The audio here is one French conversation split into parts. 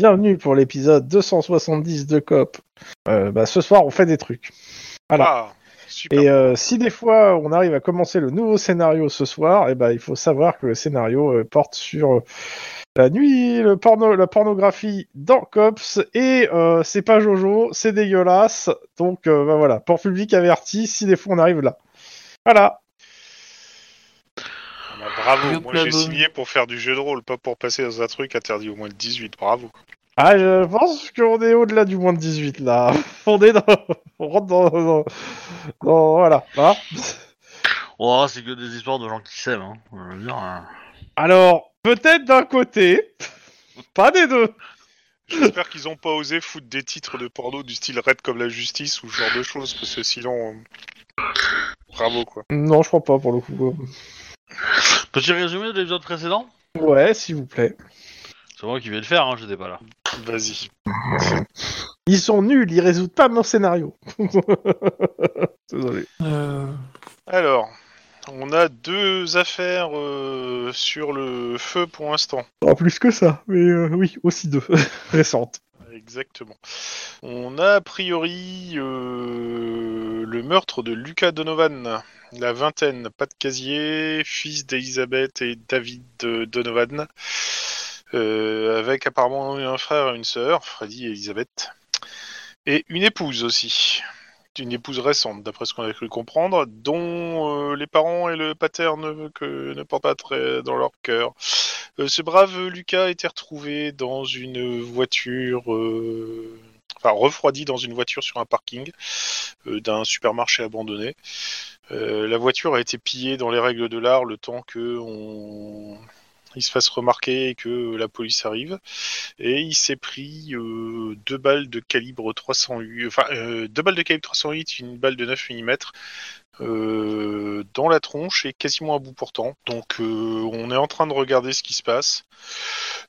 bienvenue pour l'épisode 270 de COP. Euh, bah, ce soir, on fait des trucs. Voilà. Ah, super. Et euh, si des fois on arrive à commencer le nouveau scénario ce soir, eh ben, il faut savoir que le scénario euh, porte sur euh, la nuit, le porno, la pornographie dans Cops, et c'est pas Jojo, c'est dégueulasse. Donc bah, voilà, pour public averti, si des fois on arrive là. Voilà. Ah, bravo, moi j'ai signé pour faire du jeu de rôle, pas pour passer dans un truc interdit au moins de 18. Bravo. Ah, je pense qu'on est au-delà du moins de 18 là. On est dans, on rentre dans, dans- dans- voilà. Hein Oh, c'est que des histoires de gens qui s'aiment, hein. Je veux dire, euh, Alors, peut-être d'un côté, pas des deux. J'espère qu'ils ont pas osé foutre des titres de porno du style Raid comme la justice ou ce genre de choses, parce que sinon. euh, Bravo quoi. Non, je crois pas pour le coup. Petit résumé de l'épisode précédent? Ouais, s'il vous plaît. C'est moi qui vais le faire, hein, j'étais pas là. Vas-y. Ils sont nuls, ils résoudent pas mon scénario. Désolé. Alors, on a deux affaires euh, sur le feu pour l'instant. En plus que ça, mais euh, oui, aussi deux. Récentes. Exactement. On a a priori euh, le meurtre de Lucas Donovan, la vingtaine, pas de casier, fils d'Elisabeth et David Donovan, euh, avec apparemment un frère et une sœur, Freddy et Elisabeth, et une épouse aussi. Une épouse récente, d'après ce qu'on a cru comprendre, dont euh, les parents et le pater ne, que, ne portent pas très dans leur cœur. Euh, ce brave Lucas a été retrouvé dans une voiture, enfin refroidi dans une voiture sur un parking euh, d'un supermarché abandonné. Euh, la voiture a été pillée dans les règles de l'art le temps que on... il se fasse remarquer que la police arrive. Et il s'est pris euh, deux balles de calibre 308, enfin euh, deux balles de calibre 308, une balle de 9 mm euh, dans la tronche et quasiment à bout portant. Donc on est en train de regarder ce qui se passe.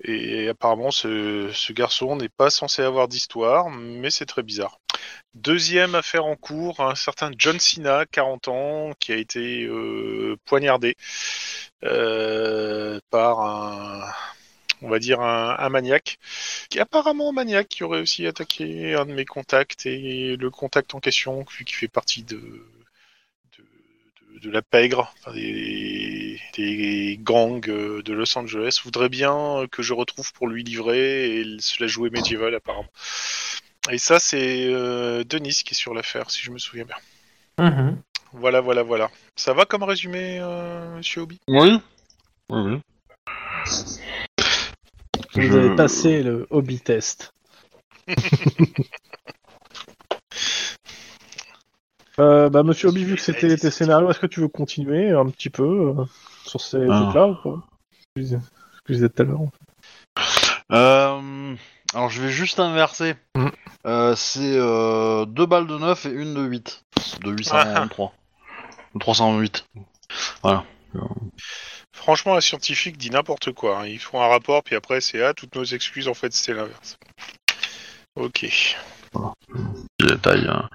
Et apparemment ce garçon n'est pas censé avoir d'histoire, mais c'est très bizarre. Deuxième affaire en cours, un certain John Cena, 40 ans, qui a été euh, poignardé euh, par un, on va dire un, un maniaque, qui apparemment maniaque, qui aurait aussi attaqué un de mes contacts et le contact en question, qui fait partie de la pègre, des, gangs euh, de Los Angeles, voudrait bien que je retrouve pour lui livrer et se la jouer apparemment. Et ça, c'est euh, Denis qui est sur l'affaire, si je me souviens bien. Mhm. Voilà, voilà, voilà. Ça va comme résumé, euh, Monsieur Obi Oui Oui, oui. Vous Je- avez passé le hobby test. Euh, bah, monsieur Obi, vu que c'était tes scénarios, est-ce que tu veux continuer un petit peu euh, sur ces Ah. trucs-là ou pas? Ce que je disais- ce que je disais tout à l'heure. Euh, alors je vais juste inverser. Mm. Euh, c'est euh, deux balles de 9 et une de 8. De 803. De 308. Voilà. Franchement, un scientifique dit n'importe quoi. hein. Ils font un rapport, puis après, c'est ah, toutes nos excuses, en fait, c'était l'inverse. Ok. Petit détail. hein.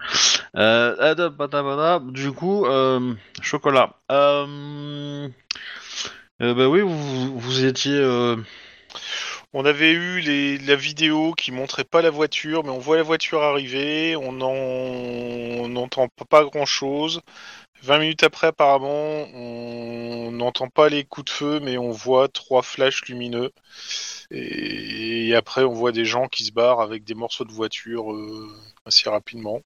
Euh, ada, bada, bada, du coup, euh, chocolat. Euh, euh, bah oui, vous, vous étiez. On avait eu les, la vidéo qui montrait pas la voiture, mais on voit la voiture arriver, on en- on n'entend pas grand chose. 20 minutes après, apparemment, on n'entend pas les coups de feu, mais on voit trois flashs lumineux. Et, après, on voit des gens qui se barrent avec des morceaux de voiture euh, assez rapidement.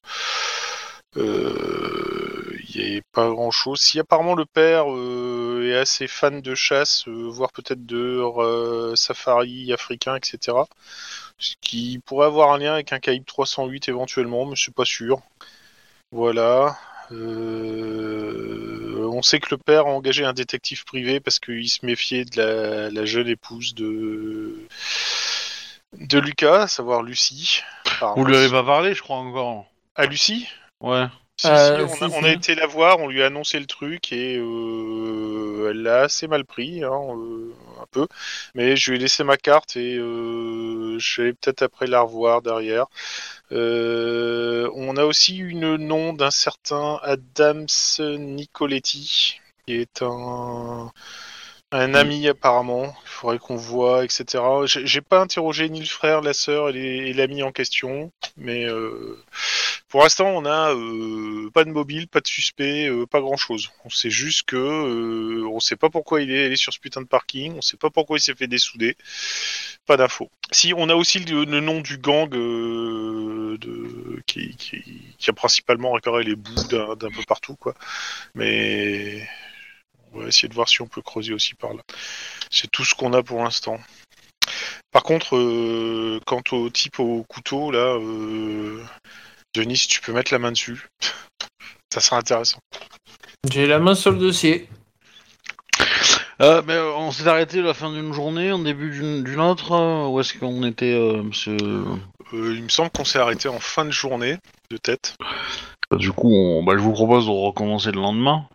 Euh, Il n'y a pas grand chose. Si apparemment le père euh, est assez fan de chasse, euh, voire peut-être de euh, safari africain, etc. Ce qui pourrait avoir un lien avec un calibre 308 éventuellement, mais je suis pas sûr. Voilà. Euh, on sait que le père a engagé un détective privé parce qu'il se méfiait de la, la jeune épouse de de Lucas, à savoir Lucie. Vous lui avez pas parlé, je crois encore. À Lucie? Ouais. Si, Euh, si, on, a, on si. a été la voir, on lui a annoncé le truc et euh, elle l'a assez mal pris, hein, euh, un peu. Mais je lui ai laissé ma carte et je vais peut-être après la revoir derrière. On a aussi eu le nom d'un certain Adams Nicoletti, qui est un Un ami apparemment, il faudrait qu'on voit, etc. J'ai pas interrogé ni le frère, la sœur et l'ami en question, mais euh, pour l'instant on a euh, pas de mobile, pas de suspect, euh, pas grand chose. On sait juste que euh, on sait pas pourquoi il est allé sur ce putain de parking, on sait pas pourquoi il s'est fait dessouder, pas d'infos. Si on a aussi le, le nom du gang euh, de, qui, qui, qui a principalement récupéré les bouts d'un d'un peu partout quoi, mais on va essayer de voir si on peut creuser aussi par là. C'est tout ce qu'on a pour l'instant. Par contre, euh, quant au type au couteau, là, euh, Denis, tu peux mettre la main dessus. Ça serait intéressant. J'ai la main sur le dossier. Euh, mais on s'est arrêté à la fin d'une journée, en début d'une autre. euh, Où est-ce qu'on était, euh, monsieur Euh, il me semble qu'on s'est arrêté en fin de journée, de tête. Bah, Du coup, on- bah, je vous propose de recommencer le lendemain.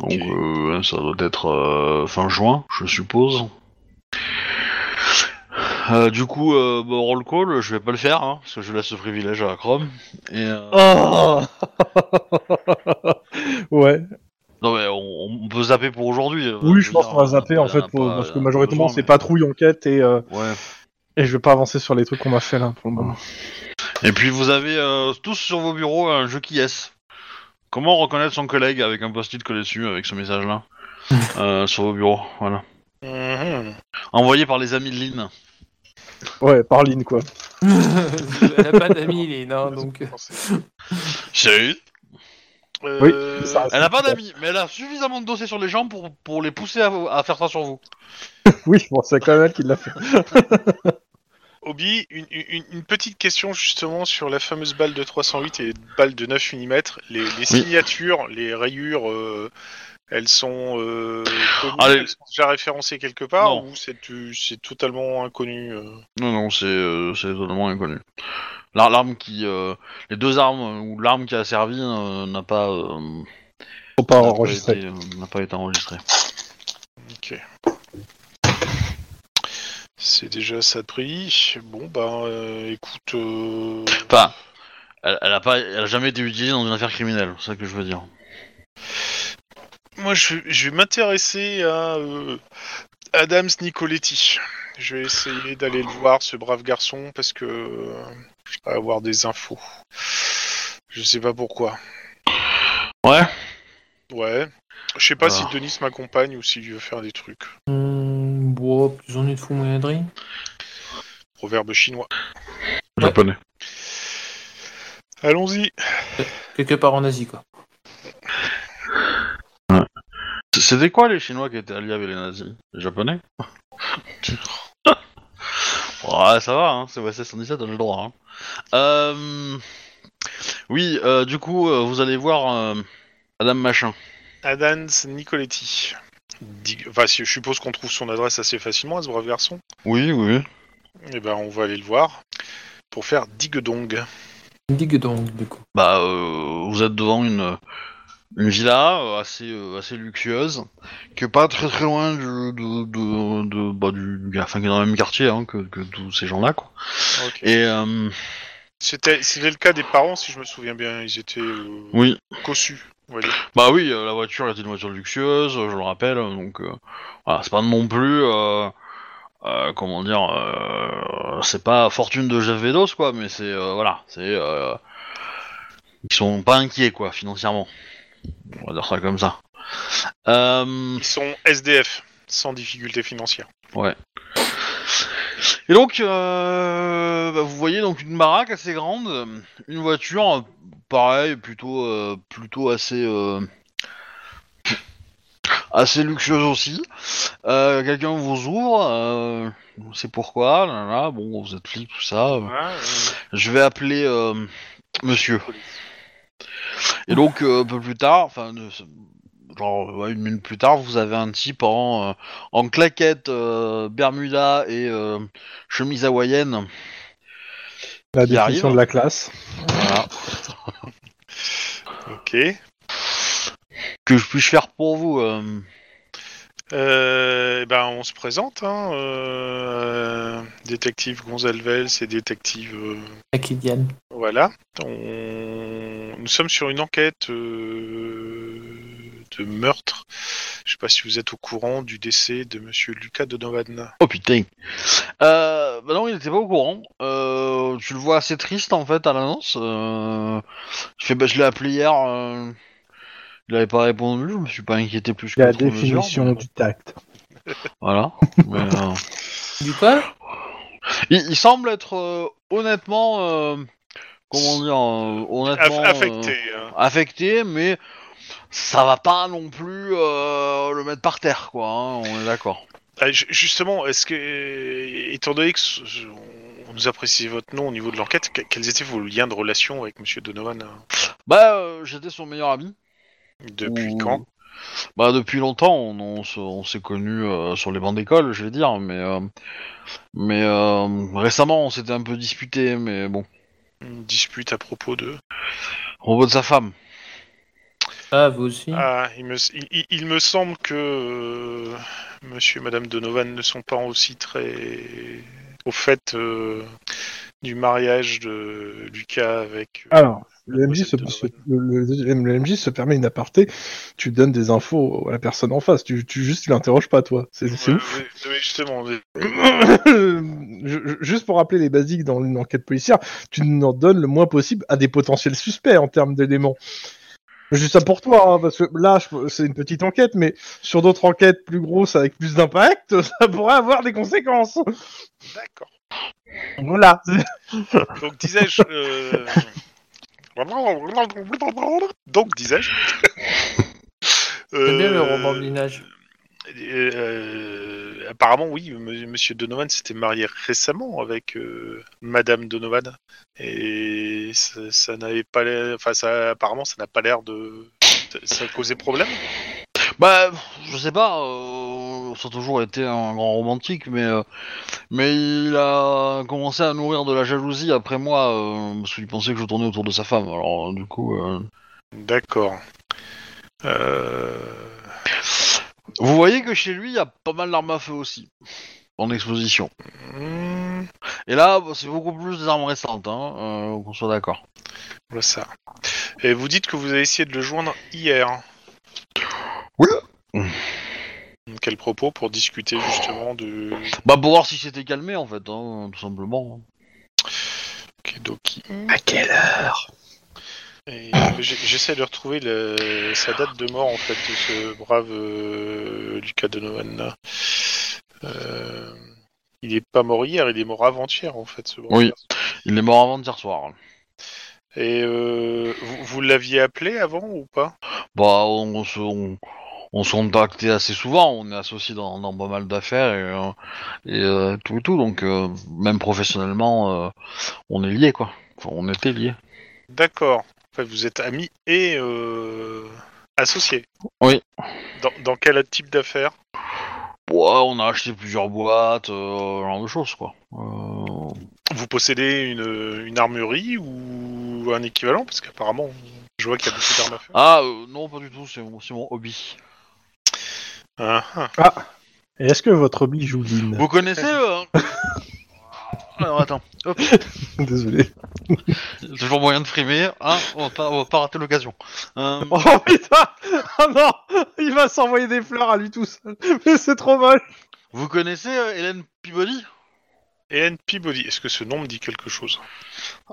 Donc, euh, ça doit être euh, fin juin, je suppose. Euh, du coup, euh, bah, roll call, je vais pas le faire, hein, parce que je laisse ce privilège à Chrome. Et, euh, Oh ouais. Non mais on, on peut zapper pour aujourd'hui. euh, Oui, je pense qu'on va zapper en fait, a pour- pas- parce que majoritairement c'est patrouille enquête et, euh, Ouais. et je vais pas avancer sur les trucs qu'on m'a fait là pour le moment. Et puis vous avez euh, tous sur vos bureaux un jeu qui est. Comment reconnaître son collègue avec un post-it collé dessus avec ce message-là euh, sur vos bureaux, voilà. Mhm. Envoyé par les amis de Lynn. Ouais, par ligne quoi. Elle a pas d'amis, Lynn, hein, donc. C'est Euh, Oui, ça- Elle a pas d'amis, mais elle a suffisamment de dossiers sur les jambes pour, pour les pousser à, à faire ça sur vous. Oui, bon, c'est quand même elle qui l'a fait. Obi, une, une- une petite question justement sur la fameuse balle de 308 et les balles de 9 mm. Les, les signatures, les rayures, euh, elles sont, euh, connues, Ah, les- elles sont déjà référencées quelque part Non. ou c'est totalement inconnu euh? Non, non, c'est euh, totalement inconnu. L'ar- L'arme qui, euh, les deux armes ou l'arme qui a servi euh, n'a pas, euh, pas n'a pas enregistrer. été, n'a pas été enregistré. Ok. C'est déjà ça de prix. Bon bah euh, écoute, euh, Enfin, elle, elle a pas, elle a jamais été utilisée dans une affaire criminelle, c'est ça que je veux dire. moi je, je vais m'intéresser à euh, Adams Nicoletti. Je vais essayer d'aller le voir ce brave garçon parce que euh, je vais avoir des infos. Je sais pas pourquoi. Ouais. Ouais. Je sais pas si Alors. Denis m'accompagne ou s'il veut faire des trucs. Hum, bon, plus on est de fou moyennerie. Proverbe chinois. Ouais. Japonais. Allons-y. Quelque part en Asie, quoi. C'était quoi les Chinois qui étaient alliés avec les nazis? Les Japonais? Ouais, ça va, hein, c'est OSS 117, on a le droit. Hein. Euh... Oui, euh, du coup, euh, vous allez voir euh, Madame Machin. Adams Nicoletti. Dig- Enfin, je suppose qu'on trouve son adresse assez facilement à ce brave garçon. Oui, oui. Eh ben, on va aller le voir pour faire Digedong. Digue donc, du coup. Bah, euh, vous êtes devant une, une villa euh, assez, euh, assez luxueuse, qui est pas très très loin du, de, de, de- bah, du, enfin, qui est dans le même quartier hein, que, que tous ces gens-là, quoi. Et euh, C'était c'était le cas des parents, si je me souviens bien. Ils étaient euh, oui, cossus, bah oui, euh, la voiture était une voiture luxueuse, euh, je le rappelle, donc euh, voilà, c'est pas non plus, euh, comment dire, euh, c'est pas fortune de Jeff Bezos, quoi, mais c'est, euh, voilà, c'est, ils sont pas inquiets, quoi, financièrement. On va dire ça comme ça. Ils sont SDF, sans difficulté financière. Et donc, euh, bah, vous voyez donc une baraque assez grande, une voiture, euh, pareil, plutôt, euh, plutôt assez, assez luxueuse aussi. Quelqu'un vous ouvre, c'est pourquoi, là, là, bon, vous êtes flic, tout ça. je vais appeler Monsieur. Et donc, un peu plus tard, enfin, genre ouais, une minute plus tard, vous avez un type en, euh, en claquette, euh, Bermuda et euh, chemise hawaïenne. La Qui définition arrive. de la classe. Voilà. ok. Que je puis faire pour vous euh, Euh, eh ben, on se présente. Hein, euh, détective Gonzalves et détective. euh, Akidian. Voilà. On... Nous sommes sur une enquête euh, de meurtre Je sais pas si vous êtes au courant du décès de Monsieur Lucas Donovan. Oh putain. Euh, bah non, il était pas au courant. Euh, tu le vois assez triste en fait à l'annonce. Euh, je fais, bah, je l'ai appelé hier. euh, il avait pas répondu. Je me suis pas inquiété plus que La mesure, définition mais- du tact. Voilà. Mais, euh, Du quoi? Il, il semble être euh, honnêtement, euh, comment dire, euh, honnêtement Aff- affecté. euh, hein. affecté, mais ça va pas non plus euh, le mettre par terre, quoi. hein, on est d'accord. Ju- justement, est-ce que, euh, étant donné que on nous a précisé votre nom au niveau de l'enquête, que- quels étaient vos liens de relation avec Monsieur Donovan hein Bah, euh, j'étais son meilleur ami. Depuis Ou- quand? Bah depuis longtemps, on, on se- on s'est connus euh, sur les bancs d'école, je vais dire, mais euh, mais euh, récemment on s'était un peu disputé, mais bon, Une dispute à propos de? au propos de sa femme. Ah, vous aussi Ah, il me, il, il- il me semble que euh, Monsieur et Madame Donovan ne sont pas aussi très au fait euh, du mariage de Lucas avec. euh, Alors, le MJ, se, Donovan. se- le, le- le MJ se permet une aparté, tu donnes des infos à la personne en face, tu, tu juste tu l'interroges pas toi, c'est Ouais, ouf. justement. juste pour rappeler les basiques dans une enquête policière, tu n'en donnes le moins possible à des potentiels suspects en termes d'éléments. Juste ça pour toi, hein, parce que là, c'est une petite enquête, mais sur d'autres enquêtes plus grosses avec plus d'impact, ça pourrait avoir des conséquences. D'accord. Voilà. Donc disais-je. euh, Donc disais-je. J'aime bien le Euh, rembobinage. Euh, apparemment, oui, M- Monsieur Donovan s'était marié récemment avec euh, Madame Donovan, et ça, ça n'avait pas l'air, enfin, ça, apparemment, ça n'a pas l'air de, ça causait problème. Bah, je sais pas, euh, ça a toujours été un grand romantique, mais euh, mais il a commencé à nourrir de la jalousie après moi, euh, parce qu'il pensait que je tournais autour de sa femme. Alors du coup, D'accord. Euh, vous voyez que chez lui, il y a pas mal d'armes à feu aussi en exposition. hmm, Et là, bah, c'est beaucoup plus des armes récentes, hein, euh, qu'on soit d'accord. voilà ça. Et vous dites que vous avez essayé de le joindre hier. Oui. Quel propos pour discuter justement de Bah pour voir si c'était calmé en fait, hein, tout simplement. Kedoki. À quelle heure? j'essaie de retrouver le- sa date de mort en fait de ce brave euh, Lucas Donovan. Euh, il est pas mort hier, il est mort avant-hier en fait. Ce brave Oui. Il est mort avant hier soir. Et euh, vous, vous l'aviez appelé avant ou pas? Bah on se on, on se contactait assez souvent, on est associé dans, dans pas mal d'affaires et, euh, et euh, tout et tout, donc même professionnellement, on est liés quoi. Enfin, on était liés. D'accord. En fait, vous êtes amis et euh, associés. Oui. Dans, dans quel type d'affaires? Ouais, on a acheté plusieurs boîtes, euh, ce genre de choses quoi. Euh, Vous possédez une, une armurerie ou un équivalent? Parce qu'apparemment, je vois qu'il y a beaucoup d'armes à feu. Ah euh, non pas du tout, c'est mon, c'est mon hobby. Ah, ah. Et est-ce que votre hobby joue Vous connaissez euh... Alors attends, hop, Désolé. toujours moyen de frimer, hein, on va pas, on va pas rater l'occasion. Euh, Oh putain Oh non Il va s'envoyer des fleurs à lui tout seul. Mais c'est trop moche. vous connaissez euh, Hélène Peabody? Hélène Peabody, est-ce que ce nom me dit quelque chose?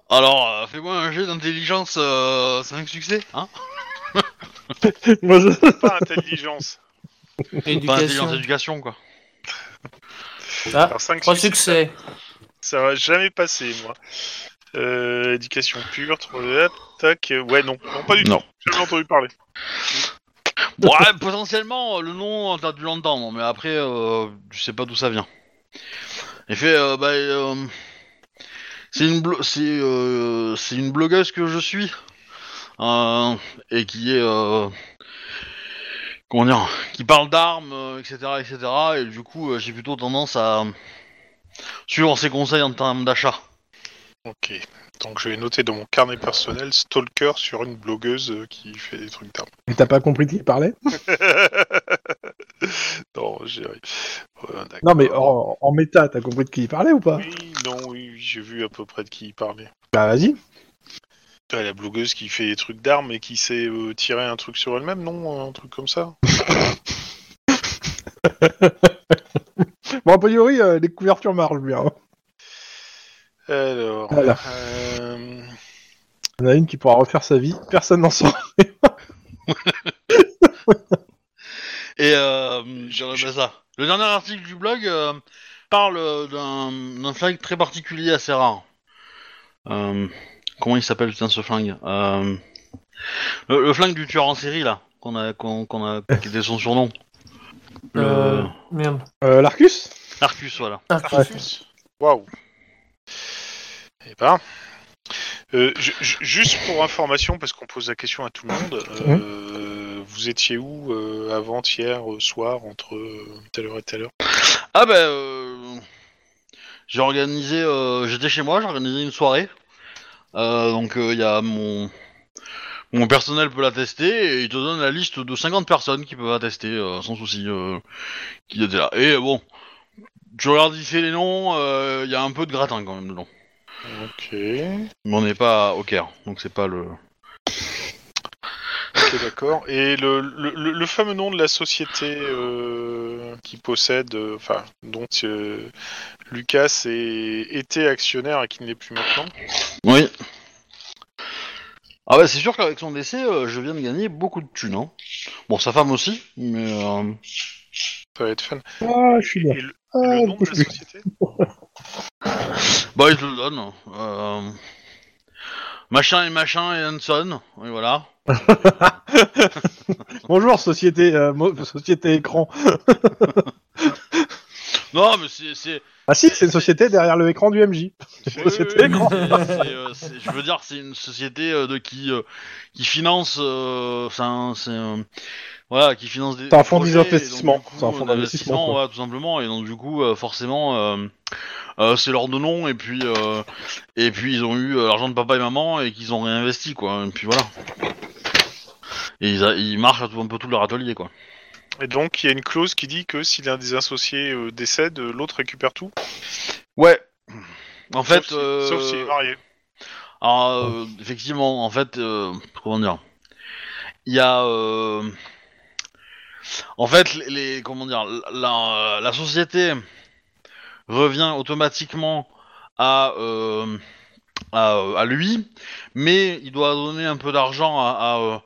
Alors, euh, fais-moi un jeu d'intelligence euh, 5 succès, hein Moi, je... Pas intelligence. Pas intelligence Éducation. éducation, quoi. Ah, Alors, cinq trois succès, succès. Ça va jamais passer, moi. Euh, éducation pure, hop, tac. euh, Ouais, non, non, pas du Non. tout. J'ai jamais entendu parler. Ouais, potentiellement, euh, le nom, t'as dû l'entendre, mais après, euh, je sais pas d'où ça vient. Et fait, euh, bah, euh, c'est une, blo- c'est, euh, c'est une blogueuse que je suis, euh, et qui est, euh, comment dire, qui parle d'armes, euh, etc., etc., et du coup, euh, j'ai plutôt tendance à suivre ses conseils en termes d'achat. Ok. Donc je vais noter dans mon carnet personnel stalker sur une blogueuse euh, qui fait des trucs d'armes. Et T'as pas compris de qui il parlait? Non, j'ai. Non, mais en, en méta, t'as compris de qui il parlait ou pas? Oui, non, oui, j'ai vu à peu près de qui il parlait. Bah vas-y. La blogueuse qui fait des trucs d'armes et qui sait euh, tirer un truc sur elle-même, non? Un truc comme ça? Bon, a priori, euh, les couvertures marchent bien. Alors, Voilà. euh, Il y en a une qui pourra refaire sa vie, personne n'en sort. Et euh, ça. Le dernier article du blog euh, parle euh, d'un d'un flingue très particulier, assez rare. Euh, comment il s'appelle putain ce flingue? Euh, le, le flingue du tueur en série là, qu'on a, qu'on qu'on a, qui était son surnom. Le- Euh, merde. Euh, L'Arcus Arcus, voilà. Arcus. Waouh. Eh ben, euh, ju- ju- juste pour information, parce qu'on pose la question à tout le monde, euh, vous étiez où euh, avant, hier, euh, soir, entre euh, telle heure et telle heure? Ah ben, euh, j'ai organisé, euh, j'étais chez moi, j'ai organisé une soirée. Euh, donc il y a mon mon personnel peut l'attester et il te donne la liste de 50 personnes qui peuvent attester euh, sans souci euh, qui étaient là. Et bon, tu regardes ici les noms, euh, il y a un peu de gratin quand même dedans. Ok, Mais on n'est pas au Caire, donc c'est pas le. ok, d'accord. Et le, le, le- le fameux nom de la société euh, qui possède, euh, enfin, dont euh, Lucas est, était actionnaire et qui ne l'est plus maintenant? Oui. Ah bah c'est sûr qu'avec son décès, euh, je viens de gagner beaucoup de thunes. Hein. Bon, sa femme aussi, mais euh, Ça va être fun. Ah, je suis là. Et le, Ah, le je nom de la société? Bah il te le donne. Euh... Machin et machin et Hanson, oui voilà. Bonjour, société, euh, mo- société écran. Non mais c'est c'est Ah si, c'est une société derrière le écran du MJ. Oui, Société oui, écran. c'est- c'est, euh, c'est- je veux dire, c'est une société euh, de qui euh, qui finance, euh, enfin, c'est euh, voilà, qui finance des. C'est un fonds d'investissement. C'est un fonds d'investissement, ouais, tout simplement. Et donc du coup, euh, forcément, euh, euh, c'est leur de nom et puis euh, et puis ils ont eu euh, l'argent de papa et maman et qu'ils ont réinvesti quoi. Et puis voilà. Et ils, a- ils marchent un peu tout leur atelier quoi. Et donc, il y a une clause qui dit que si l'un des associés euh, décède, euh, l'autre récupère tout. Ouais. En fait, sauf si- euh, sauf s'il est marié. Alors, euh, effectivement, en fait, comment dire? Il y a. en fait, les, les- Comment dire la, la société revient automatiquement à, à, à lui, mais il doit donner un peu d'argent à, à,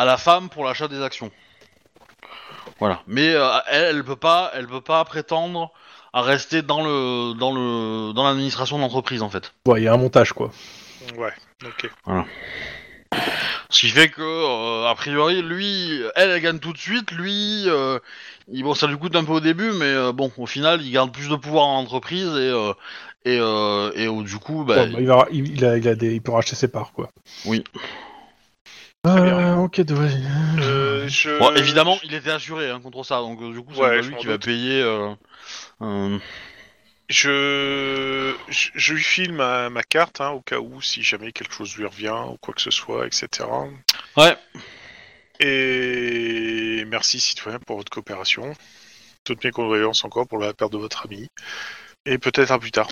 à la femme pour l'achat des actions. Voilà. Mais euh, elle, elle peut pas, elle peut pas prétendre à rester dans le dans le dans l'administration de l'entreprise en fait. Ouais, il y a un montage, quoi. Ouais, ok. Ce qui fait que, euh, a priori, lui, elle, elle gagne tout de suite. Lui, euh, il, bon, ça lui coûte un peu au début, mais euh, bon, au final, il garde plus de pouvoir en entreprise et euh, et, euh, et euh, du coup, bah, Ouais, bah, il, va, il, il a, il, a des, il peut racheter ses parts, quoi. Oui. Bien. Euh, ok, de... Euh, je... bon, évidemment, il était assuré hein, contre ça, donc euh, du coup, c'est Ouais, pas je lui m'en qui va doute. payer. euh, euh, Je... je, je lui file ma, ma carte, hein, au cas où, si jamais quelque chose lui revient, ou quoi que ce soit, etc. Ouais. Et merci, citoyen, pour votre coopération. Toutes mes condoléances encore pour la perte de votre ami. Et peut-être à plus tard.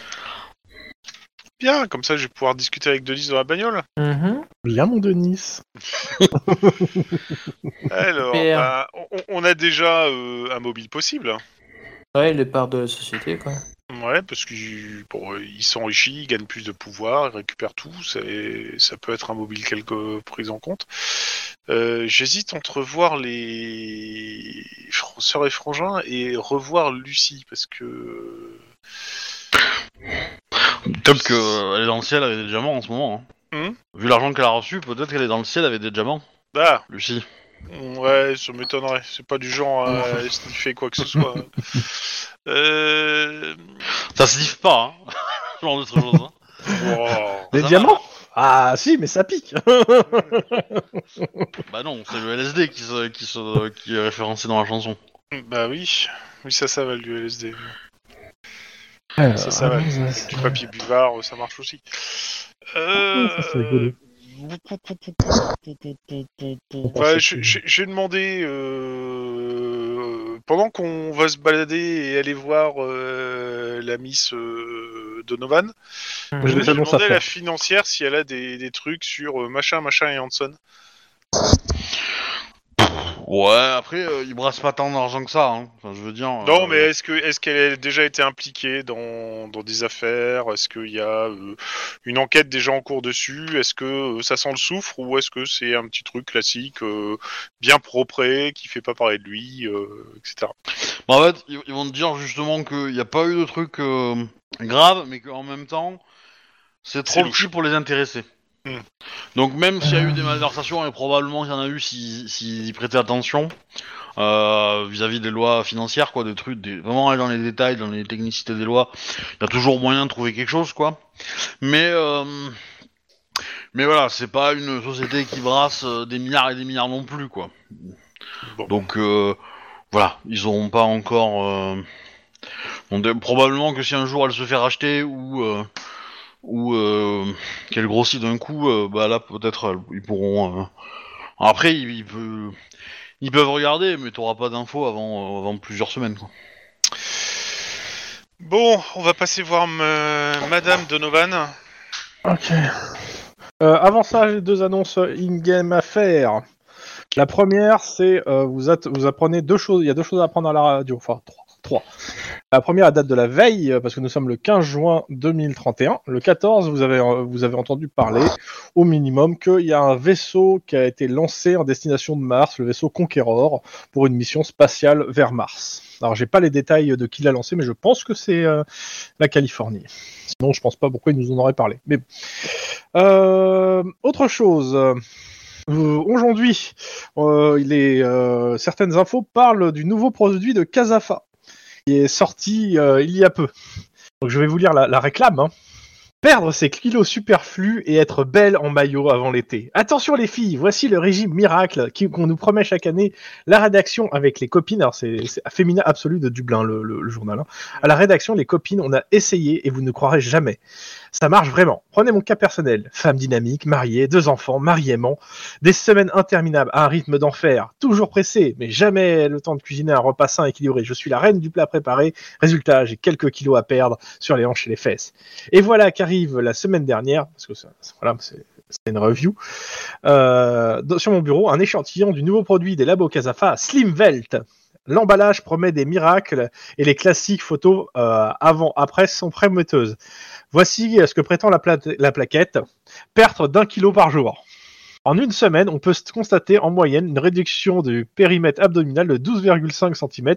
Bien, comme ça, je vais pouvoir discuter avec Denise dans la bagnole. Mhm. Bien, mon Denis. Alors, Super. bah, on, on a déjà euh, un mobile possible. Ouais, les parts de la société, quoi. Ouais, parce qu'il bon, il s'enrichit, il gagne plus de pouvoir, il récupère tout. c'est- Ça peut être un mobile quelque prise en compte. Euh, J'hésite entre voir les sœurs et frangins et revoir Lucie, parce que Peut-être qu'elle est dans le ciel avec des diamants en ce moment. hein. Hmm Vu l'argent qu'elle a reçu, peut-être qu'elle est dans le ciel avec des diamants, ah, Lucie. ouais, ça m'étonnerait. C'est pas du genre à sniffer quoi que ce soit. euh... Ça se pas, hein. Ce genre de choses. Hein. wow. Des Ça diamants? Ah, si, mais ça pique. Bah non, c'est le LSD qui, se, qui, se, qui est référencé dans la chanson. Bah oui, oui, ça, ça va du LSD. Euh, Ça, ça va. Du papier buvard, ça marche aussi. Euh... Ça, c'est rigolo. Ouais, je- je- j'ai demandé euh, pendant qu'on va se balader et aller voir euh, la Miss euh, Donovan, J'ai Mhm. des j'ai annonces à la faire. financière si elle a des, des trucs sur euh, machin, machin et Hanson. Ouais, après, euh, ils brassent pas tant d'argent que ça. Hein. Enfin, je veux dire. Non, euh, mais est-ce que est-ce qu'elle a déjà été impliquée dans, dans des affaires? Est-ce qu'il y a euh, une enquête déjà en cours dessus? Est-ce que euh, ça sent le soufre ou est-ce que c'est un petit truc classique, euh, bien propre, qui fait pas parler de lui, euh, etc. bah, en fait, ils, ils vont te dire justement qu'il n'y a pas eu de truc euh, grave, mais qu'en même temps, c'est C'est trop louche. petit pour les intéresser. Hmm. Donc même s'il y a eu des malversations, et probablement qu'il y en a eu s'ils y prêtaient attention euh, vis-à-vis des lois financières, quoi, des trucs, des, vraiment aller dans les détails, dans les technicités des lois, il y a toujours moyen de trouver quelque chose, quoi. Mais euh, mais voilà, c'est pas une société qui brasse euh, des milliards et des milliards non plus, quoi. Bon. Donc euh, voilà, ils auront pas encore. donc, euh, probablement que si un jour elle se fait racheter ou euh, ou euh, qu'elle grossit d'un coup, euh, bah là peut-être ils pourront. euh, Après ils, ils peuvent ils peuvent regarder, mais t'auras pas d'infos avant euh, avant plusieurs semaines. Quoi. Bon, on va passer voir me- Madame Donovan. Ok. Euh, avant ça, j'ai deux annonces in-game à faire. La première, c'est euh, vous apprenez deux choses. Il y a deux choses à apprendre à la radio. Enfin, trois. Trois. La première, date de la veille, euh, parce que nous sommes le 15 juin 2031. Le 14, vous avez, euh, vous avez entendu parler, au minimum, qu'il y a un vaisseau qui a été lancé en destination de Mars, le vaisseau Conqueror, pour une mission spatiale vers Mars. Alors, j'ai pas les détails de qui l'a lancé, mais je pense que c'est euh, la Californie. Sinon, je pense pas pourquoi ils nous en auraient parlé. Mais euh, autre chose. Euh, Aujourd'hui, euh, euh, certaines infos parlent du nouveau produit de Casafa qui est sorti euh, il y a peu. Donc je vais vous lire la, la réclame. hein. Perdre ses kilos superflus et être belle en maillot avant l'été. Attention les filles, voici le régime miracle qu'on nous promet chaque année. La rédaction avec les copines, alors c'est Féminin Absolu de Dublin, le journal. hein. À la rédaction, les copines, on a essayé et vous ne croirez jamais. Ça marche vraiment. Prenez mon cas personnel. Femme dynamique, mariée, deux enfants, mari-aimant, des semaines interminables à un rythme d'enfer, toujours pressé, mais jamais le temps de cuisiner un repas sain équilibré. Je suis la reine du plat préparé. Résultat, j'ai quelques kilos à perdre sur les hanches et les fesses. Et voilà qu'arrive la semaine dernière, parce que voilà, c'est une review, euh, sur mon bureau, un échantillon du nouveau produit des labos Casafa, Slim Velt. L'emballage promet des miracles et les classiques photos euh, avant-après sont prometteuses. Voici ce que prétend la, pla- la plaquette perte d'un kilo par jour. En une semaine, on peut constater en moyenne une réduction du périmètre abdominal de 12,5 cm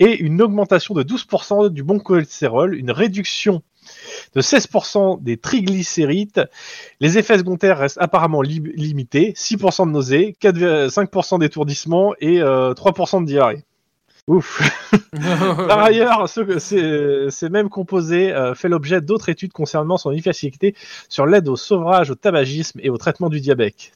et une augmentation de 12% du bon cholestérol, une réduction de 16% des triglycérides. Les effets secondaires restent apparemment li- limités, 6% de nausées, 4,5% d'étourdissement et euh, 3% de diarrhée. Ouf. Par ailleurs, ce- ces, ces mêmes composés euh, fait l'objet d'autres études concernant son efficacité sur l'aide au sevrage, au tabagisme et au traitement du diabète.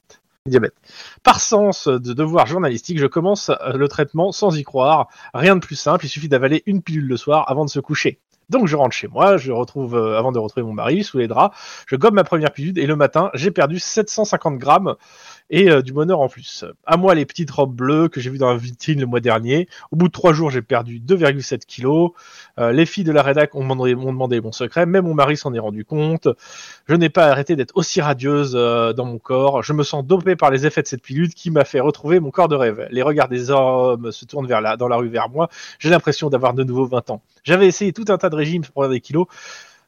diabète. Par sens de devoir journalistique, je commence euh, le traitement sans y croire. Rien de plus simple, il suffit d'avaler une pilule le soir avant de se coucher. Donc je rentre chez moi, je retrouve euh, avant de retrouver mon mari sous les draps, je gomme ma première pilule et le matin j'ai perdu 750 grammes et euh, du bonheur en plus. À moi les petites robes bleues que j'ai vues dans la vitrine le mois dernier. Au bout de trois jours j'ai perdu 2,7 kilos. Euh, les filles de la rédac ont demandé, m'ont demandé mon secret, même mon mari s'en est rendu compte. Je n'ai pas arrêté d'être aussi radieuse euh, dans mon corps. Je me sens dopé par les effets de cette pilule qui m'a fait retrouver mon corps de rêve. Les regards des hommes se tournent vers la, dans la rue vers moi. J'ai l'impression d'avoir de nouveau 20 ans. J'avais essayé tout un tas de régimes pour perdre des kilos.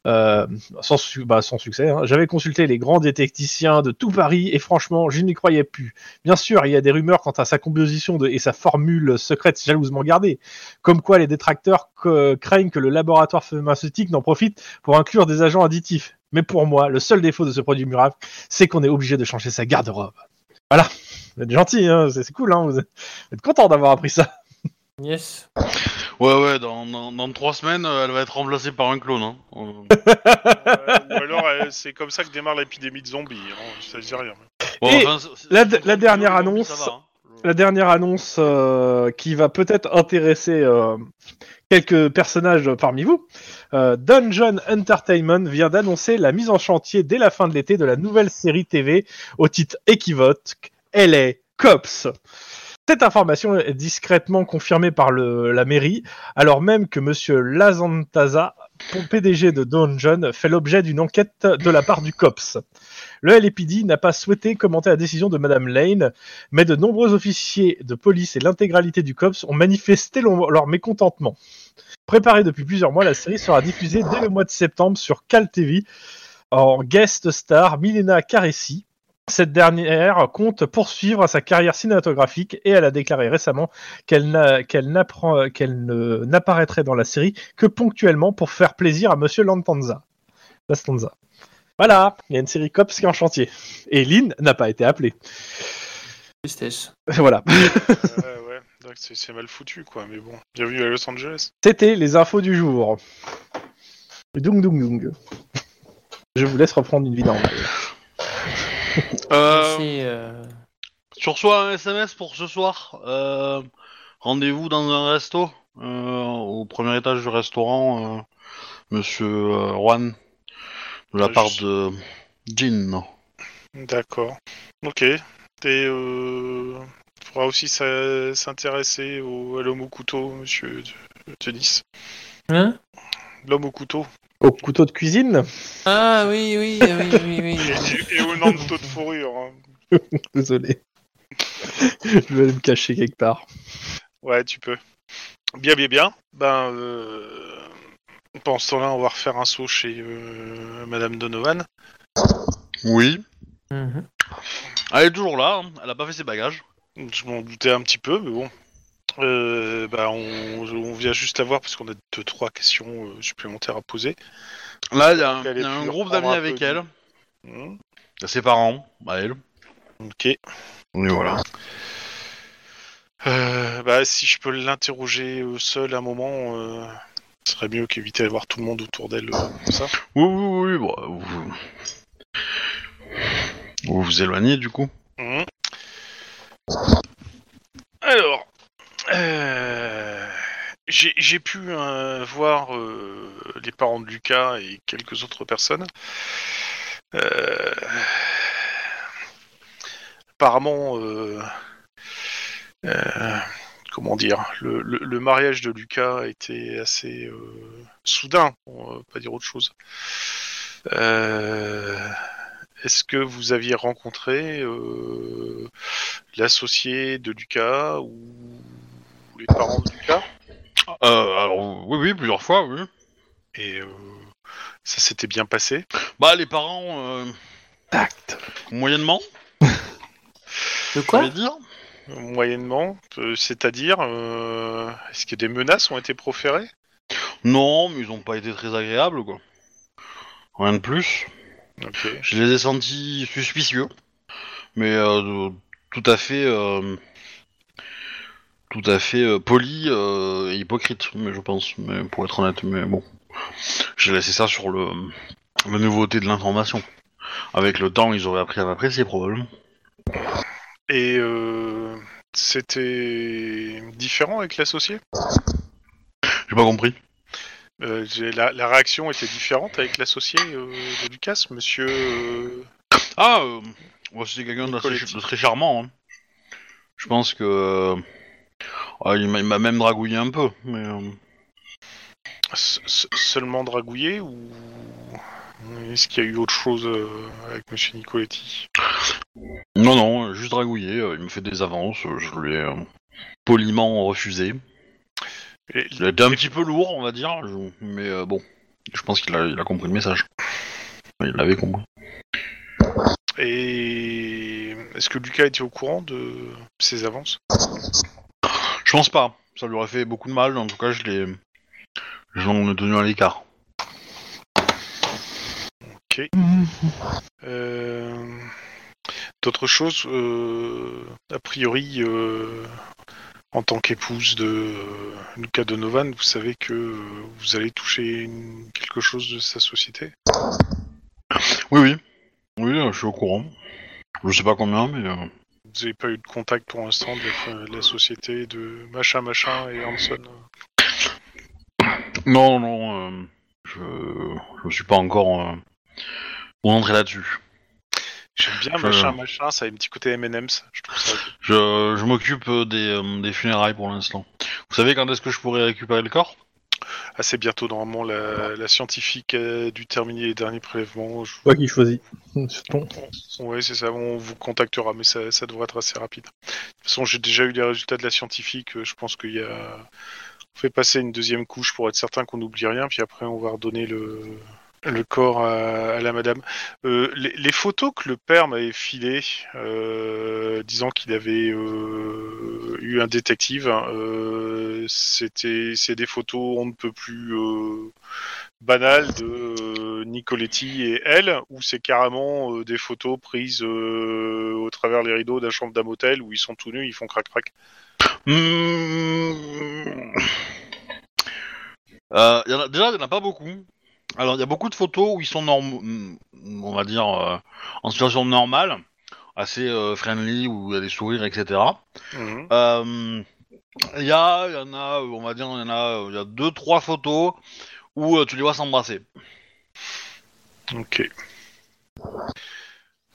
Euh, bah, sans succès. hein. J'avais consulté les grands détecticiens de tout Paris et franchement, je n'y croyais plus. Bien sûr, il y a des rumeurs quant à sa composition et sa formule secrète jalousement gardée, comme quoi les détracteurs craignent que le laboratoire pharmaceutique n'en profite pour inclure des agents additifs. Mais pour moi, le seul défaut de ce produit miracle, c'est qu'on est obligé de changer sa garde-robe. Voilà. Vous êtes gentil, hein, c'est cool, hein, vous êtes content d'avoir appris ça. Yes. Ouais, ouais, dans, dans, dans trois semaines, euh, elle va être remplacée par un clone. Hein. Euh, Euh, ou alors, euh, c'est comme ça que démarre l'épidémie de zombies. hein, Ça dit rien. bon, Et enfin, c'est- la- c'est- la c'est- dernière annonce- ça va, hein. La dernière annonce euh, qui va peut-être intéresser euh, quelques personnages parmi vous. Euh, Dungeon Entertainment vient d'annoncer la mise en chantier dès la fin de l'été de la nouvelle série TV au titre équivoque LA Cops. Cette information est discrètement confirmée par la mairie, alors même que Monsieur Lazantaza, PDG de Dungeon, fait l'objet d'une enquête de la part du COPS. Le LAPD n'a pas souhaité commenter la décision de Madame Lane, mais de nombreux officiers de police et l'intégralité du COPS ont manifesté leur leur mécontentement. Préparée depuis plusieurs mois, la série sera diffusée dès le mois de septembre sur Cal TV en guest star Milena Caressi. Cette dernière compte poursuivre sa carrière cinématographique et elle a déclaré récemment qu'elle n'a- qu'elle n'apprend- qu'elle ne- n'apparaîtrait dans la série que ponctuellement pour faire plaisir à Monsieur Lantanza. Voilà, il y a une série Cops qui est en chantier. Et Lynn n'a pas été appelée. Tristesse. Voilà. ouais, ouais. C'est mal foutu, quoi. Mais bon, bienvenue à Los Angeles. C'était les infos du jour. Dung dung dung. Je vous laisse reprendre une vie normale. Euh, Merci, euh, tu reçois un SMS pour ce soir. Euh, Rendez-vous dans un resto, euh, au premier étage du restaurant, euh, Monsieur euh, Juan, de la Euh, part je- de Jean. D'accord. Ok. Et euh, faudra aussi s'a- s'intéresser au, à l'homme au couteau, monsieur de- Denis. Hein? L'homme au couteau. Au couteau de cuisine Ah oui, oui, oui, oui, oui. Et, et au nanto de fourrure. hein. Désolé. Je vais aller me cacher quelque part. Ouais, tu peux. Bien, bien, bien. Ben, euh, pendant ce temps-là, on va refaire un saut chez euh, Madame Donovan. Oui. Mhm. Elle est toujours là, hein. elle a pas fait ses bagages. Je m'en doutais un petit peu, mais bon. Euh, bah, on, on vient juste la voir parce qu'on a deux, trois questions euh, supplémentaires à poser. Là, il y a un, y a groupe d'amis avec elle. Hmm, Il y a ses parents, à elle. Ok. Et voilà. Euh, bah, si je peux l'interroger euh, seul un moment, euh, ce serait mieux qu'éviter d'avoir tout le monde autour d'elle euh, comme ça. Oui, oui, oui, bon, vous... vous vous éloignez du coup. Mhm. Alors, euh, j'ai pu euh, voir euh, les parents de Lucas et quelques autres personnes. Apparemment, comment dire, le, mariage de Lucas a été assez soudain, on pas dire autre chose. Est-ce que vous aviez rencontré l'associé de Lucas ou les parents de Lucas Euh, alors, oui, oui, plusieurs fois, oui. Et euh, ça s'était bien passé Bah, les parents, euh, Tact. moyennement, De je quoi dire. Moyennement, euh, c'est-à-dire, euh, est-ce que des menaces ont été proférées? Non, mais ils ont pas été très agréables, quoi. Rien de plus. Ok. Je les ai sentis suspicieux, mais euh, de- tout à fait, euh, tout à fait euh, poli euh, et hypocrite, mais je pense, mais pour être honnête, mais bon, j'ai laissé ça sur le la nouveauté de l'information. Avec le temps, ils auraient appris à m'apprécier probablement. Et euh, c'était différent avec l'associé? J'ai pas compris. J'ai- la, la réaction était différente avec l'associé euh, de Lucas, monsieur. euh, Ah, euh, ouais, c'était quelqu'un Nicoletti. de très charmant. hein. Je pense que euh, ah, il m'a même dragouillé un peu, mais. euh, Se- se- seulement dragouillé ou est-ce qu'il y a eu autre chose euh, avec Monsieur Nicoletti? Non, non, juste dragouillé, euh, il me fait des avances, euh, je lui ai euh, poliment refusé. Et- Il a été un petit peu lourd, on va dire, je- mais euh, bon, je pense qu'il a, il a compris le message. Il l'avait compris. Et est-ce que Lucas était au courant de ses avances? Pense pas, ça lui aurait fait beaucoup de mal, en tout cas je l'ai... Je l'en ai tenu à l'écart. Euh, D'autres choses, euh, a priori, euh, en tant qu'épouse de Lucas Donovan, vous savez que vous allez toucher une- quelque chose de sa société? Oui, oui. Oui, je suis au courant. Je sais pas combien, mais... euh, Vous n'avez pas eu de contact pour l'instant de, la- de la société de machin machin et Hanson Non, non, euh, je... je suis pas encore... Euh... rentré là-dessus. J'aime bien Je- machin machin, ça a un petit côté M&M's, je trouve Je, je m'occupe euh, des, euh, des funérailles pour l'instant. Vous savez quand est-ce que je pourrais récupérer le corps? Assez bientôt, normalement, la, la scientifique a dû terminer les derniers prélèvements. Je- Toi qui choisis. C'est bon. Ouais, c'est ça, on vous contactera, mais ça, ça devrait être assez rapide. De toute façon, j'ai déjà eu les résultats de la scientifique, euh, je pense qu'il y a... On fait passer une deuxième couche pour être certain qu'on n'oublie rien, puis après on va redonner le, le corps à, la madame. Euh, les, photos que le père m'avait filées, euh, disant qu'il avait euh, eu un détective, hein, c'était c'est des photos on ne peut plus banales de Nicoletti et elle, ou c'est carrément des photos prises au travers les rideaux d'un chambre d'un motel où ils sont tout nus, ils font crac crac. Hmm. Déjà, il n'y en a pas beaucoup. Alors, il y a beaucoup de photos où ils sont normaux, on va dire, euh, en situation normale, assez euh, friendly, où il y a des sourires, etc. Mhm. Euh, Il y a, y en a, on va dire, il y en a, y a deux, trois photos où tu les vois s'embrasser. Ok.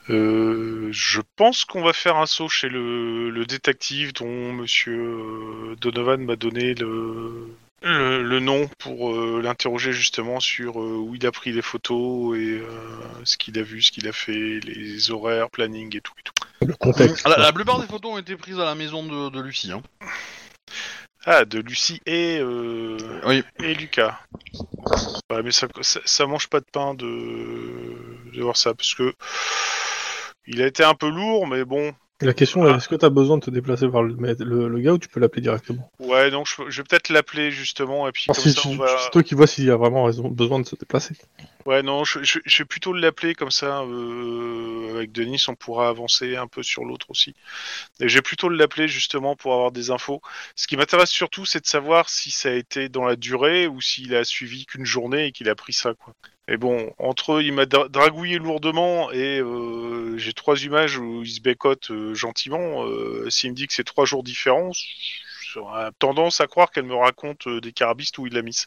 Je pense qu'on va faire un saut chez le, le détective dont Monsieur Donovan m'a donné le, le, le nom pour euh, l'interroger justement sur euh, où il a pris les photos et euh, ce qu'il a vu, ce qu'il a fait, les horaires, planning et tout. Et tout. Le contexte. La, la plupart des photos ont été prises à la maison de, de Lucie. Hein. Ah, de Lucie et, euh, Oui. et Lucas. Ouais, mais ça, ça, ça mange pas de pain de, de voir ça parce que il a été un peu lourd, mais bon, La question est, est-ce que tu as besoin de te déplacer vers le, le, le gars ou tu peux l'appeler directement? Ouais, donc je, je vais peut-être l'appeler justement, et puis Ah, comme si, ça tu- on va. C'est toi qui vois s'il y a vraiment raison, besoin de se déplacer. Ouais, non, je, je, vais plutôt l'appeler comme ça. Euh, avec Denis, on pourra avancer un peu sur l'autre aussi. Et je vais plutôt l'appeler justement pour avoir des infos. Ce qui m'intéresse surtout, c'est de savoir si ça a été dans la durée ou s'il a suivi qu'une journée et qu'il a pris ça, quoi. Et bon, entre il m'a dra- dragouillé lourdement et euh, j'ai trois images où il se bécote euh, gentiment. Euh, S'il me dit que c'est trois jours différents, j'aurais tendance à croire qu'elle me raconte euh, des carabistes où il l'a mise.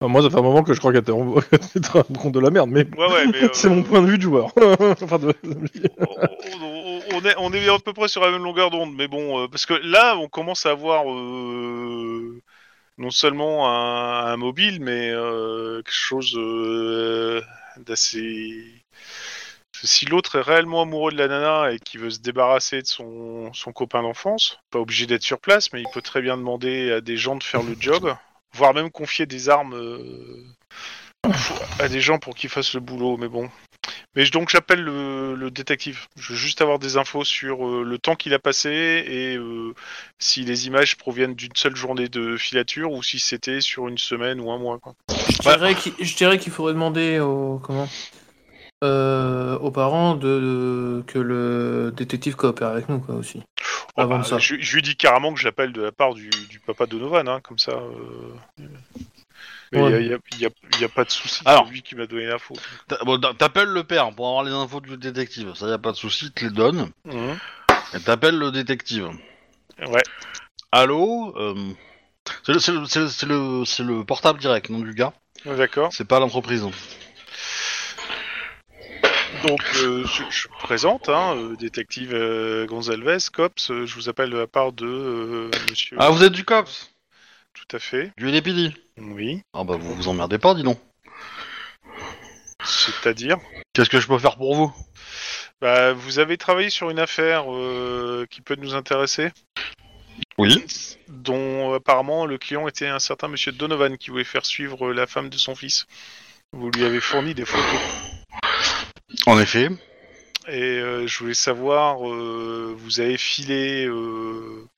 Enfin, moi, ça fait un moment que je crois qu'elle te rend compte de la merde, mais Ouais, ouais, mais. euh, c'est mon point de vue de joueur. enfin, de... on, est, on est à peu près sur la même longueur d'onde, mais bon, euh, parce que là, on commence à avoir euh, non seulement un, un mobile, mais euh, quelque chose d'assez. Si l'autre est réellement amoureux de la nana et qui veut se débarrasser de son, son copain d'enfance, pas obligé d'être sur place, mais il peut très bien demander à des gens de faire le job, voire même confier des armes euh, à des gens pour qu'ils fassent le boulot, mais bon. Mais donc j'appelle le, détective. Je veux juste avoir des infos sur euh, le temps qu'il a passé et euh, si les images proviennent d'une seule journée de filature ou si c'était sur une semaine ou un mois. Quoi. Je dirais qu'il- faudrait demander aux, comment, euh, aux parents de, de- que le détective coopère avec nous quoi, aussi. Oh, Avant bah, ça. Je, je lui dis carrément que j'appelle de la part du, du papa Donovan, hein, comme ça. euh. Mais il Ouais. n'y a, pas de souci, Alors. c'est lui qui m'a donné l'info. Bon, T'appelles le père pour avoir les infos du détective. Ça y a pas de souci, te les donne. Mhm. Et t'appelles le détective. Ouais. Allô euh, C'est le, c'est le- c'est le- c'est le- portable direct, non du gars? Ouais, D'accord. C'est pas l'entreprise. Donc euh, je, présente, hein, euh, détective euh, Gonzalez, cops. euh, je vous appelle de la part de Monsieur. Ah, vous êtes du COPS Tout à fait. Du LPD Oui. Ah bah vous vous emmerdez pas, dis donc. C'est-à-dire. Qu'est-ce que je peux faire pour vous? Bah, vous avez travaillé sur une affaire qui peut nous intéresser, Oui. dont apparemment le client était un certain monsieur Donovan qui voulait faire suivre la femme de son fils. Vous lui avez fourni des photos. En effet. Et euh, je voulais savoir, euh, vous avez filé euh,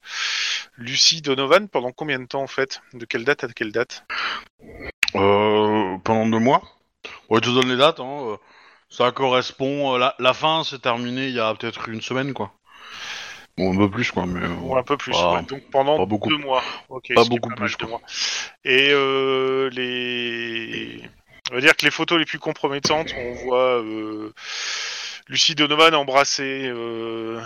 Lucie Donovan pendant combien de temps en fait? De quelle date à quelle date? Pendant deux mois. Ouais, je te donne les dates. Hein. Ça correspond. La, la fin s'est terminée il y a peut-être une semaine, quoi. Bon, un peu plus, quoi, mais. Ou un peu plus, pas- ouais. donc pendant beaucoup. deux mois. Pas beaucoup plus, deux quoi. mois. Et les, on va dire que les photos les plus compromettantes, on voit euh, Lucie Donovan embrasser euh,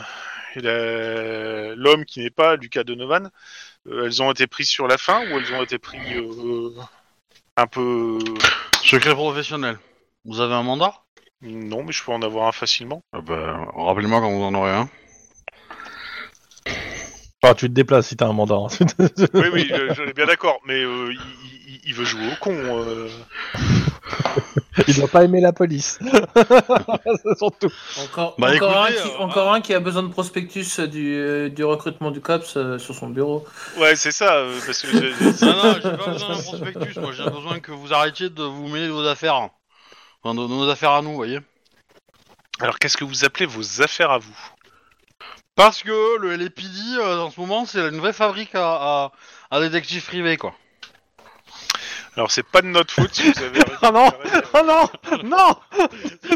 la- l'homme qui n'est pas Lucas Donovan. Euh, elles ont été prises sur la fin ou elles ont été prises euh, un peu Secret professionnel. Vous avez un mandat? Non, mais je peux en avoir un facilement. Ah bah, Rappelez-moi quand vous en aurez un. Enfin, tu te déplaces si t'as un mandat. hein. Oui, oui, je, je suis bien d'accord, mais euh, il, il- il veut jouer au con. euh. Il doit pas aimer la police. C'est surtout. Encore, Bah, encore, écoutez, un qui, euh, encore un qui a besoin de prospectus du, euh, du recrutement du COPS euh, sur son bureau. Ouais, c'est ça, euh, parce que Non, non, j'ai pas besoin d'un prospectus, moi j'ai besoin que vous arrêtiez de vous mêler de vos affaires. Enfin, de, de nos affaires à nous, vous voyez. Alors, qu'est-ce que vous appelez vos affaires à vous? Parce que le LAPD, euh, en ce moment, c'est une vraie fabrique à, à, à détectives privés, quoi. Alors, c'est pas de notre faute si vous avez. Oh non Oh non Non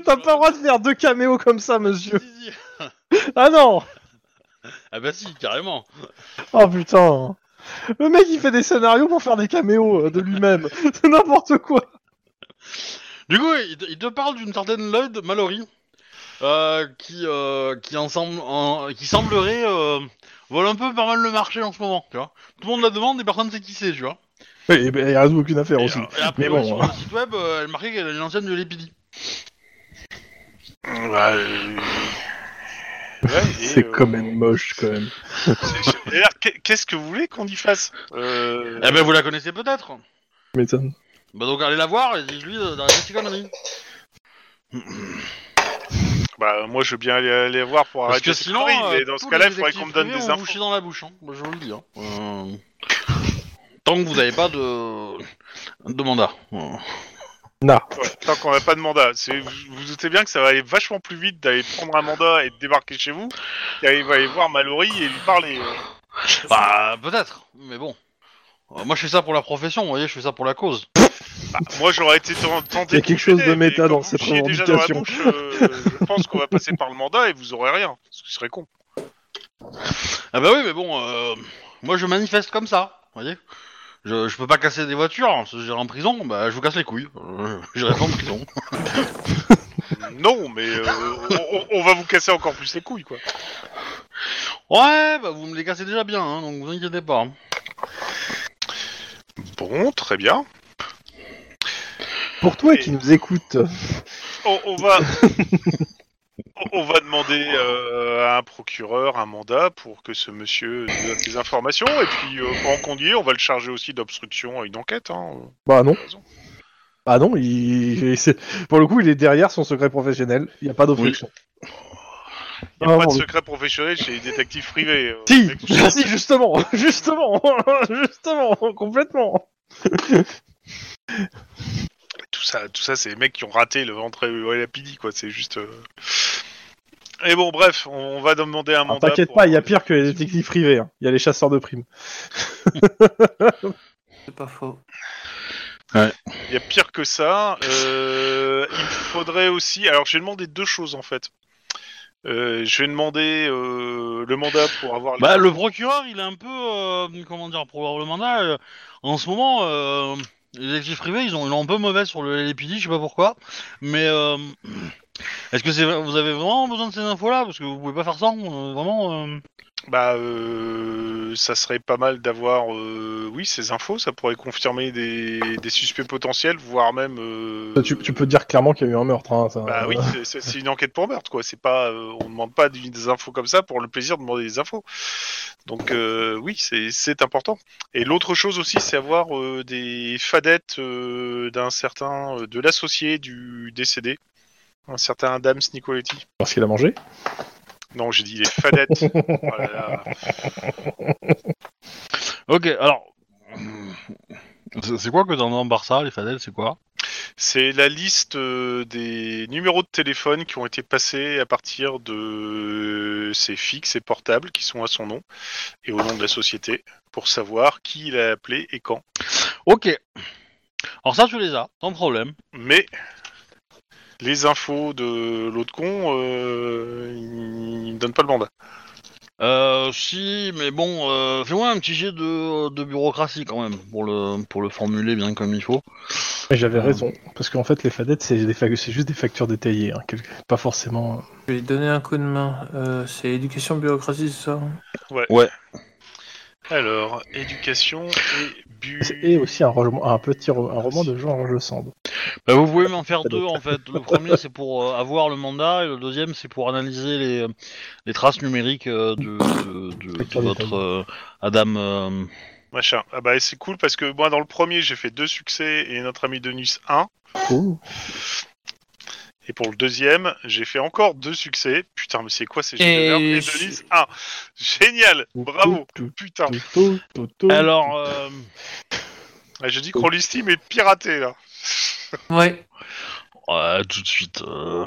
T'as pas le droit de faire deux caméos comme ça, monsieur. Si, si. Ah non Ah bah si, carrément. Oh putain Le mec il fait des scénarios pour faire des caméos euh, de lui-même. C'est n'importe quoi. Du coup, il te, il te parle d'une certaine Lloyd Mallory, euh, qui, euh, qui, ensemble, en- qui semblerait euh, vole un peu pas mal le marché en ce moment, tu vois. Tout le monde la demande et personne ne sait qui c'est, tu vois. Et ben, il résout aucune affaire Et, aussi. euh, et après, Mais bon, sur euh. le site web, euh, elle marquait qu'elle est une ancienne de l'épidie. Ouais, euh, ouais, et, C'est euh, quand même moche, quand même. c'est- D'ailleurs, qu'est- Qu'est-ce que vous voulez qu'on y fasse? Euh... Eh ben, vous la connaissez peut-être. Tu m'étonnes. Bah donc allez la voir et dites-lui d'arrêter ses conneries. Bah, moi, je veux bien aller, aller voir pour Parce arrêter que sinon, conneries, euh, mais dans ce tous cas-là, les il faudrait qu'on me donne détectives des privés vont vous infos. chier dans la bouche, hein. Moi, je vous le dis. Hein. Euh, Tant que vous n'avez pas de... de mandat. Non. Ouais, tant qu'on n'a pas de mandat. C'est- Vous vous doutez bien que ça va aller vachement plus vite d'aller prendre un mandat et de débarquer chez vous qu'aller aller voir Mallory et lui parler. euh. Bah peut-être, mais bon. Euh, moi je fais ça pour la profession, vous voyez, je fais ça pour la cause. Bah, moi, j'aurais été ten- tenté. Il y a de quelque vous chose de mais méta dans vous cette chiez déjà dans la revendication. bouche, euh, je pense qu'on va passer par le mandat et vous aurez rien. Ce qui serait con. Ah bah oui, mais bon, euh, moi je manifeste comme ça, vous voyez. Je, je peux pas casser des voitures, hein, si j'irai en prison, bah je vous casse les couilles. Euh, j'irai pas en prison. Non, mais euh, on, va vous casser encore plus les couilles, quoi. Ouais, bah vous me les cassez déjà bien, hein, donc vous inquiétez pas. Bon, très bien. Pour toi Et- qui nous écoutes, On, on va. On va demander euh, à un procureur un mandat pour que ce monsieur nous donne des informations et puis euh, y est, on va le charger aussi d'obstruction à une enquête. Hein. bah non. Bah non, il... pour le coup, il est derrière son secret professionnel. Il n'y a pas d'obstruction. Il n'y a Ah, pas de secret professionnel chez les détectives privés. euh, Si, ah, justement, justement, justement, complètement. tout ça, tout ça, c'est les mecs qui ont raté le ventre au LAPD, quoi. C'est juste. euh, Et bon, bref, on va demander un Ah, mandat. T'inquiète pas, il y a pire que les détectives privés. hein. Il y a les chasseurs de primes. C'est pas faux. Il y a pire que ça. Euh, il faudrait aussi. Alors, je vais demander deux choses en fait. Euh, je vais demander euh, le mandat pour avoir. Bah le procureur, il est un peu, euh, comment dire, pour avoir le mandat, euh, en ce moment, euh, les détectives privés, ils ont, ils ont un peu mauvais sur le LAPD, je sais pas pourquoi, mais euh, est-ce que c'est, vous avez vraiment besoin de ces infos-là? Parce que vous pouvez pas faire ça, euh, vraiment euh, Bah, euh, ça serait pas mal d'avoir, euh, oui, ces infos. Ça pourrait confirmer des, des suspects potentiels, voire même. euh, Tu, tu peux dire clairement qu'il y a eu un meurtre. Hein, ça. Bah oui, c'est- c'est c'est une enquête pour meurtre, quoi. C'est pas, euh, on demande pas des des infos comme ça pour le plaisir de demander des infos. Donc euh, oui, c'est c'est important. Et l'autre chose aussi, c'est avoir euh, des fadettes euh, d'un certain, euh, de l'associé du décédé, un certain Adams Nicoletti. Parce qu'il a mangé? Non, j'ai dit les fadettes. Oh là là. Ok, alors, c'est quoi que par ça, les fadels, c'est quoi? C'est la liste euh, des numéros de téléphone qui ont été passés à partir de ses fixes et portables qui sont à son nom et au nom de la société pour savoir qui il a appelé et quand. Ok. Alors ça, tu les as, sans problème. Mais les infos de l'autre con, euh, il ne donne pas le mandat. Euh, si, mais bon, euh, fais-moi un petit jet de, de bureaucratie quand même, pour le, pour le formuler bien comme il faut. J'avais Ah. raison. Parce qu'en fait, les fadettes, c'est des fa- c'est juste des factures détaillées. hein, quelque- Pas forcément. Je vais lui donner un coup de main. Euh, c'est éducation bureaucratie, c'est ça hein? Alors, éducation et bu. Et aussi un, roman- un petit ro- un roman de Georges Sand. Bah, vous pouvez m'en faire deux en fait. Le premier c'est pour euh, avoir le mandat et le deuxième c'est pour analyser les, les traces numériques euh, de, de, de- de Lecture des votre euh, Adam. euh, Machin. Ah bah c'est cool parce que moi dans le premier j'ai fait deux succès et notre ami Denis un. Ouh. Et pour le deuxième, j'ai fait encore deux succès. Putain, mais c'est quoi ces jeux de Et merde Denis 1. Génial Bravo Putain. Alors, euh, Je dis Steam est piraté là. Ouais. ouais, tout de suite. euh,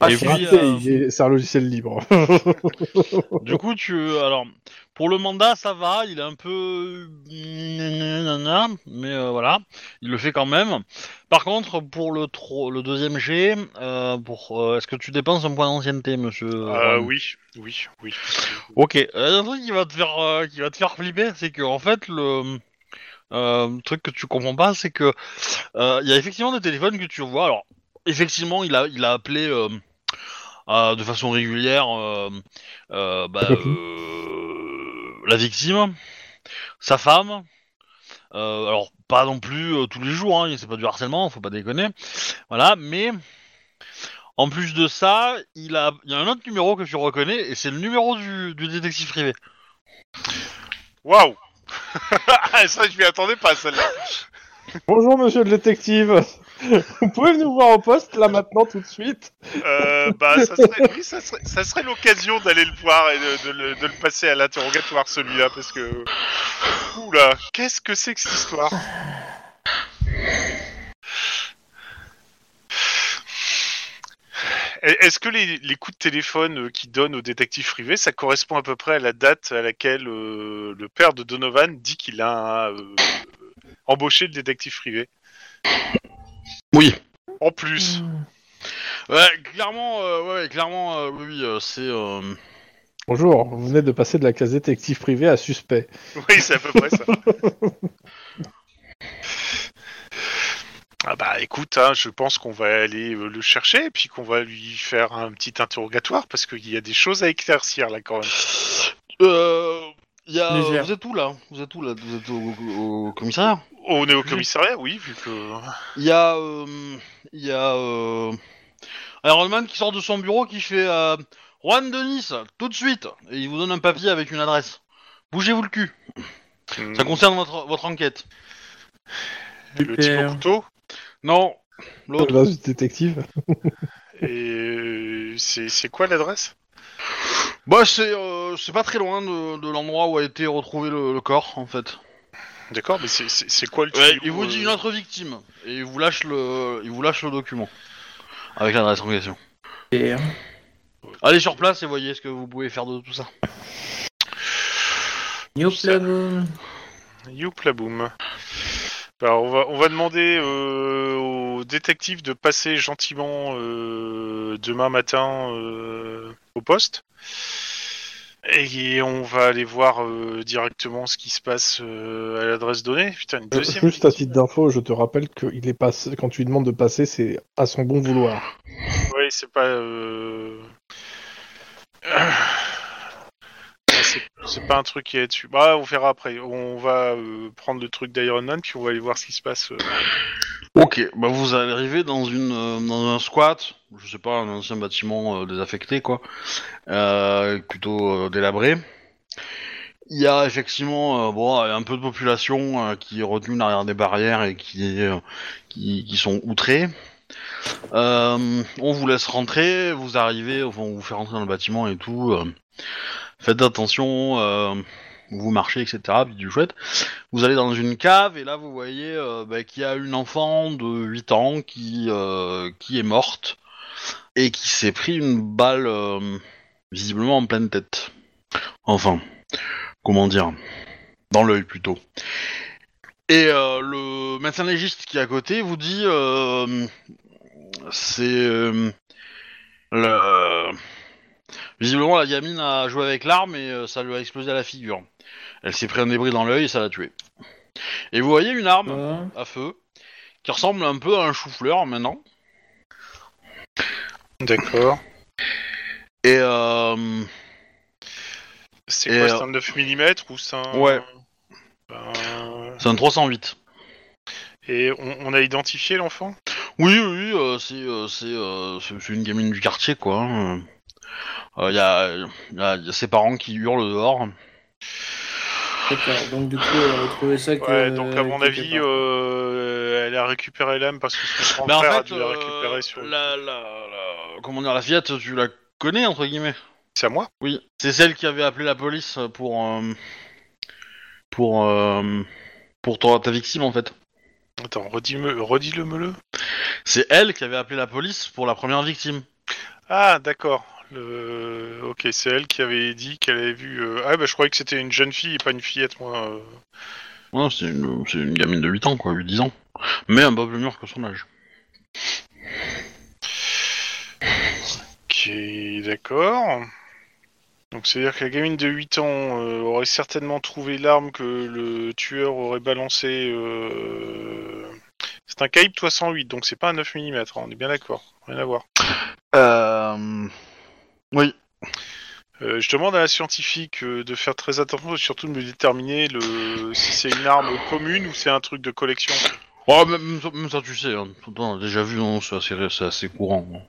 Ah, c'est euh, c'est un logiciel libre. Du coup, tu. Alors, pour le mandat, ça va, il est un peu. nanana, Mais euh, voilà, il le fait quand même. Par contre, pour le, tro- le deuxième G, euh, pour, euh, est-ce que tu dépenses un point d'ancienneté, monsieur Euh, oui, oui, oui. Ok, un truc qui va te faire, euh, qui va te faire flipper, c'est que en fait le euh, truc que tu comprends pas, c'est que euh, il y a effectivement des téléphones que tu vois. Alors effectivement, il a, il a appelé euh, euh, de façon régulière euh, euh, bah, euh, la victime, sa femme. Euh, alors pas non plus euh, tous les jours, hein, c'est pas du harcèlement, faut pas déconner. Voilà, mais en plus de ça, il a, il y a un autre numéro que tu reconnais et c'est le numéro du, du détective privé. Waouh Ah, Ça, je m'y attendais pas celle-là. Bonjour, monsieur le détective. Vous pouvez nous voir au poste, là, maintenant, tout de suite Euh, bah, ça serait, l'occasion d'aller le voir et de, le, passer à l'interrogatoire celui-là parce que. Oula, qu'est-ce que c'est que cette histoire? Est-ce que les, coups de téléphone euh, qu'il donne au détective privé, ça correspond à peu près à la date à laquelle euh, le père de Donovan dit qu'il a embauché le détective privé? Oui. En plus. Ouais, clairement, euh, ouais, clairement, euh, oui, oui, euh, c'est. euh, Bonjour, vous venez de passer de la case détective privé à suspect. Oui, c'est à peu près ça. Ah bah écoute, hein, je pense qu'on va aller euh, le chercher et puis qu'on va lui faire un petit interrogatoire parce qu'il y a des choses à éclaircir là quand même. Euh, il y a, Légère. vous êtes où là? Vous êtes où là? Vous êtes au, au commissariat? On est au commissariat, oui, vu que... Il y a, euh, il y a euh, Iron Man qui sort de son bureau qui fait euh, Juan de Nice, tout de suite, et il vous donne un papier avec une adresse. Bougez-vous le cul. Hmm, Ça concerne votre votre enquête. le type au couteau. Non, l'autre. Du détective. Et euh, c'est c'est quoi l'adresse? Bah c'est euh, c'est pas très loin de, de l'endroit où a été retrouvé le, le corps en fait. D'accord, mais c'est- c'est c'est quoi le Ouais, tuyau, il vous dit euh, une autre victime et il vous lâche le il vous lâche le document avec l'adresse en question. Et- Allez sur place et voyez ce que vous pouvez faire de tout ça. Youpla boum. Youp la boum. Alors, on va, on va demander euh, au détective de passer gentiment euh, demain matin euh, au poste. Et on va aller voir euh, directement ce qui se passe euh, à l'adresse donnée. Putain, une Euh, deuxième. Juste à titre d'info, je te rappelle que il est passé, quand tu lui demandes de passer, c'est à son bon vouloir. Oui, c'est pas. Euh... euh, C'est pas un truc qui est dessus. Bah, on verra après. On va prendre le truc d'Iron Man, puis on va aller voir ce qui se passe. Ok, bah vous arrivez dans une euh, dans un squat, je sais pas, un ancien bâtiment euh, désaffecté quoi, euh, plutôt euh, délabré. Il y a effectivement euh, bon un peu de population euh, qui est retenue derrière des barrières et qui qui, qui sont outrés. On vous laisse rentrer, vous arrivez, on vous fait rentrer dans le bâtiment et tout. faites attention, vous marchez, etc. Du chouette. Vous allez dans une cave et là vous voyez euh, bah, qu'il y a une enfant de 8 ans qui, euh, qui est morte et qui s'est pris une balle euh, visiblement en pleine tête. Enfin, comment dire Dans l'œil plutôt. Et le médecin légiste qui est à côté vous dit c'est le- visiblement la gamine a joué avec l'arme et euh, ça lui a explosé à la figure. Elle s'est pris un débris dans l'œil et ça l'a tué. Et vous voyez une arme à feu qui ressemble un peu à un chou-fleur maintenant. D'accord. Et euh, C'est Et, quoi, euh, c'est un 9 mm ou c'est un... Ouais. Ben, c'est un 308. Et on, on a identifié l'enfant? Oui, oui, euh, c'est euh, c'est euh, c'est c'est une gamine du quartier, quoi. hein. Euh, Il y, a, y a- y a ses parents qui hurlent dehors. D'accord, donc du coup, elle a retrouvé ça que. Ouais, donc à mon avis, euh, elle a récupéré l'âme parce que son grand Mais en frère a fait, dû la euh, récupérer sur. la, la, la- comment dire, la fillette, tu la connais, entre guillemets C'est à moi? Oui. C'est celle qui avait appelé la police pour... euh, pour... euh, pour ton- ta victime, en fait. Attends, redis-le, redis-le, me le. C'est elle qui avait appelé la police pour la première victime. Ah, d'accord. Le... Ok, c'est elle qui avait dit qu'elle avait vu. euh, Ah, bah je croyais que c'était une jeune fille et pas une fillette, moi. euh. Ouais, c'est une, c'est une gamine de 8 ans, quoi, 8-10 ans. Mais un peu plus mûr que son âge. Ok, d'accord. Donc c'est-à-dire que la gamine de 8 ans euh, aurait certainement trouvé l'arme que le tueur aurait balancé. euh, C'est un calibre 308, donc c'est pas un 9 mm, on est bien d'accord. Rien à voir. Euh... Oui. Euh, je demande à la scientifique euh, de faire très attention et surtout de me déterminer le... si c'est une arme commune ou c'est un truc de collection. Oh, même, même ça- tu sais, hein. on a déjà vu, non, c'est assez, c'est assez courant. hein.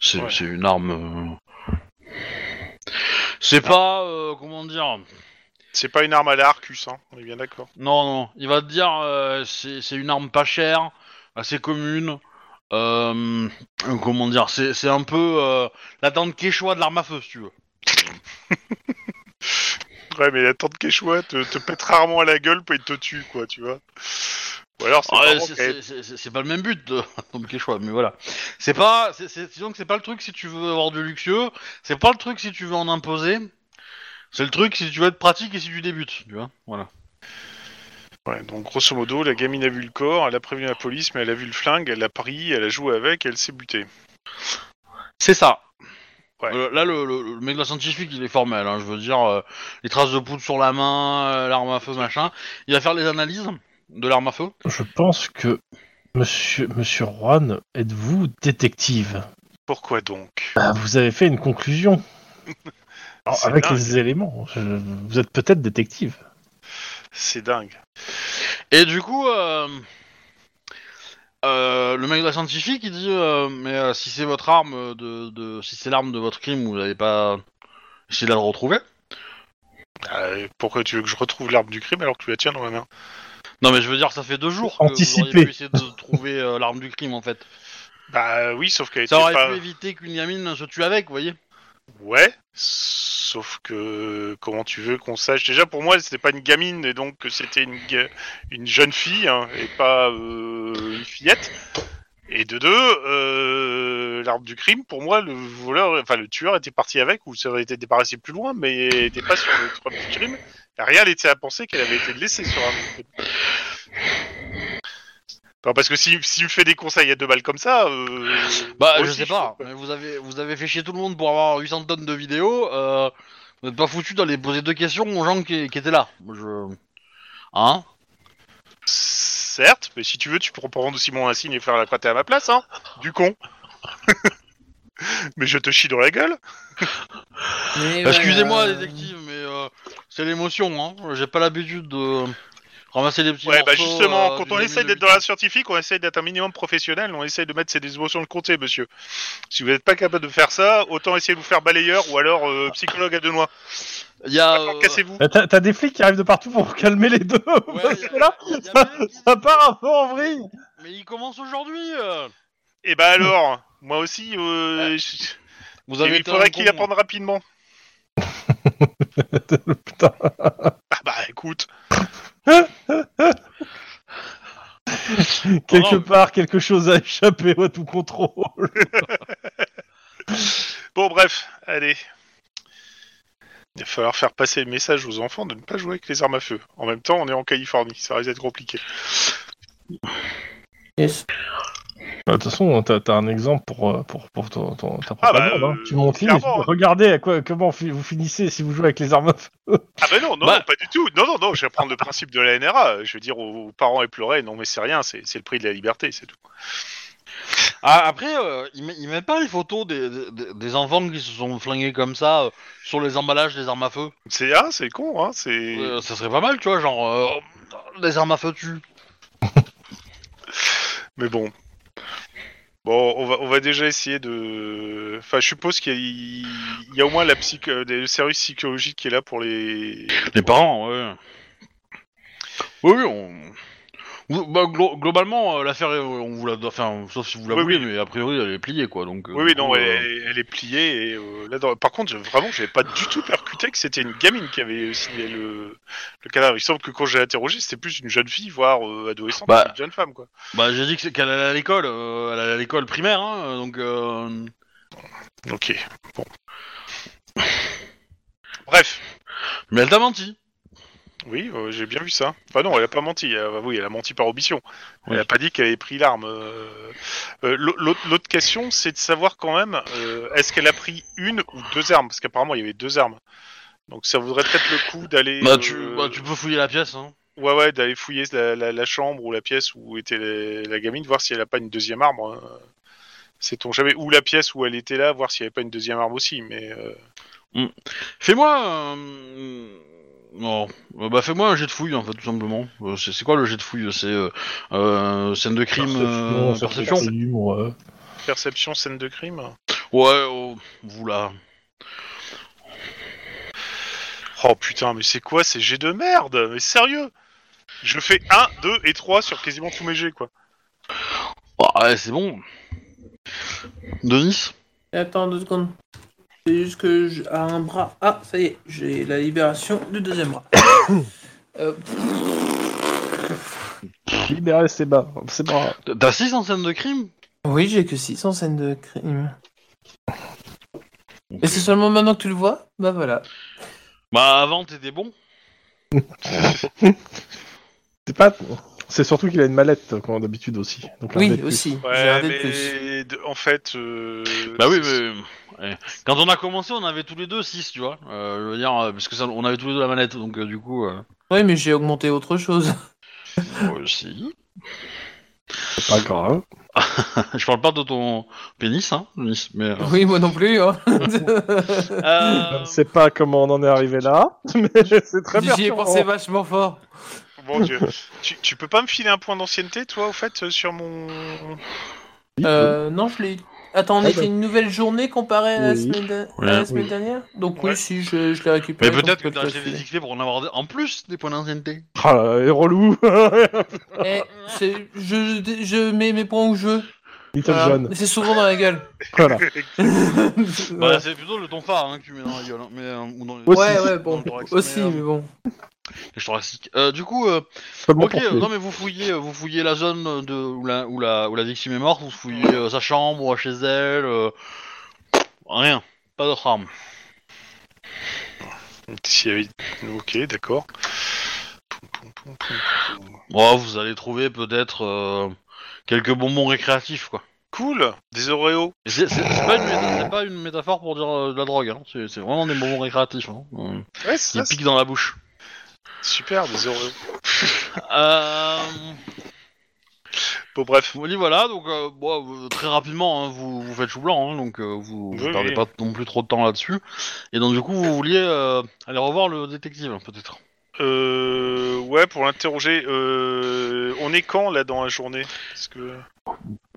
C'est Ouais. c'est une arme... euh, C'est pas... euh, comment dire... C'est pas une arme à la Arcus, hein, on est bien d'accord. Non, non, il va te dire, euh, c'est c'est une arme pas chère, assez commune. Euh, comment dire, c'est c'est un peu euh, la tante Quechua de l'arme à feu, si tu veux. Ouais, mais la tante Quechua te, te pète rarement à la gueule puis te tue, quoi, tu vois. Ou alors c'est Ah, pas le même but de tante Quechua, mais voilà. C'est pas, c'est- c'est- disons que c'est pas le truc si tu veux avoir du luxueux, c'est pas le truc si tu veux en imposer. C'est le truc si tu veux être pratique et si tu débutes, tu vois. Voilà. Ouais, donc grosso modo, la gamine a vu le corps, elle a prévenu la police, mais elle a vu le flingue, elle l'a pris, elle a joué avec, elle s'est butée. C'est ça. Ouais. Euh, là, le, le, le mec de la scientifique, il est formel. Hein, je veux dire, euh, les traces de poudre sur la main, euh, l'arme à feu, machin. Il va faire les analyses de l'arme à feu. Je pense que Monsieur Monsieur Juan, êtes-vous détective? Pourquoi donc? Bah, Vous avez fait une conclusion. Alors, avec dingue. les éléments, je- vous êtes peut-être détective. C'est dingue. Et du coup, euh, euh, le mec de la scientifique, il dit, euh, mais euh, si c'est votre arme de, de, si c'est l'arme de votre crime, vous n'avez pas essayé de la retrouver Euh, pourquoi tu veux que je retrouve l'arme du crime alors que tu la tiens dans ma main? Non, mais je veux dire, ça fait deux jours que vous Anticiper. auriez pu essayer de trouver euh, l'arme du crime, en fait. Bah oui, sauf qu'elle était Ça aurait pas... pu éviter qu'une gamine se tue avec, vous voyez Ouais, sauf que comment tu veux qu'on sache Déjà pour moi, c'était pas une gamine et donc c'était une, une jeune fille hein, et pas euh, une fillette. Et de deux, euh, l'arme du crime, pour moi, le voleur, enfin le tueur était parti avec ou ça aurait été débarrassé plus loin, mais était pas sur le du crime. Rien n'était à penser qu'elle avait été laissée sur l'arme du crime. Non, parce que si, s'il me fait des conseils à deux balles comme ça, euh, Bah, je aussi, sais pas, mais vous avez, vous avez fait chier tout le monde pour avoir 800 tonnes de vidéos. Euh, vous n'êtes pas foutu d'aller poser deux questions aux gens qui, qui étaient là. Je... Hein? Certes, mais si tu veux, tu peux prendre aussi mon insigne et faire la pâté à ma place, hein Du con Mais je te chie dans la gueule Excusez-moi, détective, mais euh, c'est l'émotion. Hein. J'ai pas l'habitude de ramasser des petits Ouais, bah justement, euh, quand on essaye de d'être dans la scientifique, on essaye d'être un minimum professionnel, on essaye de mettre ses émotions de côté, monsieur. Si vous n'êtes pas capable de faire ça, autant essayer de vous faire balayeur ou alors euh, psychologue à deux noix. Il y a. D'accord, euh, cassez-vous T'as t'as des flics qui arrivent de partout pour calmer les deux. ouais, parce il y a- que là, il y a ça, même part un peu en vrille. Mais il commence aujourd'hui. euh. Et bah alors, moi aussi, euh, je- Vous avez il été faudrait un qu'il con. apprenne rapidement. Putain. Ah bah écoute, Quelque non. part, quelque chose a échappé à tout contrôle. bon bref, allez. Il va falloir faire passer le message aux enfants de ne pas jouer avec les armes à feu. En même temps, on est en Californie, ça risque d'être compliqué. Yes. Bah, De toute façon, t'as as un exemple pour, euh, pour, pour ton, ton- ta Ah bah, hein. Tu montes l'île, clairement. regardez à quoi, comment vous finissez si vous jouez avec les armes à feu. Ah bah non, non, Bah- non, pas du tout. Non, non, non, je vais prendre le principe de la NRA. Je vais dire aux, aux parents éplorés, non mais c'est rien, c'est c'est le prix de la liberté, c'est tout. Ah, après, euh, ils, met- ils mettent pas les photos des, des, des enfants qui se sont flingués comme ça euh, sur les emballages des armes à feu? C'est ah, c'est con, hein, c'est... Euh, ça serait pas mal, tu vois, genre euh, des armes à feu tuent. Mais bon. Bon, on va, on va déjà essayer de. Enfin, je suppose qu'il y, a- il y a au moins la psych... euh, des services psychologiques qui est là pour les. Les parents, ouais. Oui, oui, on. Bah, glo- globalement, euh, l'affaire, est- on vous la, enfin, sauf si vous la Oui, voulez, oui. mais a priori, elle est pliée, quoi. Donc. euh, Oui, oui, non, elle, euh, est- elle est pliée. Et, euh, là, dans- Par contre, je- vraiment, j'avais pas du tout percuté que c'était une gamine qui avait signé le, le cadavre. Il semble que quand j'ai interrogé, c'était plus une jeune fille, voire euh, adolescente, Bah. une jeune femme, quoi. Bah, j'ai dit qu'elle allait à l'école, euh, elle allait à l'école primaire, hein, donc. euh, Ok, bon. Bref. Mais elle t'a menti. Oui, euh, j'ai bien vu ça. Enfin non, elle a pas menti. Euh, oui, elle a menti par omission. Elle Oui. a pas dit qu'elle avait pris l'arme. euh. Euh, l'au- L'autre question, c'est de savoir quand même, est-ce qu'elle a pris une ou deux armes? Parce qu'apparemment, il y avait deux armes. Donc ça vaudrait peut-être le coup d'aller... Bah, tu, bah, tu peux fouiller la pièce, hein. Ouais, ouais, d'aller fouiller la, la- la chambre ou la pièce où était la, la gamine, voir si elle a pas une deuxième arme. hein. Sait-on jamais. Ou la pièce où elle était là, voir s'il n'y avait pas une deuxième arme aussi. Mais euh, Fais-moi. Euh, Non, Euh, bah fais-moi un jet de fouille en fait tout simplement. Euh, c'est c'est quoi le jet de fouille? C'est euh, euh, scène de crime, euh, perception. crime, ouais. perception, scène de crime? Ouais, oh, vous là. Oh putain, mais c'est quoi ces jets de merde? Mais sérieux Je fais 1, 2 et 3 sur quasiment tous mes jets, quoi. Ah, ouais, c'est bon. Denis? Attends deux secondes. C'est juste que j'ai un bras. Ah, ça y est, j'ai la libération du deuxième bras. Euh, Libérer ses bas, c'est pas. T'as 6 en scène de crime? Oui, j'ai que 6 en scène de crime. Et c'est seulement maintenant que tu le vois? Bah voilà. Bah avant t'étais bon. C'est pas. C'est surtout qu'il a une mallette, comme d'habitude aussi. Donc, Oui, aussi. Ouais, mais de- en fait... euh, Bah oui, mais ouais. quand on a commencé, on avait tous les deux 6, tu vois. Euh, je veux dire, euh, parce que ça, on avait tous les deux la manette, donc euh, du coup. Euh... Oui, mais j'ai augmenté autre chose. moi aussi. C'est pas grave. Je parle pas de ton pénis, hein, Denis, mais. euh, Oui, moi non plus. Hein. euh, Je ne sais pas comment on en est arrivé là, mais c'est très bien. J'y ai pensé vachement fort. Mon dieu. tu, tu peux pas me filer un point d'ancienneté, toi, au fait, euh, sur mon... Euh, non, je l'ai. Attends, on Ah, était bah. une nouvelle journée comparée à la semaine, de- Ouais. à la semaine Oui. dernière? Donc Ouais. oui, si, je, je l'ai récupéré. Mais peut-être que peux t'as te acheté le des filer. tickets pour en avoir en plus des points d'ancienneté. Ah, là, et relou. Eh, c'est- je, je mets mes points où je veux. Little Voilà. John. Mais C'est souvent dans la gueule. Voilà. Bah, c'est plutôt le ton phare hein, que tu mets dans la gueule. hein, mais, euh, ou dans les-. Ouais, ouais, dans le bon. Aussi, mais, euh, mais bon. Les thoraciques. Euh, du coup, euh, ok, tuer. non mais vous fouillez, vous fouillez la zone de où la où la, où la victime est morte, vous fouillez euh, sa chambre, chez elle, euh, rien, pas d'autre arme. Ok, d'accord. Bon, vous allez trouver peut-être euh, quelques bonbons récréatifs quoi. Cool Des Oreos C'est pas, pas une métaphore pour dire euh, de la drogue, hein. c'est vraiment des bonbons récréatifs. Hein. Euh, Ouais, Ils ça, piquent dans la bouche. Super, des Oreos. Euh... Bon, bref. Voilà, voilà, donc euh, bon, euh, très rapidement, hein, vous, vous faites chou blanc, hein, donc euh, vous, vous Oui, perdez oui. pas non plus trop de temps là-dessus. Et donc du coup, vous vouliez euh, aller revoir le détective, peut-être. Euh, ouais, pour l'interroger, on est quand, là, dans la journée? Parce que...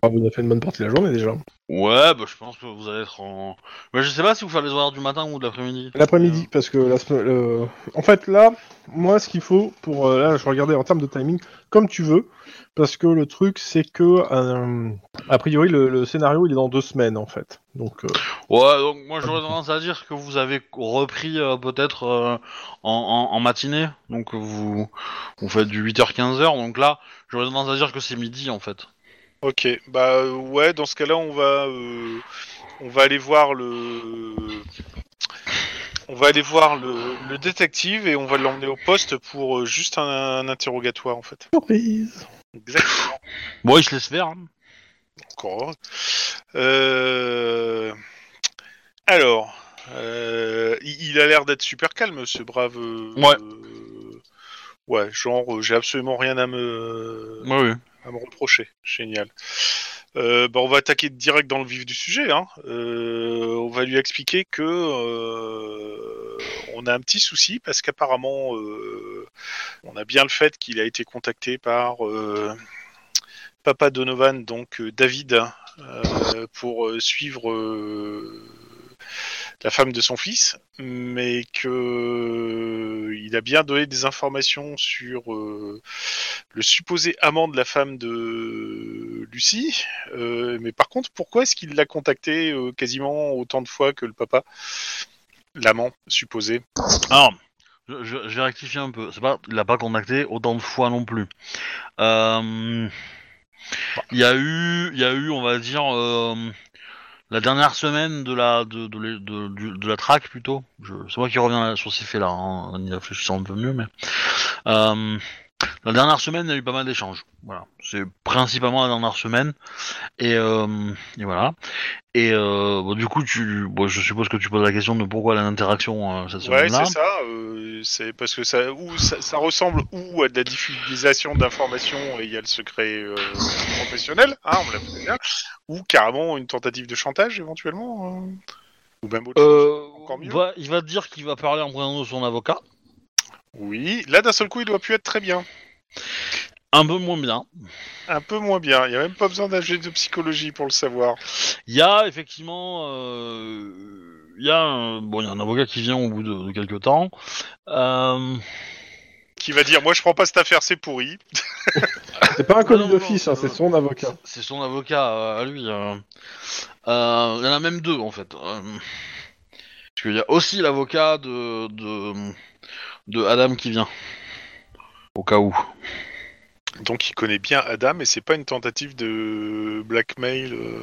Vous avez fait une bonne partie de la journée déjà. Ouais, bah je pense que vous allez être en... Mais je sais pas si vous faites les horaires du matin ou de l'après-midi. L'après-midi, parce que la semaine- le- en fait là, moi ce qu'il faut pour euh, là, je regardais en termes de timing, comme tu veux, parce que le truc c'est que euh, a priori le, le scénario il est dans deux semaines en fait. Donc euh, Ouais, donc moi j'aurais tendance à dire que vous avez repris euh, peut-être euh, en, en, en matinée, donc vous, vous faites du 8h-15h, donc là j'aurais tendance à dire que c'est midi en fait. Ok, bah euh, ouais, dans ce cas-là, on va, euh, on va aller voir le, on va aller voir le, le détective et on va l'emmener au poste pour euh, juste un, un interrogatoire en fait. surprise. Exactement. Bon, il se laisse faire. hein. Encore heureux. Euh... Alors, euh, il, il a l'air d'être super calme, ce brave. euh, Ouais. euh, ouais, genre, euh, j'ai absolument rien à me, Ouais, oui. À me reprocher. Génial. Euh, bah, on va attaquer direct dans le vif du sujet. Hein. Euh, on va lui expliquer que euh, on a un petit souci parce qu'apparemment, on a bien le fait qu'il a été contacté par Papa Donovan, donc David, euh, pour suivre la femme de son fils, mais que il a bien donné des informations sur euh, le supposé amant de la femme de Lucie. Euh, mais par contre, pourquoi est-ce qu'il l'a contacté euh, quasiment autant de fois que le papa, l'amant supposé? Alors, je, je, je vais rectifier un peu. C'est pas, il l'a pas contacté autant de fois non plus. Il y a eu, il y a eu, on va dire, la dernière semaine de la de, de, de, de, la track plutôt. C'est moi qui reviens sur ces faits-là, hein, en y réfléchissant un peu mieux, mais euh, la dernière semaine, il y a eu pas mal d'échanges. Voilà, c'est principalement la dernière semaine, et, euh, et voilà. Et euh, bon, du coup, tu, bon, je suppose que tu poses la question de pourquoi l'interaction euh, cette Ouais, semaine-là. c'est ça. euh, c'est parce que ça, ou ça, ça ressemble ou à de la diffusion d'informations et il y a le secret professionnel, hein, on l'a fait bien, ou carrément une tentative de chantage éventuellement, ou même autre chose. Encore mieux. bah, il va te dire qu'il va parler en présence de son avocat. Oui, là d'un seul coup, il doit plus être très bien. Un peu moins bien. Un peu moins bien. Il y a même pas besoin d'un jet de psychologie pour le savoir. Il y a effectivement, euh, il y a un, bon, il y a un avocat qui vient au bout de, de quelques temps. Euh, Qui va dire, moi je prends pas cette affaire, c'est pourri. C'est pas un commis d'office, hein, c'est son avocat. c'est son avocat euh, à lui. euh. Euh, il y en a même deux en fait. Euh, parce qu'il y a aussi l'avocat de, de de Adam qui vient. Au cas où. Donc il connaît bien Adam et c'est pas une tentative de blackmail. euh,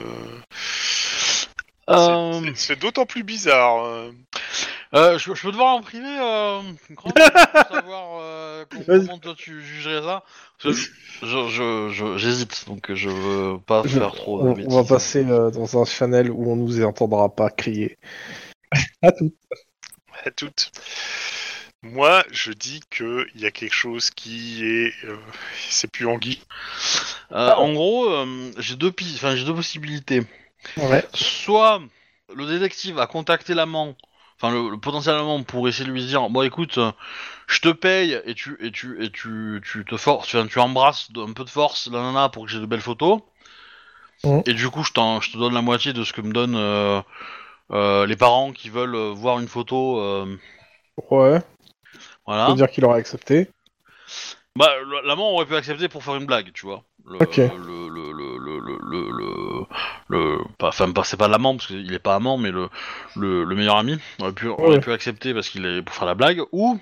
Euh, c'est- d'autant plus bizarre. euh. Je, je peux te voir en privé, euh, Grant, pour savoir euh, comment toi tu jugerais ça que je, je, je- j'hésite, donc je veux pas faire trop de On, on va passer euh, dans un channel où on nous entendra pas crier. À tout. à toutes. Moi, je dis que il y a quelque chose qui est, euh, c'est plus Anguille. Euh, en gros, euh, j'ai deux pistes, enfin j'ai deux possibilités. Ouais. Soit le détective a contacté l'amant, enfin le, le potentiel amant pour essayer de lui dire bon écoute, euh, je te paye et tu et tu et tu tu te forces, enfin, tu embrasses de- un peu de force la nana pour que j'ai de belles photos. Mhm. Et du coup, je, t'en- je te donne la moitié de ce que me donnent euh, euh, les parents qui veulent euh, voir une photo. euh, Ouais. Voilà. Faut dire qu'il aurait accepté. Bah, l'amant aurait pu accepter pour faire une blague, tu vois. Le, Ok. Le, le, le, le, le, le, le, pas, enfin, pas- c'est pas l'amant parce qu'il est pas amant, mais le, le, le meilleur ami aurait pu, aurait pu accepter parce qu'il est pour faire la blague. Ou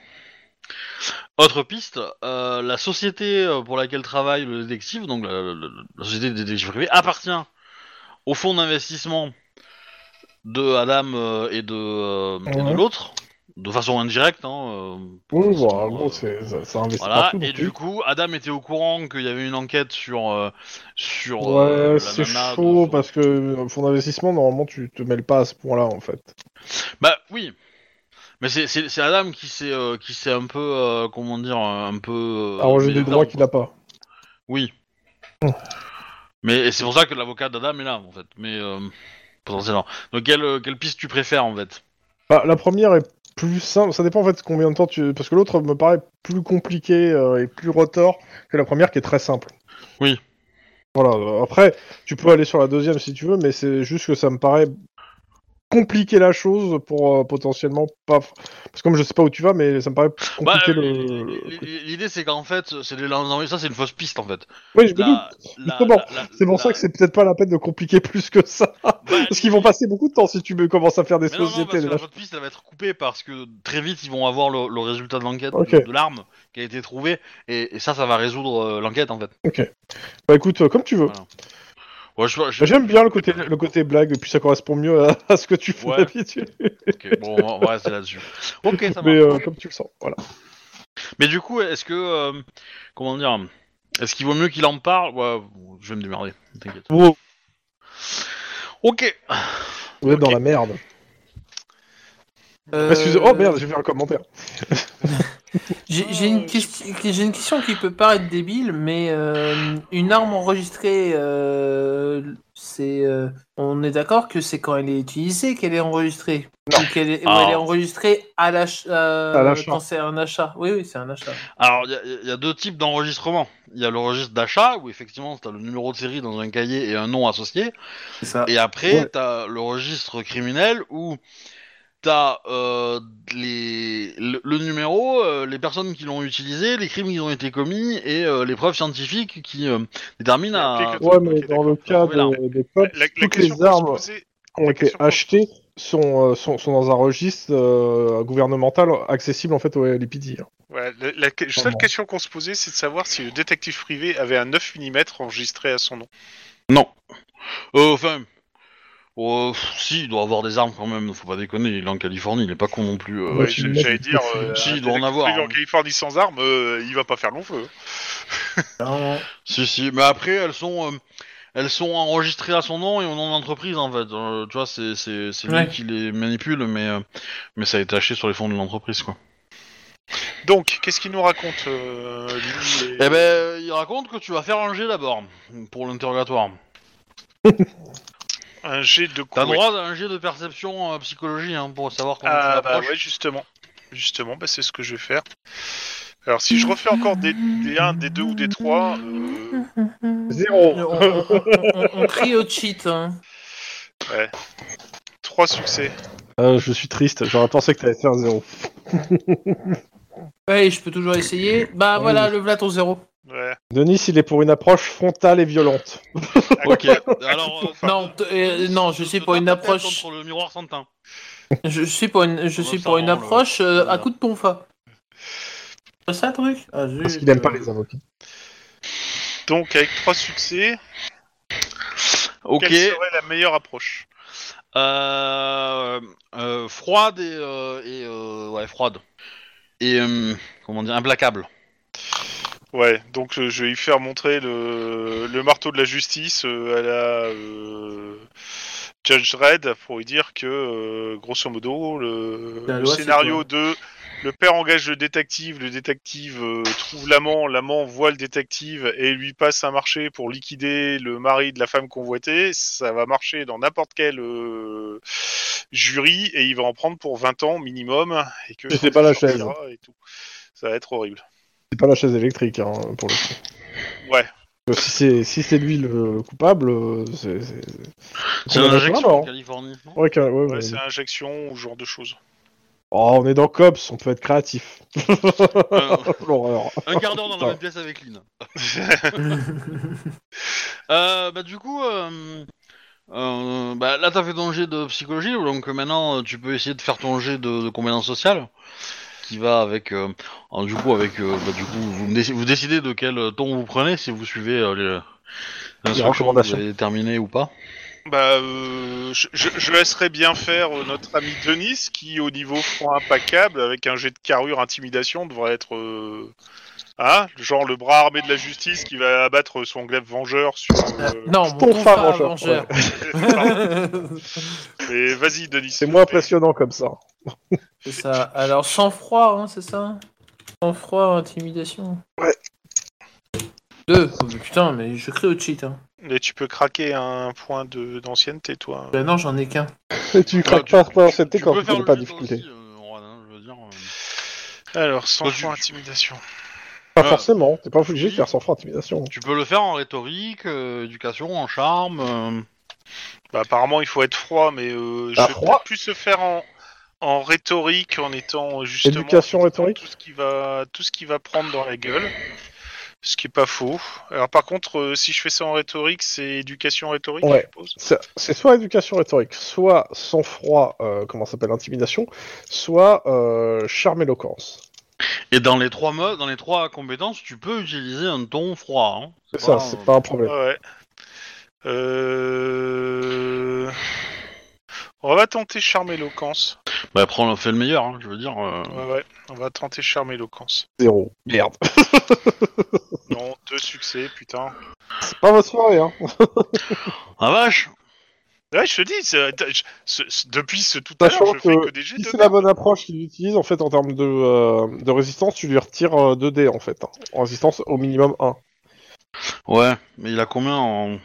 autre piste, euh, la société euh, pour laquelle travaille le détective, donc la, la- la société des détectives privés, appartient au fonds d'investissement de Adam euh, et de, euh, l'autre, de façon indirecte. Hein, euh, bon, en l'instant, gros, euh, c'est, ça, ça investit voilà, partout. et du coup, Adam était au courant qu'il y avait une enquête sur euh, sur Ouais, euh, c'est de chaud parce que euh, fonds d'investissement, normalement, tu te mêles pas à ce point-là, en fait. Bah oui, mais c'est Adam qui s'est euh, qui s'est un peu euh, comment dire un peu euh, mis des droits qu'il a pas. Oui. Hmm. Mais c'est pour ça que l'avocat d'Adam est là en fait. Mais euh, potentiellement. Donc quelle euh, quelle piste tu préfères en fait? Bah, la première est plus simple, ça dépend en fait combien de temps tu. Parce que l'autre me paraît plus compliqué euh, et plus retors que la première qui est très simple. Oui. Voilà, euh, après, tu peux aller sur la deuxième si tu veux, mais c'est juste que ça me paraît compliquer la chose pour euh, potentiellement pas. Parce que comme je sais pas où tu vas, mais ça me paraît Bah, compliquer euh, le. L'idée c'est qu'en fait c'est non, ça c'est une fausse piste en fait. Oui, je. La- C'est pour la- ça que c'est peut-être pas la peine de compliquer plus que ça. bah, Parce qu'ils vont passer beaucoup de temps si tu me commences à faire des Mais non, non, sociétés. parce que des la votre piste elle va être coupée parce que très vite ils vont avoir le, le résultat de l'enquête Ok. de, de l'arme qui a été trouvée et, et ça ça va résoudre euh, l'enquête en fait. Bah écoute, comme tu veux. Voilà. Ouais, je, je- J'aime bien le côté, le côté blague, et puis ça correspond mieux à, à ce que tu fais Ouais. d'habitude. ok, bon, on va- on va rester là-dessus. Ok, ça marche. Mais euh, comme tu le sens, voilà. Mais du coup, est-ce que. euh, comment dire Est-ce qu'il vaut mieux qu'il en parle? Ouais, je vais me démerder, t'inquiète. Vous, Ok vous êtes dans Ok. la merde. Euh, Excusez, oh merde, j'ai fait un commentaire. J'ai j'ai une, question- j'ai une question qui peut paraître débile, mais euh, une arme enregistrée, euh, c'est, euh, on est d'accord que c'est quand elle est utilisée qu'elle est enregistrée? Non. Ou qu'elle est, Ah. elle est enregistrée à l'achat, À l'achat. quand c'est un achat. Oui, oui, c'est un achat. Alors, il y a- il y, a deux types d'enregistrement. Il y a le registre d'achat, où effectivement, tu as le numéro de série dans un cahier et un nom associé. Ça. Et après, Ouais. tu as le registre criminel, où tu as les... le, le numéro, euh, les personnes qui l'ont utilisé, les crimes qui ont été commis et euh, les preuves scientifiques qui euh, déterminent à... Ouais, mais dans le cas des, des cops, La, la toutes question les armes qui ont été achetées sont, euh, sont, sont dans un registre euh, gouvernemental accessible en fait au LPD. hein. Ouais, la, la seule Vraiment. question qu'on se posait, c'est de savoir si le détective privé avait un 9 mm enregistré à son nom. Non. Euh, Enfin... euh, si, il doit avoir des armes quand même, faut pas déconner, il est en Californie, il est pas con non plus. euh, Ouais, J'allais dire, euh, Si, il doit en avoir, privé hein. en Californie sans armes, euh, il va pas faire long feu. Non. Si, si, mais après, elles sont, euh, elles sont enregistrées à son nom et au nom d'entreprise, en fait. Euh, tu vois, c'est, c'est, c'est lui qui les manipule, mais, euh, mais ça a été acheté sur les fonds de l'entreprise, quoi. Donc, qu'est-ce qu'il nous raconte euh, lui et- Eh ben, il raconte que tu vas faire un jet d'abord, pour l'interrogatoire. Un jet de T'as droit à un jet de perception euh, psychologie, hein, pour savoir comment tu Ah bah l'approches. ouais, justement. Justement, bah, c'est ce que je vais faire. Alors, si je refais encore des, des 1, des 2 ou des 3, euh, Zéro. On, on- on- on- on crie au cheat. Hein. 3 succès. Euh, je suis triste, j'aurais pensé que t'allais faire zéro. Ouais, je peux toujours essayer. Bah Oui. voilà, le v'là ton zéro. Ouais. Denis, il est pour une approche frontale et violente. Ok, alors... euh, Non, euh, non, je suis pour une approche. Contre le miroir sans teint. Je suis pour une, je suis pour approche euh, à coup de tonfa. C'est ça, truc? Ah. Parce qu'il aime pas les avocats. Donc, avec 3 succès, Ok. quelle serait la meilleure approche? Euh, euh, froide et, euh, et euh, ouais froide et euh, comment dire implacable. Ouais, donc euh, je vais lui faire montrer le, le marteau de la justice euh, à la euh, Judge Dredd pour lui dire que, euh, grosso modo, le, La le loi, c'est scénario quoi de le père engage le détective, le détective euh, trouve l'amant, l'amant voit le détective et lui passe un marché pour liquider le mari de la femme convoitée, ça va marcher dans n'importe quel euh, jury et il va en prendre pour 20 ans minimum et que Et c'est pas la chaise. sortira et tout. Ça va être horrible. C'est pas la chaise électrique, hein, pour le coup. Ouais. Euh, Si c'est si c'est lui le, le coupable, euh, c'est. c'est- injection en Californie. non Ouais, qu'un- ouais, Ouais, ouais. c'est injection ou ce genre de choses. Oh, on est dans Cops, on peut être créatif. Euh, L'horreur. un quart d'heure dans la même pièce avec Lynn. Euh, bah du coup, euh, euh, bah, là t'as fait ton jet de psychologie, donc euh, maintenant euh, tu peux essayer de faire ton jet de, de compétence sociale, qui va avec, euh, alors, du coup avec, euh, bah, du coup vous, me déci- vous décidez de quel ton vous prenez si vous suivez euh, les, les recommandations. déterminées ou pas? Bah, euh, je, je- je laisserai bien faire euh, notre ami Denis, qui au niveau front impeccable, avec un jet de carrure intimidation, devrait être... euh, Hein genre le bras armé de la justice qui va abattre son glaive vengeur sur... euh, non, mon tonfa vengeur. Mais vas-y Denis. C'est moins impressionnant comme ça. c'est ça. Alors, sang-froid, hein, c'est ça? Sang-froid, intimidation. Ouais. Deux. Oh, mais putain, mais je crie au cheat. Hein. Mais tu peux craquer un point de d'ancienneté, toi. Bah non, j'en ai qu'un. Et tu craques tu- pas pour l'ancienneté Tu quand tu le pas de difficulté. aussi, euh, Juan, je veux dire. euh. Alors, sans point intimidation. Pas forcément, t'es pas obligé de faire sans franc intimidation. Tu peux le faire en rhétorique, euh, éducation, en charme. euh, Bah, apparemment, il faut être froid, mais euh, je Ah, vais froid peut-être plus se faire en, en rhétorique, en étant justement Éducation rhétorique tout ce qui va tout ce qui va prendre dans la gueule, ce qui est pas faux. Alors par contre, euh, si je fais ça en rhétorique, c'est éducation rhétorique, Ouais. je suppose. C'est c'est soit éducation rhétorique, soit sang-froid, euh, comment ça s'appelle, intimidation, soit euh, charme éloquence. Et dans les trois modes, dans les trois compétences, tu peux utiliser un ton froid. hein. C'est ça, c'est pas un problème. Ouais. Euh... On va tenter charme éloquence. Bah, prends, fais le meilleur, hein, je veux dire. euh. Ouais, ouais. On va tenter charme éloquence. Zéro. Merde. Non, deux succès, putain. C'est pas votre soirée, hein. Ah vache Ouais, je te dis, c'est- je- ce- ce- depuis ce tout à l'heure, Sachant je fais que, que des jets si de c'est la bonne approche qu'il utilise, en fait, en termes de, euh, de résistance, tu lui retires 2 dés, en fait. hein. En résistance, au minimum 1. Ouais, mais il a combien en.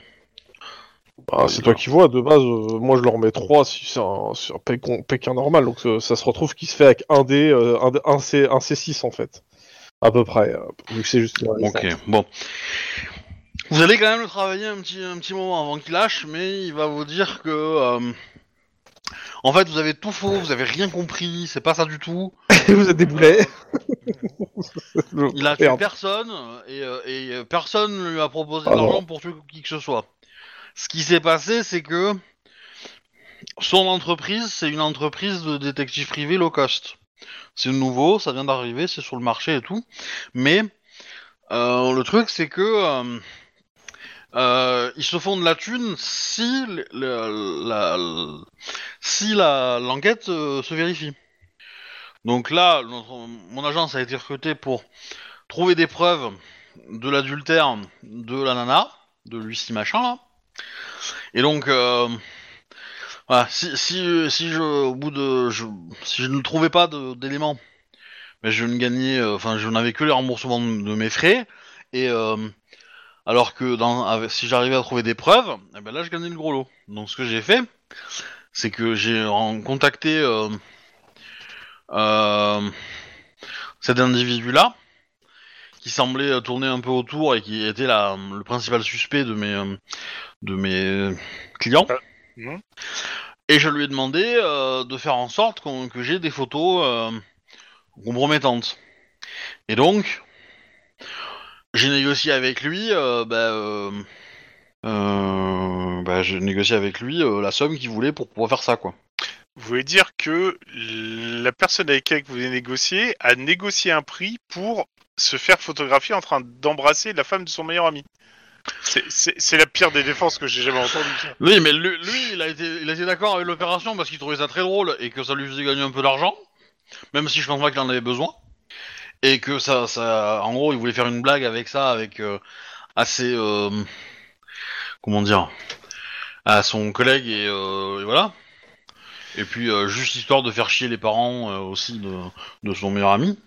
Ah, c'est toi qui vois, de base, euh, moi je leur mets 3 si c'est un, c'est un Pékin, Pékin normal, donc euh, ça se retrouve qu'il se fait avec un dé, euh, un, un C, un C6 en fait. À peu près, euh, vu que c'est juste une Ok, bon. Vous allez quand même le travailler un petit, un petit moment avant qu'il lâche, mais il va vous dire que. euh, En fait, vous avez tout faux, vous avez rien compris, c'est pas ça du tout. Vous êtes des boulets Il a tué Merde. personne et, euh, et, euh, personne ne lui a proposé Ah de non. l'argent pour tuer qui que ce soit. Ce qui s'est passé, c'est que son entreprise, c'est une entreprise de détective privé low cost. C'est nouveau, ça vient d'arriver, c'est sur le marché et tout. Mais euh, le truc, c'est que euh, euh, ils se font de la thune si la, si la l'enquête euh, se vérifie. Donc là, mon agence a été recrutée pour trouver des preuves de l'adultère de la nana, de Lucie machin là. Et donc, euh, voilà, si, si, si je, au bout de, si je ne trouvais pas d'éléments, je ne gagnais, enfin, je n'avais que les remboursements de, de mes frais, et alors que dans, avec- si j'arrivais à trouver des preuves, eh ben là, je gagnais le gros lot. Donc, ce que j'ai fait, c'est que j'ai en- contacté euh, euh, cet individu-là, qui semblait euh, tourner un peu autour et qui était la, le principal suspect de mes, euh, de mes clients. mhm. Et je lui ai demandé euh, de faire en sorte qu'on- que j'ai des photos euh, compromettantes. Et donc, j'ai négocié avec lui, euh, bah, euh, euh, bah, j'ai négocié avec lui euh, la somme qu'il voulait pour pouvoir faire ça, quoi. Vous voulez dire que la personne avec laquelle vous avez négocié a négocié un prix pour se faire photographier en train d'embrasser la femme de son meilleur ami? C'est- la pire des défenses que j'ai jamais entendues. ça. Oui, mais lui, lui, il a été, il a été d'accord avec l'opération parce qu'il trouvait ça très drôle et que ça lui faisait gagner un peu d'argent, même si je pense pas qu'il en avait besoin. Et que ça, ça, en gros, il voulait faire une blague avec ça, avec euh, assez, euh, comment dire, à son collègue et, euh, et voilà. Et puis euh, juste histoire de faire chier les parents aussi de, de son meilleur ami.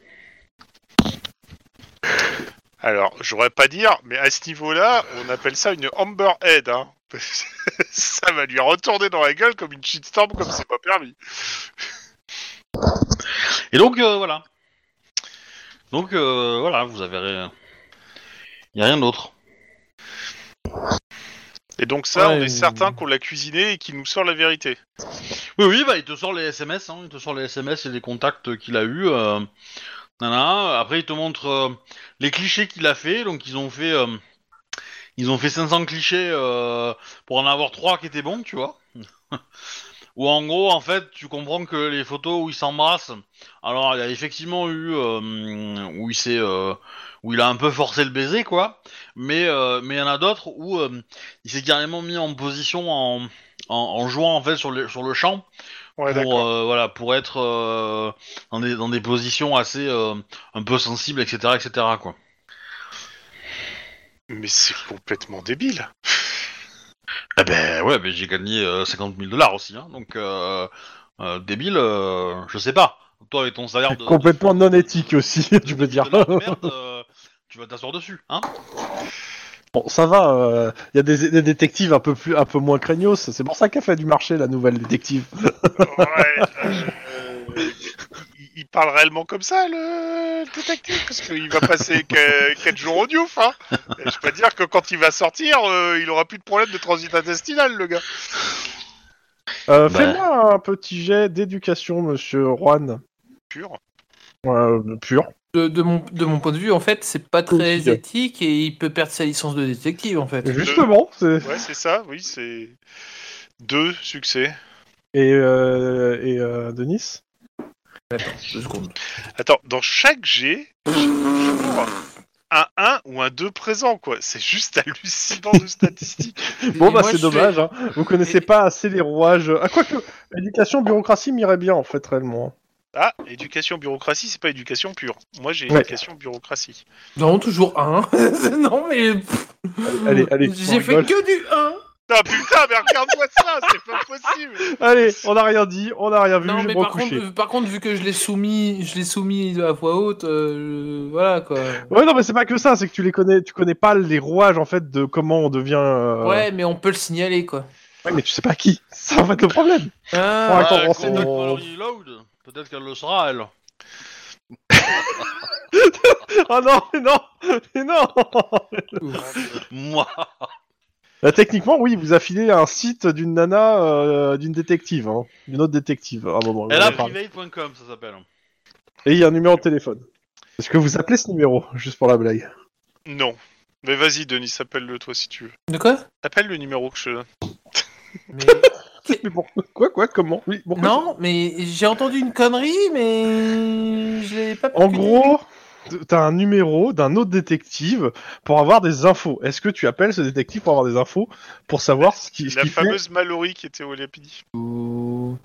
Alors, j'aurais pas dire, mais à ce niveau-là, on appelle ça une Amber Head. Hein. ça va lui retourner dans la gueule comme une shitstorm comme c'est pas permis. Et donc voilà. Donc euh, voilà, vous avez, rien- y a rien d'autre. Et donc ça, Ouais, on est euh, certain qu'on l'a cuisiné et qu'il nous sort la vérité. Oui, oui, bah il te sort les SMS, hein, il te sort les SMS et les contacts qu'il a eu. Euh, nana. Après, il te montre euh, les clichés qu'il a fait. Donc, ils ont fait, euh, ils ont fait 500 clichés euh, pour en avoir trois qui étaient bons, tu vois. Ou en gros, en fait, tu comprends que les photos où ils s'embrassent, alors il y a effectivement eu euh, où il s'est, euh, où il a un peu forcé le baiser, quoi. Mais euh, mais il y en a d'autres où euh, il s'est carrément mis en position en, en, en jouant en fait sur le sur le champ Ouais, pour euh, voilà pour être euh, dans des dans des positions assez euh, un peu sensibles, etc., etc. Quoi. Mais c'est complètement débile. Eh ben ouais, mais j'ai gagné euh, 50 000 dollars aussi, hein, donc euh, euh, débile, euh, je sais pas. Toi avec ton salaire de Complètement non éthique aussi, tu peux dire. de, de merde, euh, tu vas t'asseoir dessus, hein Bon, ça va, il y a des, des détectives un peu plus, un peu moins craignos. C'est pour ça qu'a fait du marché la nouvelle détective. Ouais, euh, il, parle réellement comme ça, le, le détective, parce qu'il va passer 4 jours au Diouf. Hein. Et je peux dire que quand il va sortir, euh, il aura plus de problème de transit intestinal, le gars. Euh, Bah. Fais-moi un petit jet d'éducation, monsieur Juan. Pur. Euh, pur. De, de mon, de mon point de vue, en fait, c'est pas très éthique et il peut perdre sa licence de détective, en fait. Justement, c'est. Ouais, c'est ça, oui, c'est deux succès. Et, euh, et euh, Denis? Attends, deux secondes. Attends, dans chaque G, j'ai toujours un 1 ou un 2 présent, quoi. C'est juste hallucinant de statistiques. Bon, Et bah c'est fais- dommage, hein. vous connaissez Et- pas assez les rouages. Ah, quoique, éducation, bureaucratie m'irait bien en fait, réellement. Ah, éducation bureaucratie, c'est pas éducation pure. Moi, j'ai Ouais. éducation bureaucratie. Non, toujours un. non, mais Allez, allez, on j'ai fait rigole. que du 1. Ah putain, mais regarde-moi ça, c'est pas possible. Allez, on n'a rien dit, on n'a rien vu, Non, je mais par contre, par contre, vu que je l'ai soumis, je l'ai soumis à voix haute, euh, voilà quoi. Ouais, non, mais c'est pas que ça, c'est que tu les connais, tu connais pas les rouages en fait de comment on devient. euh, Ouais, mais on peut le signaler quoi. ouais, mais tu sais pas qui. C'est ça en fait le problème. Ah, Ouais, attends, on-. Peut-être qu'elle le sera, elle. Oh non, mais non, mais non. Moi. Bah, techniquement, oui, vous affilez à un site d'une nana, euh, d'une détective, hein, d'une autre détective. À un moment, a private.com, ça s'appelle. Et il y a un numéro de téléphone. Est-ce que vous appelez ce numéro, juste pour la blague? Non. Mais vas-y, Denis, appelle-le toi si tu veux. De quoi? Appelle le numéro que je donne. Mais- Mais bon, quoi, quoi, comment? Oui, pourquoi Non, mais j'ai entendu une connerie, mais je l'ai pas. En gros, t'as un numéro d'un autre détective pour avoir des infos. Est-ce que tu appelles ce détective pour avoir des infos pour savoir ce qui- ce La qu'il fait fameuse Mallory qui était au LAPD. Ou-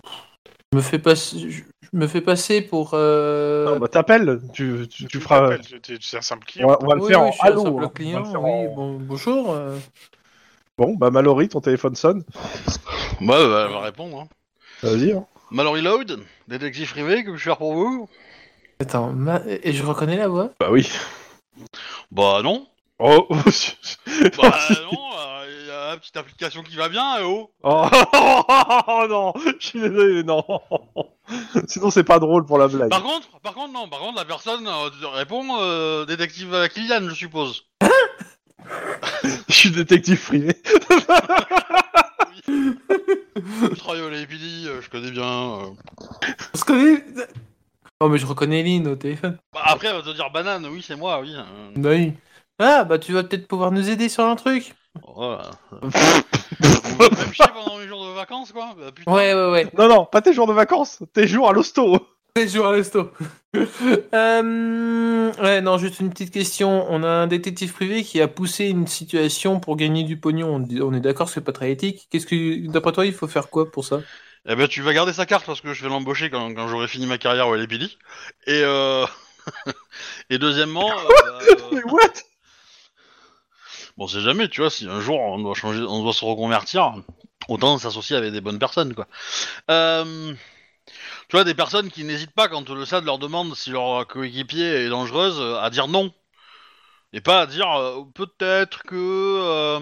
Je me fais passer, je me fais passer pour. euh, Non, bah t'appelles, tu, tu, tu feras. C'est un simple On client. va, on va le faire oui, en je suis un allô. simple hein. On va client. le faire Oui, en- bon, bonjour. euh. Bon, bah Mallory, ton téléphone sonne. Bah, bah, elle va répondre. Hein. Vas-y. Hein. Mallory Loud, détective privé, que je faire pour vous? Attends, ma- et je reconnais la voix? Bah oui. Bah non. Oh, Bah non, il y a la petite application qui va bien, eh oh. oh, oh, non, je suis désolé, non. Sinon c'est pas drôle pour la blague. Par contre, par contre, non, par contre, la personne euh, répond euh, détective Kylian, je suppose. Je suis détective privé. Je travaille au LAPD, euh, je connais bien. euh. On se connaît. Oh, mais je reconnais Lynn au téléphone. Bah, après, elle va te dire banane, oui, c'est moi, oui. euh, Bah oui. Ah, bah tu vas peut-être pouvoir nous aider sur un truc. Voilà. Vous me chier pendant mes jours de vacances, quoi. Bah, putain. Ouais, ouais, ouais. Non, non, pas tes jours de vacances, tes jours à l'hosto. Les jours à resto. euh, ouais, non, juste une petite question. On a un détective privé qui a poussé une situation pour gagner du pognon. On est d'accord, c'est pas très éthique. Qu'est-ce que, d'après toi, il faut faire quoi pour ça? Eh ben, tu vas garder sa carte parce que je vais l'embaucher quand, quand j'aurai fini ma carrière au LAPD. Et, euh... Et deuxièmement, euh, Mais what? Bon, c'est jamais, tu vois, si un jour on doit changer, on doit se reconvertir, autant s'associer avec des bonnes personnes, quoi. Euh... Tu vois, des personnes qui n'hésitent pas quand le SAD leur demande si leur coéquipier est dangereuse euh, à dire non. Et pas à dire euh, peut-être que. euh,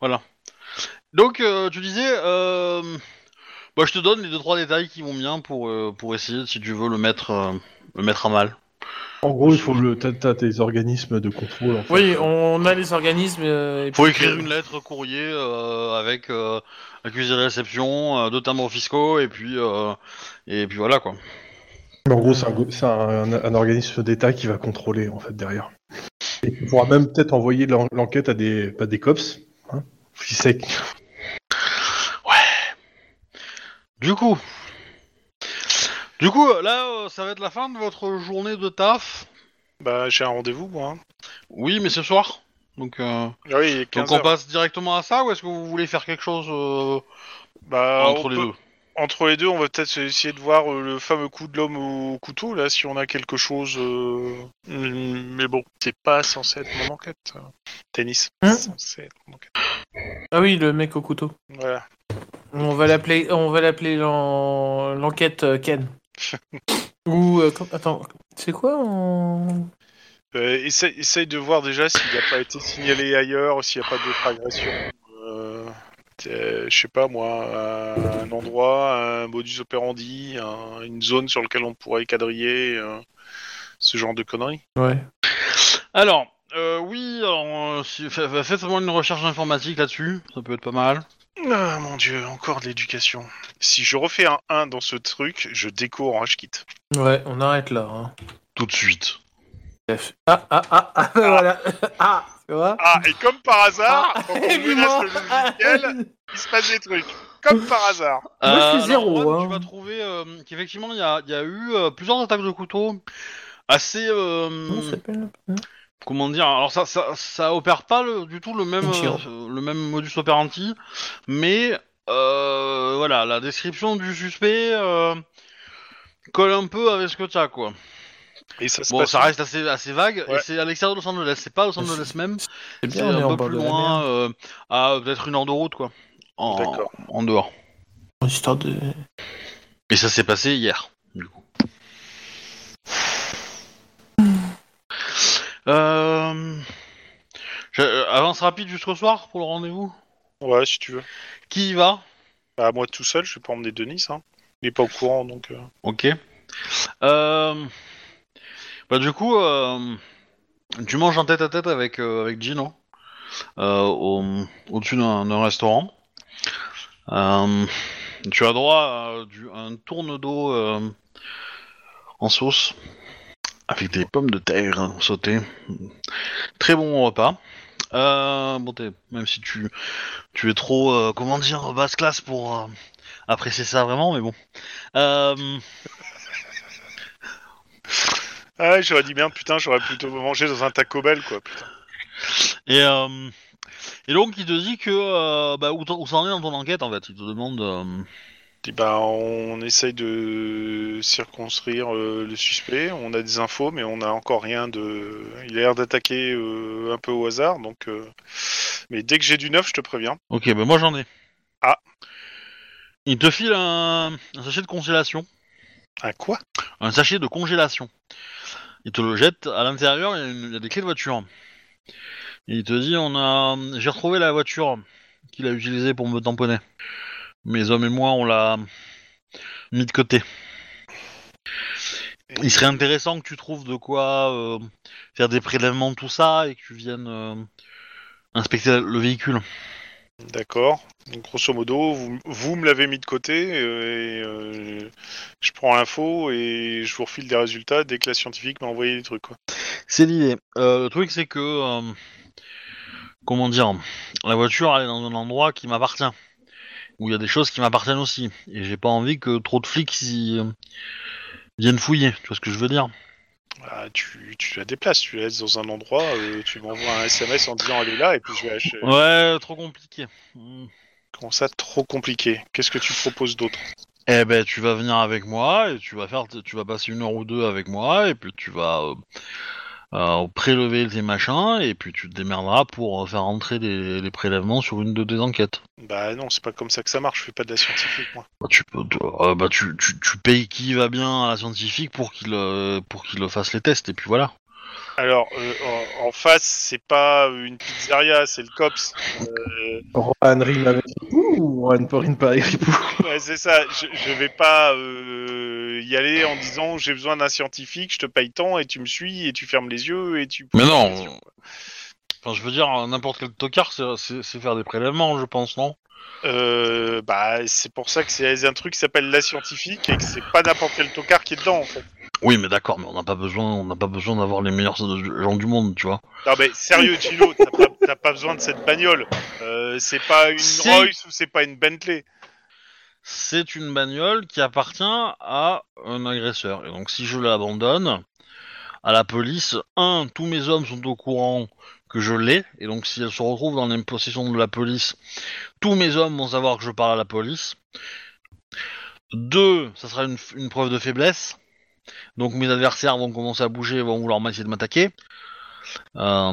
Voilà. Donc, euh, tu disais. Bah, je te donne les deux trois détails qui vont bien pour, euh, pour essayer, si tu veux, le mettre, euh, le mettre à mal. En gros, il faut le. T'as, tes organismes de contrôle. En fait. Oui, on a les organismes. euh, et Faut puis- écrire une lettre courrier euh, avec euh, accusé de réception, euh, deux timbres fiscaux et puis euh, et puis voilà quoi. Mais en gros, c'est un, organisme d'État qui va contrôler en fait derrière. Et tu pourras même peut-être envoyer l'en- l'enquête à des, pas des cops. Hein si c'est Du coup, du coup là euh, ça va être la fin de votre journée de taf. Bah, j'ai un rendez-vous, moi. hein. Oui, mais ce soir. Donc, euh, Ah oui, il est 15 donc on heures. passe directement à ça ou est-ce que vous voulez faire quelque chose euh, Bah, entre les peut- deux? Entre les deux, on va peut-être essayer de voir euh, le fameux coup de l'homme au couteau, là, si on a quelque chose. euh, mm, Mais bon, c'est pas censé être mon enquête. euh. Tennis. Hein? C'est censé être mon enquête. Ah oui, le mec au couteau. Voilà. On va l'appeler, on va l'appeler l'en- l'enquête euh, Ken. Ou euh, attends, c'est quoi on... Euh, essaye, essaye de voir déjà s'il n'a pas été signalé ailleurs, s'il n'y a pas d'autres agressions. Euh, je sais pas moi, euh, un endroit, un modus operandi, un- une zone sur laquelle on pourrait quadriller, euh, ce genre de conneries. Ouais. Alors, euh, oui, alors, euh, si- fa- faites-moi une recherche informatique là-dessus, ça peut être pas mal. Ah mon dieu, encore de l'éducation. Si je refais un 1 dans ce truc, je découvre, hein, je quitte. Ouais, on arrête là. hein. Tout de suite. Bref. Ah ah ah ah voilà. Ah, tu vois. Ah, et comme par hasard, Ah, quand on évidemment. menace le logiciel, il se passe des trucs. Comme par hasard. Moi, je suis alors, zéro, Juan, hein. Tu vas trouver euh, qu'effectivement il y a, il y a eu euh, plusieurs attaques de couteau assez. euh, Comment ça s'appelle comment dire Alors ça, ça, ça opère pas le- du tout le même, euh, le même modus operandi, mais euh, voilà, la description du suspect euh, colle un peu avec ce que tu as quoi. Et ça Bon, ça reste assez, assez vague, et c'est à l'extérieur de Los Angeles, c'est pas Los Angeles même, C'est un peu plus loin, euh, à peut-être une heure de route, quoi. En, dehors. Histoire de. Et ça s'est passé hier, du coup. Euh... je- euh, avance rapide jusqu'au soir pour le rendez-vous Ouais, si tu veux. Qui y va Bah, moi tout seul, je vais pas emmener Denis. Hein. Il est pas au courant, donc... euh, Ok. Euh... Bah du coup, euh... tu manges en tête à tête avec, euh, avec Gino euh, au, au-dessus d'un, d'un restaurant. Euh, tu as droit à du, un tourne d'eau euh, en sauce avec des pommes de terre sautées. Très bon repas. Euh, bon, t'es- même si tu, tu es trop, euh, comment dire, basse classe pour euh, apprécier ça vraiment, mais bon. Euh, Ah ouais, j'aurais dit bien, putain, j'aurais plutôt mangé dans un Taco Bell, quoi, putain. Et, euh, et donc il te dit que euh, bah, où, t'en- où ça en est dans ton enquête en fait? Il te demande. euh, Et bah, on essaye de circonscrire euh, le suspect. On a des infos, mais on n'a encore rien de. Il a l'air d'attaquer euh, un peu au hasard, donc. euh, Mais dès que j'ai du neuf, je te préviens. Ok, bah moi j'en ai. Ah. Il te file un, un sachet de congélation. Un quoi? Un sachet de congélation. Il te le jette à l'intérieur. Il y a une- il y, a des clés de voiture. Et il te dit on a, j'ai retrouvé la voiture qu'il a utilisée pour me tamponner. Mes hommes et moi on l'a mis de côté. Il serait intéressant que tu trouves de quoi euh, faire des prélèvements, tout ça, et que tu viennes euh, inspecter le véhicule. D'accord. Donc, grosso modo, vous, vous me l'avez mis de côté, euh, et je prends l'info et je vous refile des résultats dès que la scientifique m'a envoyé des trucs, quoi. C'est l'idée. Le truc, c'est que. comment dire La voiture, elle est dans un endroit qui m'appartient. Où il y a des choses qui m'appartiennent aussi. Et j'ai pas envie que trop de flics y, viennent fouiller. Tu vois ce que je veux dire? Ah, tu, tu la déplaces, tu la laisses dans un endroit, euh, tu m'envoies un SMS en disant elle est là, et puis je vais acheter. Ouais, trop compliqué. Hmm. Comment ça, trop compliqué? Qu'est-ce que tu proposes d'autre? Eh ben, tu vas venir avec moi et tu vas faire, tu vas passer une heure ou deux avec moi et puis tu vas euh, euh, prélever tes machins et puis tu te démerderas pour euh, faire entrer les, les prélèvements sur une de tes enquêtes. Bah non, c'est pas comme ça que ça marche, je fais pas de la scientifique, moi. Bah, tu peux, euh, bah, tu, tu, tu payes qui va bien à la scientifique pour qu'il euh, pour qu'il fasse les tests et puis voilà. Alors, euh, en, en face, c'est pas une pizzeria, c'est le COPS. Euh, Rohan rime avec Ripou ou Rohan peut rime pas avec Ripou ouais, c'est ça, je, je vais pas euh, y aller en disant j'ai besoin d'un scientifique, je te paye tant et tu me suis et tu fermes les yeux et tu... Mais non. Enfin, je veux dire, n'importe quel tocard, c'est- faire des prélèvements, je pense, non? Euh, bah, c'est pour ça que c'est un truc qui s'appelle la scientifique et que c'est pas n'importe quel tocard qui est dedans, en fait. Oui, mais d'accord, mais on n'a pas besoin, on n'a pas besoin d'avoir les meilleurs gens du monde, tu vois. Non mais sérieux Chino, t'as pas, besoin de cette bagnole. Euh, c'est pas une Si. Royce ou c'est pas une Bentley. C'est une bagnole qui appartient à un agresseur. Et donc si je l'abandonne à la police, un, tous mes hommes sont au courant que je l'ai, et donc si elle se retrouve dans les possessions de la police, tous mes hommes vont savoir que je parle à la police. Deux, ça sera une, une preuve de faiblesse. Donc mes adversaires vont commencer à bouger, vont vouloir essayer de m'attaquer. Euh,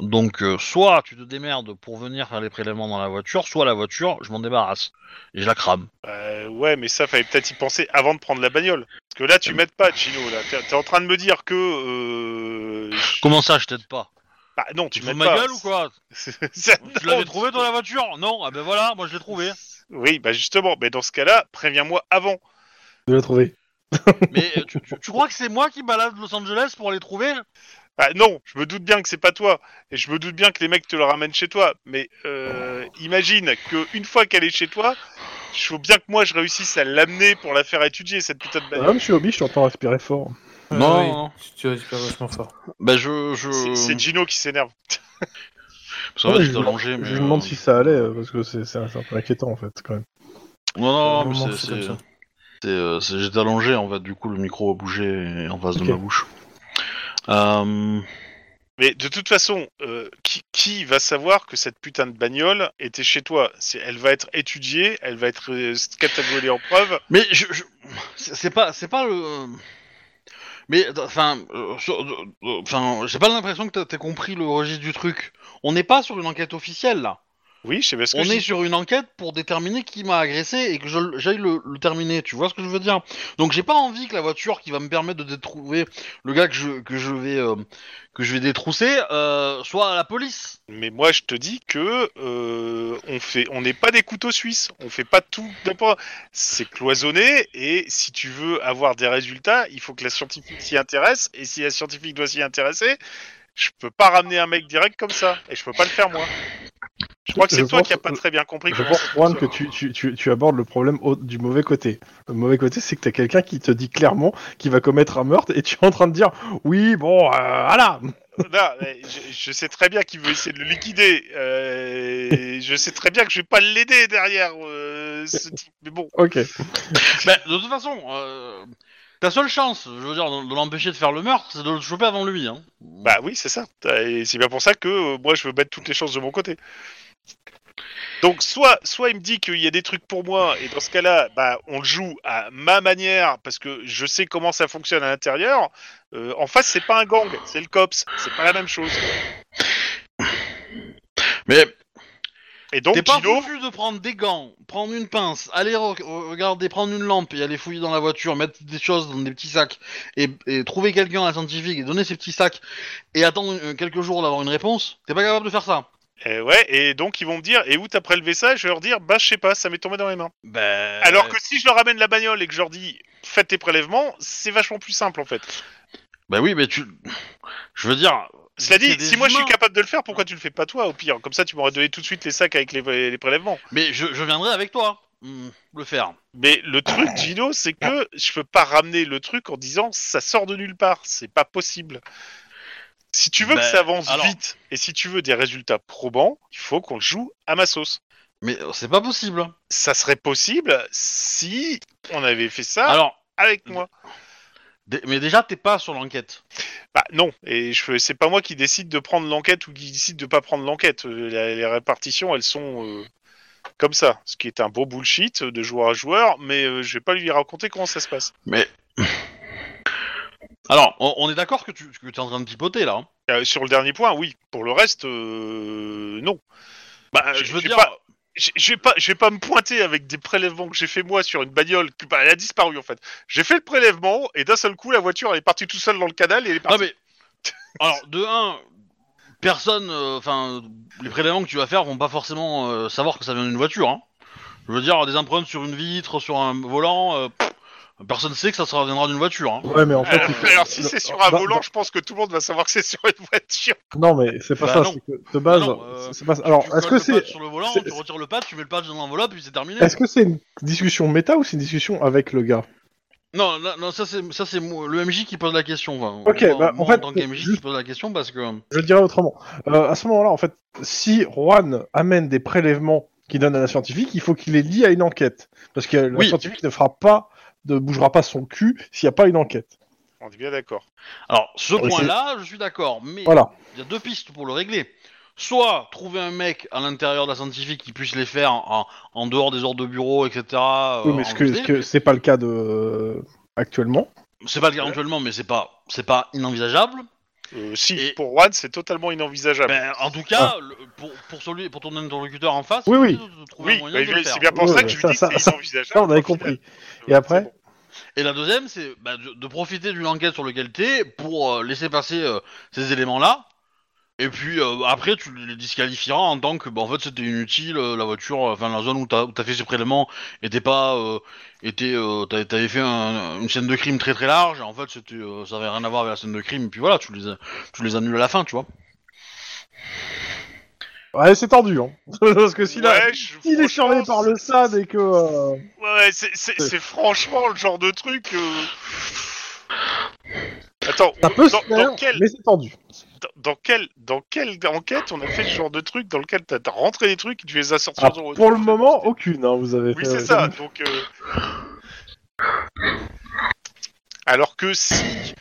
donc euh, soit tu te démerdes pour venir faire les prélèvements dans la voiture, soit la voiture, je m'en débarrasse et je la crame. Euh, ouais, mais ça fallait peut-être y penser avant de prendre la bagnole. Parce que là, tu m'aides pas, Chino. Là, t'es, t'es en train de me dire que. Euh... je- Comment ça, je t'aide pas? Bah non, Tu tu m'aides ma gueule ou quoi? Tu l'avais trouvé toi la voiture? Non Ah ben voilà, moi je l'ai trouvé. Oui, bah justement. Mais dans ce cas-là, préviens-moi avant. De la trouver. Mais tu, tu- tu crois que c'est moi qui balade Los Angeles pour les trouver? Bah non, je me doute bien que c'est pas toi. Et je me doute bien que les mecs te le ramènent chez toi. Mais euh, imagine que une fois qu'elle est chez toi, il faut bien que moi je réussisse à l'amener pour la faire étudier cette putain de bagnole. Ah, monsieur Obi, je t'entends respirer fort. Euh, Non, oui, non. Tu, respires vachement fort. Bah je... je... C'est, Gino qui s'énerve. Ça va, Ouais, tu je, allongé, mais... je lui demande euh, si ça allait, euh, parce que c'est c'est un, peu inquiétant en fait, quand même. Non, non, mais c'est... euh, J'étais allongé en fait, du coup le micro a bougé en face de ma bouche. Euh... Mais de toute façon, euh, qui, qui va savoir que cette putain de bagnole était chez toi? Elle va être étudiée, elle va être euh, cataloguée en preuve. Mais je, je- c'est pas, c'est pas le. Mais enfin, euh, enfin, j'ai pas l'impression que t'as- t'as compris le registre du truc. On n'est pas sur une enquête officielle là. Oui, je sais bien ce que On je est dis. sur une enquête pour déterminer qui m'a agressé et que je- j'aille le, le terminer. Tu vois ce que je veux dire? Donc j'ai pas envie que la voiture qui va me permettre de détrouver le gars que je que je vais euh, que je vais détrousser euh, soit à la police. Mais moi, je te dis que euh, on fait, on n'est pas des couteaux suisses. On fait pas tout n'importe. C'est cloisonné et si tu veux avoir des résultats, il faut que la scientifique s'y intéresse. Et si la scientifique doit s'y intéresser, je peux pas ramener un mec direct comme ça et je peux pas le faire moi. Je crois que c'est toi pense- qui a pas très bien compris. Je pense, Juan, que tu, tu, tu, tu abordes le problème au- du mauvais côté. Le mauvais côté, c'est que t'as quelqu'un qui te dit clairement qu'il va commettre un meurtre et tu es en train de dire oui, bon, euh, voilà. Non, mais je, je sais très bien qu'il veut essayer de le liquider. Euh, je sais très bien que je vais pas l'aider derrière euh, ce type. Mais bon. Ok. Ben, de toute façon, euh, ta seule chance, je veux dire, de, de l'empêcher de faire le meurtre, c'est de le choper avant lui. Hein. Bah oui, c'est ça. Et c'est bien pour ça que euh, moi, je veux mettre toutes les chances de mon côté. Donc, soit, soit il me dit qu'il y a des trucs pour moi, et dans ce cas-là, bah, on le joue à ma manière, parce que je sais comment ça fonctionne à l'intérieur. Euh, en face, c'est pas un gang, c'est le COPS, c'est pas la même chose. Mais Et donc, t'es pas de prendre des gants, prendre une pince, aller re- regarder, prendre une lampe et aller fouiller dans la voiture, mettre des choses dans des petits sacs et, et trouver quelqu'un à la scientifique et donner ces petits sacs et attendre euh, quelques jours d'avoir une réponse. T'es pas capable de faire ça. eh ouais, et donc ils vont me dire, et où t'as prélevé ça? Je vais leur dire, bah je sais pas, ça m'est tombé dans les mains. Ben. Alors que si je leur ramène la bagnole et que je leur dis, faites tes prélèvements, c'est vachement plus simple en fait. Bah oui, mais tu. Je veux dire. Cela dit, si moi je suis capable de le faire, pourquoi tu le fais pas toi au pire? Comme ça tu m'aurais donné tout de suite les sacs avec les, les prélèvements. Mais je, je viendrai avec toi. hmm, le faire. Mais le truc, Gino, c'est que je peux pas ramener le truc en disant ça sort de nulle part. C'est pas possible. Si tu veux Ben, que ça avance alors- vite et si tu veux des résultats probants, il faut qu'on le joue à ma sauce. Mais euh, c'est pas possible. Ça serait possible si on avait fait ça Alors, avec moi. Mais déjà, t'es pas sur l'enquête. Bah non, et je c'est pas moi qui décide de prendre l'enquête ou qui décide de pas prendre l'enquête. Euh, Les, répartitions, elles sont euh, comme ça, ce qui est un beau bullshit de joueur à joueur, mais euh, je vais pas lui raconter comment ça se passe. Mais. Alors, on, on est d'accord que tu que es en train de pipoter là. hein Euh, sur le dernier point, oui. Pour le reste, euh, non. Bah, Je- je veux dire. pas- Je vais pas, je vais pas me pointer avec des prélèvements que j'ai fait moi sur une bagnole. Que, bah, elle a disparu en fait. J'ai fait le prélèvement et d'un seul coup, la voiture elle est partie tout seule dans le canal et elle est partie. mais. Alors, de un, personne. euh, Enfin, les prélèvements que tu vas faire vont pas forcément euh, savoir que ça vient d'une voiture. Hein. Je veux dire, des empreintes sur une vitre, sur un volant. euh, pff, personne sait que ça sera- viendra d'une voiture. Hein. Ouais, mais en fait. alors, faut- alors, si c'est sur un Bah, volant, bah, je pense que tout le monde va savoir que c'est sur une voiture. Non, mais c'est pas Bah ça. C'est que de base. Non, euh, c'est pas. Alors, est-ce que c'est. sur le volant, c'est- tu retires le patch, tu mets le patch dans l'enveloppe, puis c'est terminé. Est-ce que c'est une discussion méta ou c'est une discussion avec le gars? Non, là- non, ça c'est ça c'est moi- le MJ qui pose la question. Enfin, Ok, moi- bah, en fait, tant qu'MJ juste- qui pose la question parce que Je le dirais autrement. Euh, à ce moment-là, en fait, si Juan amène des prélèvements qu'il donne à la scientifique, il faut qu'il les lie à une enquête. Parce que la Oui. scientifique ne fera pas, ne bougera pas son cul s'il n'y a pas une enquête. On est bien d'accord. alors ce Oui, point-là, je suis d'accord, mais Voilà. il y a deux pistes pour le régler. Soit trouver un mec à l'intérieur de la scientifique qui puisse les faire en, en dehors des ordres de bureau, etc. euh, oui, mais ce que, en ce que c'est pas le cas de euh, actuellement. C'est pas le cas actuellement, mais c'est pas c'est pas inenvisageable. Euh, si, Et- pour Juan, c'est totalement inenvisageable. Ben, en tout cas, le- pour, pour celui pour ton interlocuteur en face, Ah. Oui, oui. de- trouver oui, un moyen mais de le c'est bien pour Ouais, ça que je lui ça- dis ça- que c'est ça- inenvisageable. ça, on avait au final. compris. Euh, Et après c'est bon. Et la deuxième, c'est bah, de, de profiter d'une enquête sur laquelle t'es pour euh, laisser passer euh, ces éléments-là. Et puis euh, après, tu les disqualifieras en tant que, bah, en fait, c'était inutile. euh, la voiture, euh, enfin la zone où t'as où t'as fait ce prélèvement était pas, euh, était, euh, t'avais fait un- une scène de crime très très large. Et en fait, c'était, euh, ça avait rien à voir avec la scène de crime. Et puis voilà, tu les, as- tu les annules à la fin, tu vois. Ouais, c'est tendu, hein. Parce que s'il Ouais, je- s'il est surveillé par le SAD et que. euh, Ouais, c'est franchement le genre de truc. Euh, Attends, Ça peut dans, se faire, dans quelle, mais c'est tendu. dans, dans quelle, dans quelle enquête on a fait ce genre de truc dans lequel t'as as rentré des trucs et tu les as sortis Ah, pour le moment, aucune, hein, vous avez Oui, fait. c'est ça. Donc, euh, alors que si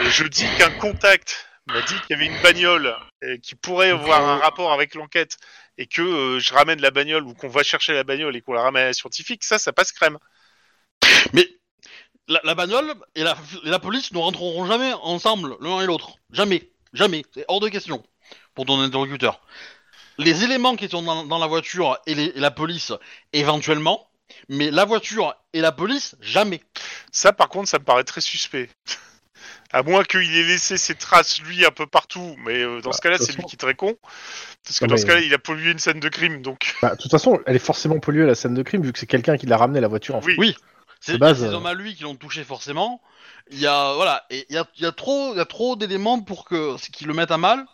euh, je dis qu'un contact m'a dit qu'il y avait une bagnole euh, qui pourrait avoir un rapport avec l'enquête et que euh, je ramène la bagnole ou qu'on va chercher la bagnole et qu'on la ramène à la scientifique, ça, ça passe crème. Mais la, la bagnole et la, et la police ne rentreront jamais ensemble l'un et l'autre. Jamais, jamais. C'est hors de question pour ton interlocuteur. Les éléments qui sont dans, dans la voiture et, les- et la police, éventuellement, mais la voiture et la police, jamais. Ça, par contre, ça me paraît très suspect. À moins qu'il ait laissé ses traces, lui, un peu partout. Mais euh, dans Bah, ce cas-là, c'est lui qui est très con. Parce que Non, dans mais- ce cas-là, il a pollué une scène de crime. Donc, Bah, de toute façon, elle est forcément polluée la scène de crime vu que c'est quelqu'un qui l'a ramené la voiture. En fait. oui. C'est des euh, hommes à lui qui l'ont touché forcément. Il y a voilà, et il y a, il y a trop, il y a trop d'éléments pour que qu'ils le mettent à mal,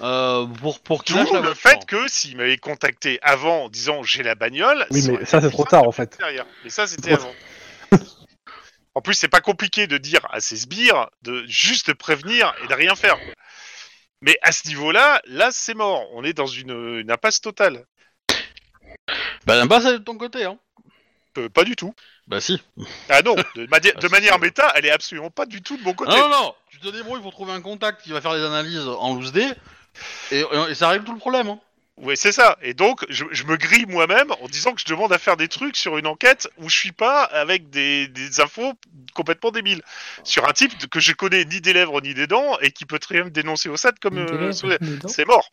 euh, pour pour qu'il le fait que s'il m'avait contacté avant en disant j'ai la bagnole. Oui, mais ça, c'est trop tard, en fait. Derrière. Mais ça, c'était avant. En plus, c'est pas compliqué de dire à ces sbires de juste prévenir et de rien faire. Mais à ce niveau-là, là, c'est mort. On est dans une, une impasse totale. Bah l'impasse elle est de ton côté, hein. Euh, pas du tout. Bah si. Ah non, de, mani- Ah, de manière méta, elle est absolument pas du tout de mon côté. Non non non, tu te débrouilles pour trouver un contact qui va faire des analyses en loose D, et, et ça règle tout le problème. Hein. Oui, c'est ça. Et donc, je, je me grille moi-même en disant que je demande à faire des trucs sur une enquête où je suis pas avec des, des infos complètement débiles. Sur un type que je connais ni des lèvres ni des dents et qui peut très bien me dénoncer au SAD comme... euh, sous- c'est mort.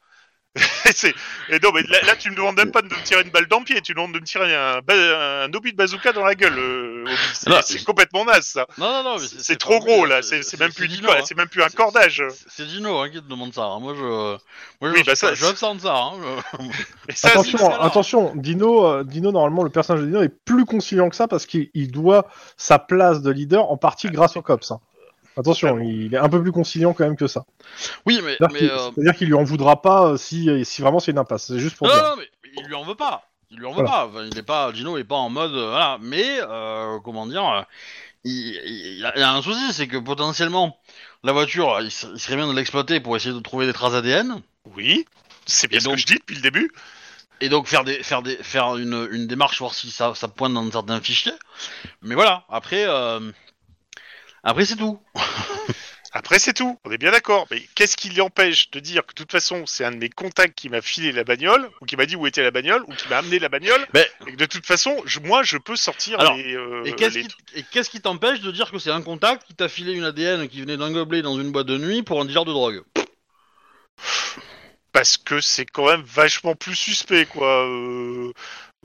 Et non, mais là, là, tu me demandes même pas de me tirer une balle dans le pied, tu me demandes de me tirer un, un obus de bazooka dans la gueule. euh. C'est- complètement naze, ça. Non non non, C'est trop vrai, gros, là. c'est- même plus, Dino, hein. c'est même plus un cordage. C'est- Dino hein, qui te demande ça. hein. Moi je, moi Oui, je, bah, ça, je ça. Hein. Ça, Attention, attention, Dino, euh, Dino, normalement, le personnage de Dino est plus conciliant que ça parce qu'il il doit sa place de leader en partie grâce au cops. Attention, il est un peu plus conciliant quand même que ça. Oui mais, C'est-à-dire qu'il euh, qu'il lui en voudra pas euh, si, si vraiment c'est une impasse. C'est juste pour non, dire. non, non, mais il lui en veut pas. Il lui en veut Voilà. pas. Enfin, il est pas. Gino est pas en mode euh, voilà. Mais euh, comment dire il, il- il y a- il y a un souci, c'est que potentiellement la voiture, il, se- il serait bien de l'exploiter pour essayer de trouver des traces ADN Oui, c'est bien Et ce donc- que je dis depuis le début. et donc faire des faire des faire une, une démarche voir si ça, ça pointe dans certains fichiers. Mais voilà. Après euh, après c'est tout. Après, c'est tout. On est bien d'accord. Mais qu'est-ce qui l'empêche de dire que de toute façon, c'est un de mes contacts qui m'a filé la bagnole, ou qui m'a dit où était la bagnole, ou qui m'a amené la bagnole, Mais et que de toute façon, je- moi, je peux sortir Alors, les. euh, Et qu'est-ce les- qui, et qu'est-ce qui t'empêche de dire que c'est un contact qui t'a filé une ADN qui venait d'un gobelet dans une boîte de nuit pour un dealer de drogue? Parce que c'est quand même vachement plus suspect, quoi. Euh,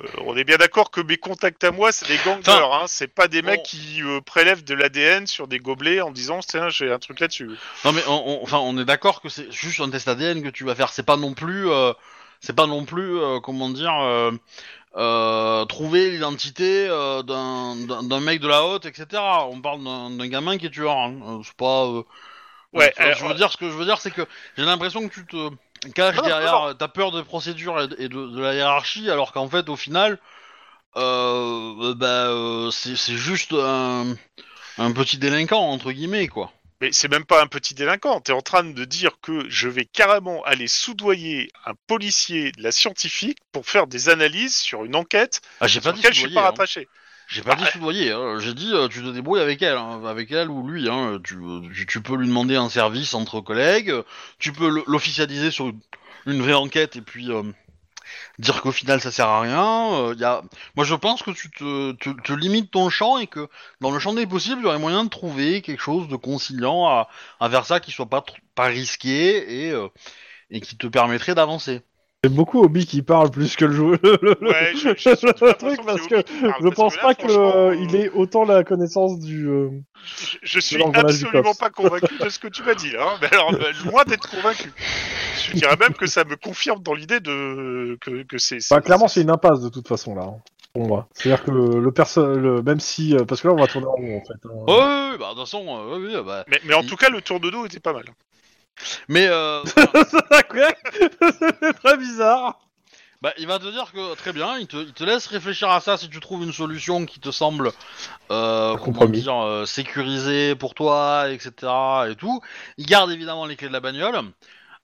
euh, on est bien d'accord que mes contacts à moi, c'est des gangsters, hein. C'est pas des mecs qui euh, prélèvent de l'ADN sur des gobelets en disant, tiens, j'ai un truc là-dessus. Non mais on, on- enfin on est d'accord que c'est juste un test ADN que tu vas faire. C'est pas non plus, euh, c'est pas non plus, comment dire, trouver l'identité d'un, mec de la haute, etc. On parle d'un, gamin qui est tueur. Hein. C'est pas. Ouais, alors, je veux dire ce que je veux dire, c'est que j'ai l'impression que tu te Non, non, derrière, non, t'as peur des procédures et de, et de- de la hiérarchie, alors qu'en fait au final, euh, bah, euh, c'est, c'est juste un, un petit délinquant entre guillemets quoi. Mais c'est même pas un petit délinquant. T'es en train de dire que je vais carrément aller soudoyer un policier de la scientifique pour faire des analyses sur une enquête Ah, j'ai sur pas dit laquelle je suis soudoyer, pas hein. rattaché. J'ai pas dit Ah, soudoyer, hein. j'ai dit euh, tu te débrouilles avec elle, hein, avec elle ou lui. Hein. Tu, tu, tu peux lui demander un service entre collègues, tu peux l'officialiser sur une, vraie enquête et puis euh, dire qu'au final ça sert à rien. euh, y a... Moi je pense que tu te, te, te limites ton champ et que dans le champ des possibles, il y aurait moyen de trouver quelque chose de conciliant à, à vers ça qui soit pas, pas risqué et, euh, et qui te permettrait d'avancer. C'est beaucoup Obi qui parle plus que le jeu. Ouais, je- le truc parce que je pense que là, pas franchement, euh, euh, ait autant la connaissance du. euh, Je, je suis absolument pas convaincu de ce que tu m'as dit là. hein. Mais alors, loin d'être convaincu. Je dirais même que ça me confirme dans l'idée de que, que c'est. Bah, clairement, c'est une impasse de toute façon là. hein, Pour moi. C'est-à-dire que le, le perso, le- même si, parce que là, on va tourner en rond en fait. hein. Ouais, ouais, ouais, bah de toute façon, euh, ouais, bah. Mais, mais en tout cas, le tour de dos était pas mal. Mais euh, c'est très bizarre. Bah, il va te dire que très bien, il te, il te laisse réfléchir à ça si tu trouves une solution qui te semble euh, comment compromis. dire, euh, sécurisée pour toi, etc. et tout. Il garde évidemment les clés de la bagnole.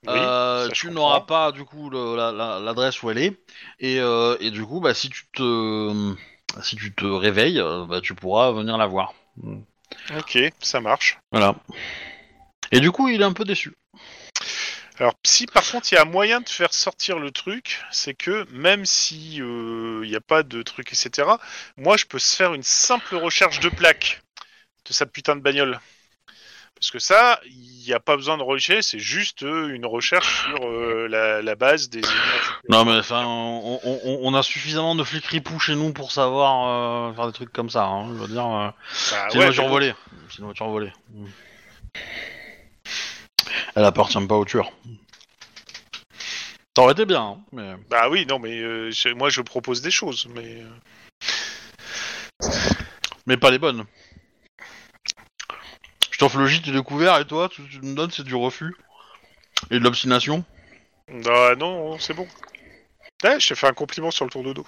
Oui, Euh, ça, je tu comprends. n'auras pas du coup le- la- la- l'adresse où elle est et, euh, et du coup bah si tu te si tu te réveilles euh, bah, tu pourras venir la voir. Ok, ça marche. Voilà. Et du coup il est un peu déçu. Alors, si par contre il y a un moyen de faire sortir le truc, c'est que même si euh, il n'y a pas de truc, etc., moi je peux se faire une simple recherche de plaque de sa putain de bagnole. Parce que ça, il n'y a pas besoin de rechercher, c'est juste euh, une recherche sur euh, la, la base des. Non mais enfin, on, on- on- on a suffisamment de flics ripoux chez nous pour savoir euh, faire des trucs comme ça. Hein, je veux dire, Bah, c'est ouais, une voiture volée. C'est une voiture volée. Elle appartient pas au tueur. Ça aurait été bien, hein, mais. Bah oui, non, mais euh, je- moi je propose des choses, mais. euh, Mais pas les bonnes. Je t'offre le gîte du découvert et toi, tu, tu me donnes c'est du refus. Et de l'obstination. Ah non, c'est bon. Eh, je t'ai fait un compliment sur le tour de dos.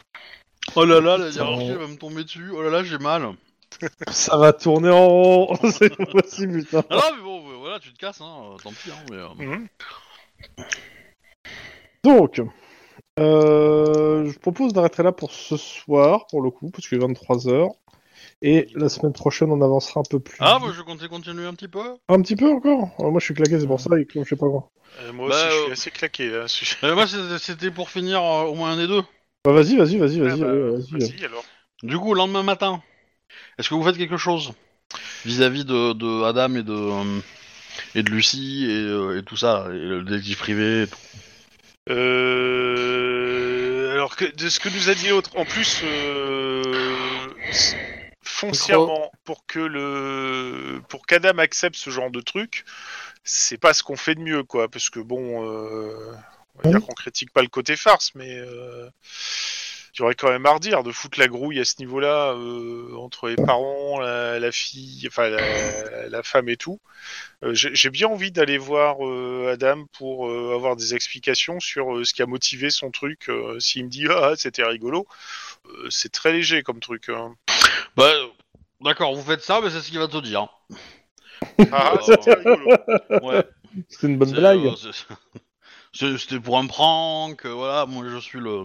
Oh là là, la hiérarchie elle va me tomber dessus. Oh là là, j'ai mal. Ça va tourner en rond. c'est pas possible, putain. Ah non, mais bon, euh, voilà, tu te casses, hein. euh, Tant pis, hein, mais. euh, Mhm. Donc, euh, je propose d'arrêter là pour ce soir, pour le coup, parce qu'il est 23h. Et la semaine prochaine, on avancera un peu plus. Ah, bah je comptais continuer un petit peu. Un petit peu encore? Ah, Moi, je suis claqué, c'est pour ça, et que je sais pas quoi. Euh, moi Bah, aussi, je euh, suis assez claqué là. Euh, moi, c'était- c'était pour finir euh, au moins un des deux. Bah, vas-y, vas-y, vas-y, Ah vas-y. bah, ouais, vas-y. Vas-y alors. Du coup, le lendemain matin, est-ce que vous faites quelque chose vis-à-vis de, de Adam et de euh, et de Lucie et, euh, et tout ça, et le détective privé et tout? Euh, alors que de ce que nous a dit l'autre, en plus, euh, s- foncièrement, pour que le, pour qu'Adam accepte ce genre de truc, c'est pas ce qu'on fait de mieux, quoi. Parce que bon, euh, on va dire qu'on critique pas le côté farce, mais euh, aurait quand même à redire de foutre la grouille à ce niveau-là euh, entre les parents, la, la fille, enfin la, la femme et tout. Euh, J'ai bien envie d'aller voir euh, Adam pour euh, avoir des explications sur euh, ce qui a motivé son truc. euh, S'il me dit ah c'était rigolo, euh, c'est très léger comme truc. hein. Bah, d'accord, vous faites ça, mais c'est ce qu'il va te dire. Ah Euh, c'était rigolo. Ouais. C'est une bonne blague. euh, C'était pour un prank, euh, voilà. Moi, je suis le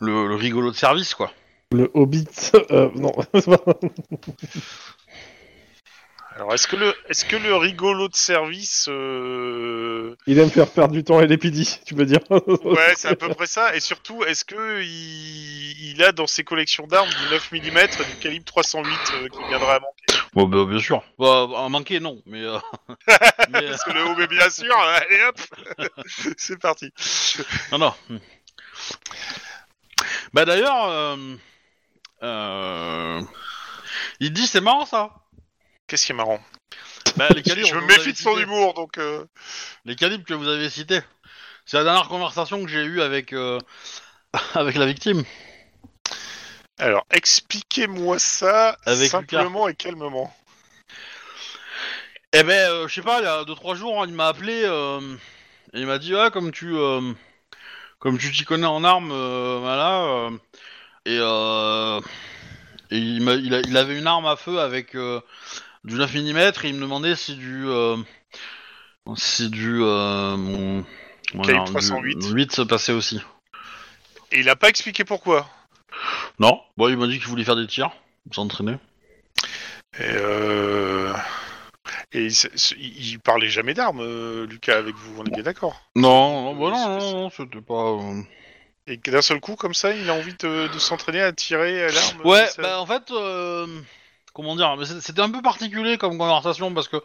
le, le rigolo de service, quoi. Le Hobbit. Euh, non, Alors est-ce que le est-ce que le rigolo de service euh, il aime faire perdre du temps à l'épidie, tu peux dire. Ouais, c'est à peu près ça. Et surtout, est-ce que il, il a dans ses collections d'armes du 9 mm du calibre 308 euh, qui viendrait à manquer? Bon, bah, bien sûr. Bah, à manquer, non, mais. euh, mais, euh, Parce que le haut, mais bien sûr, allez hop, c'est parti. Non, non. Bah d'ailleurs, euh, euh, il dit c'est marrant ça. Qu'est-ce qui est marrant? Bah, les calibres Je que me vous méfie avez de son cités. humour, donc. euh, Les calibres que vous avez cités. C'est la dernière conversation que j'ai eue avec euh, avec la victime. Alors, expliquez-moi ça Avec simplement et calmement. Eh ben, euh, je sais pas, il y a 2-3 jours, il m'a appelé euh, et il m'a dit ah comme tu euh, comme tu t'y connais en armes, euh, voilà. euh, et euh, et il, il, a- il avait une arme à feu avec euh, du 9 mm et il me demandait si du si du mon, Calibre du- 308. le 8 se passait aussi. Et il a pas expliqué pourquoi? Non, bon, il m'a dit qu'il voulait faire des tirs, s'entraîner. Et, euh... Et il, parlait jamais d'armes, euh, Lucas, avec vous, on est bien d'accord. Non, non, bah Euh, non, non, non, c'était pas. euh, Et que d'un seul coup, comme ça, il a envie de, de s'entraîner à tirer à l'arme. Ouais, ça- bah en fait, euh, comment dire, mais c'est- c'était un peu particulier comme conversation parce que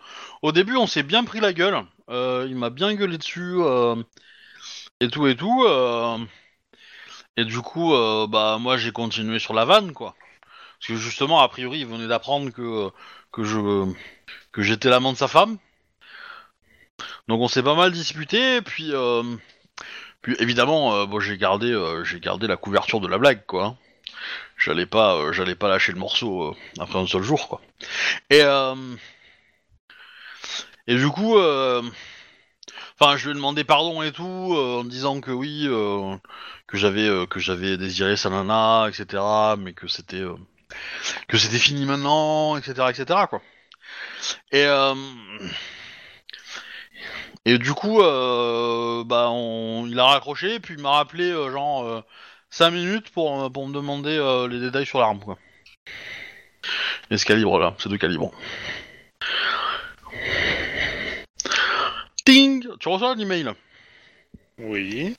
au début on s'est bien pris la gueule, euh, il m'a bien gueulé dessus euh, et tout et tout, euh, et du coup, euh, bah moi j'ai continué sur la vanne quoi, parce que justement a priori il venait d'apprendre que que je que j'étais l'amant de sa femme, donc on s'est pas mal disputé, puis euh, puis évidemment, euh, j'ai gardé euh, gardé la couverture de la blague quoi. hein. J'allais pas j'allais pas lâcher le morceau après un seul jour quoi. Et et du coup enfin je lui ai demandé pardon et tout en disant que oui que j'avais que j'avais désiré sa nana etc mais que c'était que c'était fini maintenant etc etc quoi et euh, et du coup euh, bah on, il a raccroché puis il m'a rappelé euh, genre 5 minutes pour, euh, pour me demander euh, les détails sur l'arme, quoi. Et ce calibre-là, ces deux calibres. Ting Tu reçois un email Oui.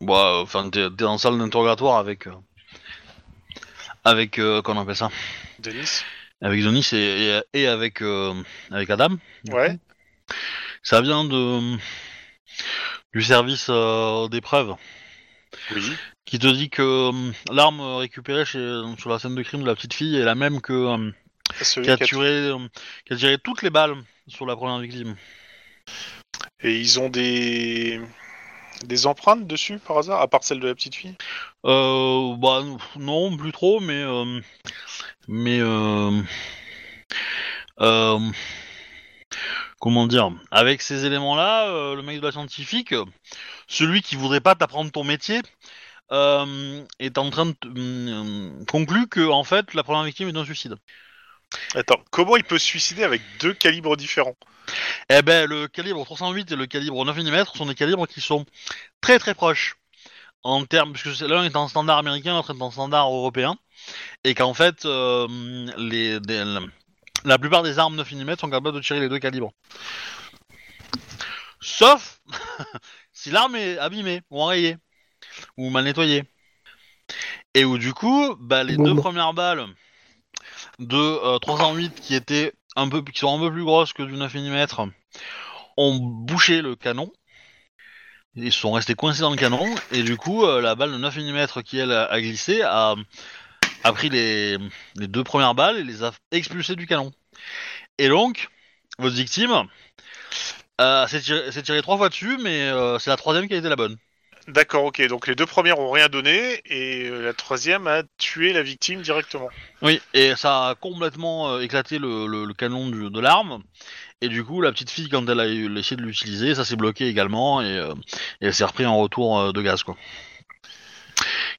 Bah, euh, enfin, t'es t'es en salle d'interrogatoire avec... euh, avec... euh, qu'on appelle ça? Denis? Avec Zonis et, avec, euh, avec Adam. Ouais. Ça vient de du service euh, d'épreuve Oui. qui te dit que euh, l'arme récupérée chez, sur la scène de crime de la petite fille est la même que Celui qui a qui a tiré, euh, qui a tiré toutes les balles sur la première victime. Et ils ont des des empreintes dessus par hasard, à part celle de la petite fille? Euh, bah non, plus trop, mais euh, mais euh, euh, comment dire, avec ces éléments-là, le mec de la scientifique, celui qui voudrait pas t'apprendre ton métier, est en train de euh, conclut que en fait la première victime est un suicide. Attends, comment il peut se suicider avec deux calibres différents? Eh ben le calibre 308 et le calibre 9 mm sont des calibres qui sont très très proches en termes, puisque c'est- l'un est en standard américain, l'autre est en standard européen, et qu'en fait euh, les, des- la, la plupart des armes 9 mm sont capables de tirer les deux calibres. Sauf si l'arme est abîmée ou enrayée ou mal nettoyée. Et où du coup, bah, les Bon, deux premières balles de euh, 308 qui étaient un peu, qui sont un peu plus grosses que du 9 mm ont bouché le canon. Ils sont restés coincés dans le canon et du coup euh, la balle de 9 mm qui elle a, glissé a, pris les, deux premières balles et les a expulsées du canon. Et donc votre victime euh, s'est tiré, s'est tiré trois fois dessus mais euh, c'est la troisième qui a été la bonne. D'accord, ok. Donc les deux premières ont rien donné et euh, la troisième a tué la victime directement. Oui, et ça a complètement euh, éclaté le, le- le canon du- de l'arme. Et du coup, la petite fille, quand elle a eu- essayé de l'utiliser, ça s'est bloqué également. Et, euh, et elle s'est repris en retour euh, de gaz, quoi.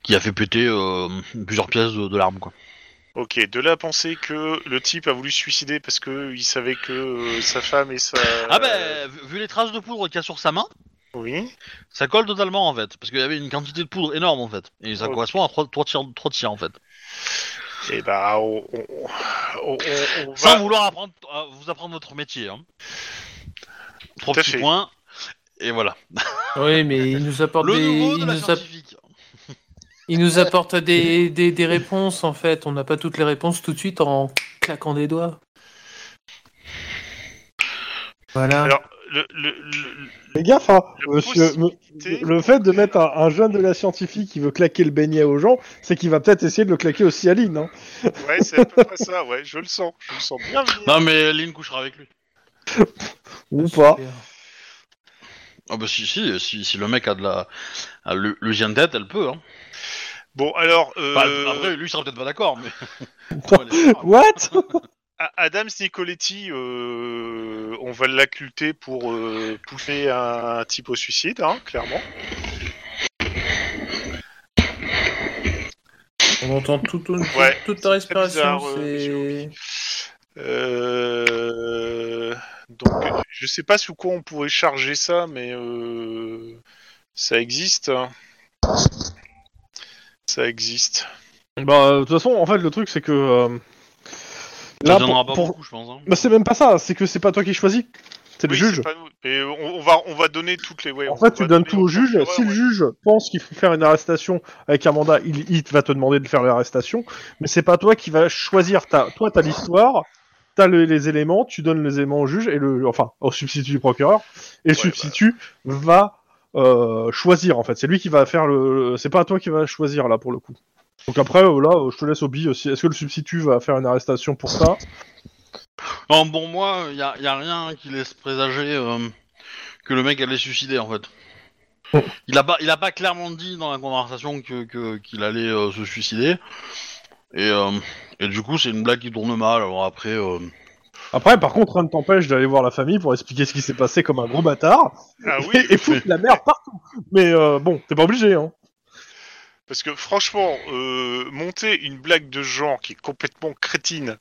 Qui a fait péter euh, plusieurs pièces de, de l'arme, quoi. Ok, de là à penser que le type a voulu se suicider parce que il savait que euh, sa femme et sa. Ah ben, vu- vu les traces de poudre qu'il y a sur sa main, Oui. ça colle totalement, en fait. Parce qu'il y avait une quantité de poudre énorme, en fait. Et ça Ok. correspond à trois, trois tirs, trois tirs, en fait. Et bah, on, on, on- on- on Sans va. vouloir apprendre, à vous apprendre votre métier, hein. Trois Tout à petits fait. points. Et voilà. Oui, mais il nous apporte Le des, de il la nous, app- scientifique. il nous apporte des, des, des réponses en fait. On n'a pas toutes les réponses tout de suite en claquant des doigts. Voilà. Alors, le, le, le- Fais gaffe, hein, monsieur. Le fait de mettre un, un jeune de la scientifique qui veut claquer le beignet aux gens, c'est qu'il va peut-être essayer de le claquer aussi à Lynn. Hein. ouais, c'est à peu près ça. Ouais, je le sens. Je le sens bien venir. Non, mais Lynn couchera avec lui. Ou pas. Ah bah si, si, si, si le mec a de la... a le, le de tête, elle peut, hein. Bon, alors, euh, Enfin, après, lui, il sera peut-être pas d'accord, mais... What? Adams Nicoletti, euh, on va l'acculter pour euh, pousser un, un type au suicide, hein, clairement. On entend tout, tout- Ouais, toute ta très respiration. bizarre, euh. Euh, donc, je sais pas sous quoi on pourrait charger ça, mais euh, ça existe. hein. Ça existe. Bah, de toute façon, en fait, le truc, c'est que. Ça là, donnera pour- pas pour- beaucoup, je pense. Hein. Bah, c'est même pas ça, c'est que c'est pas toi qui choisis. C'est le Oui, juge. c'est pas nous. Mais on, on va, on va donner toutes les. Ouais, En on fait, tu va donnes donner tout au aux juge. procureurs, Si le ouais. juge pense qu'il faut faire une arrestation avec un mandat, il, il va te demander de faire l'arrestation. Mais c'est pas toi qui va choisir. T'as- toi, t'as l'histoire, t'as le- les éléments, tu donnes les éléments au juge et le, enfin, au substitut du procureur. Et le Ouais, substitut va euh, choisir. En fait, c'est lui qui va faire le. C'est pas toi qui va choisir là pour le coup. Donc après, euh, là, euh, je te laisse au billet aussi. Est-ce que le substitut va faire une arrestation pour ça? Non, bon, moi, il y a, y a rien qui laisse présager euh, que le mec allait se suicider, en fait. Il a pas, il a pas clairement dit dans la conversation que que- qu'il allait euh, se suicider. Et, euh, et du coup, c'est une blague qui tourne mal. Alors après, euh, Après, par contre, rien ne t'empêche d'aller voir la famille pour expliquer ce qui s'est passé comme un gros bâtard. Ah oui, et, et foutre la merde partout. Mais euh, bon, t'es pas obligé, hein. Parce que franchement, euh, monter une blague de genre qui est complètement crétine,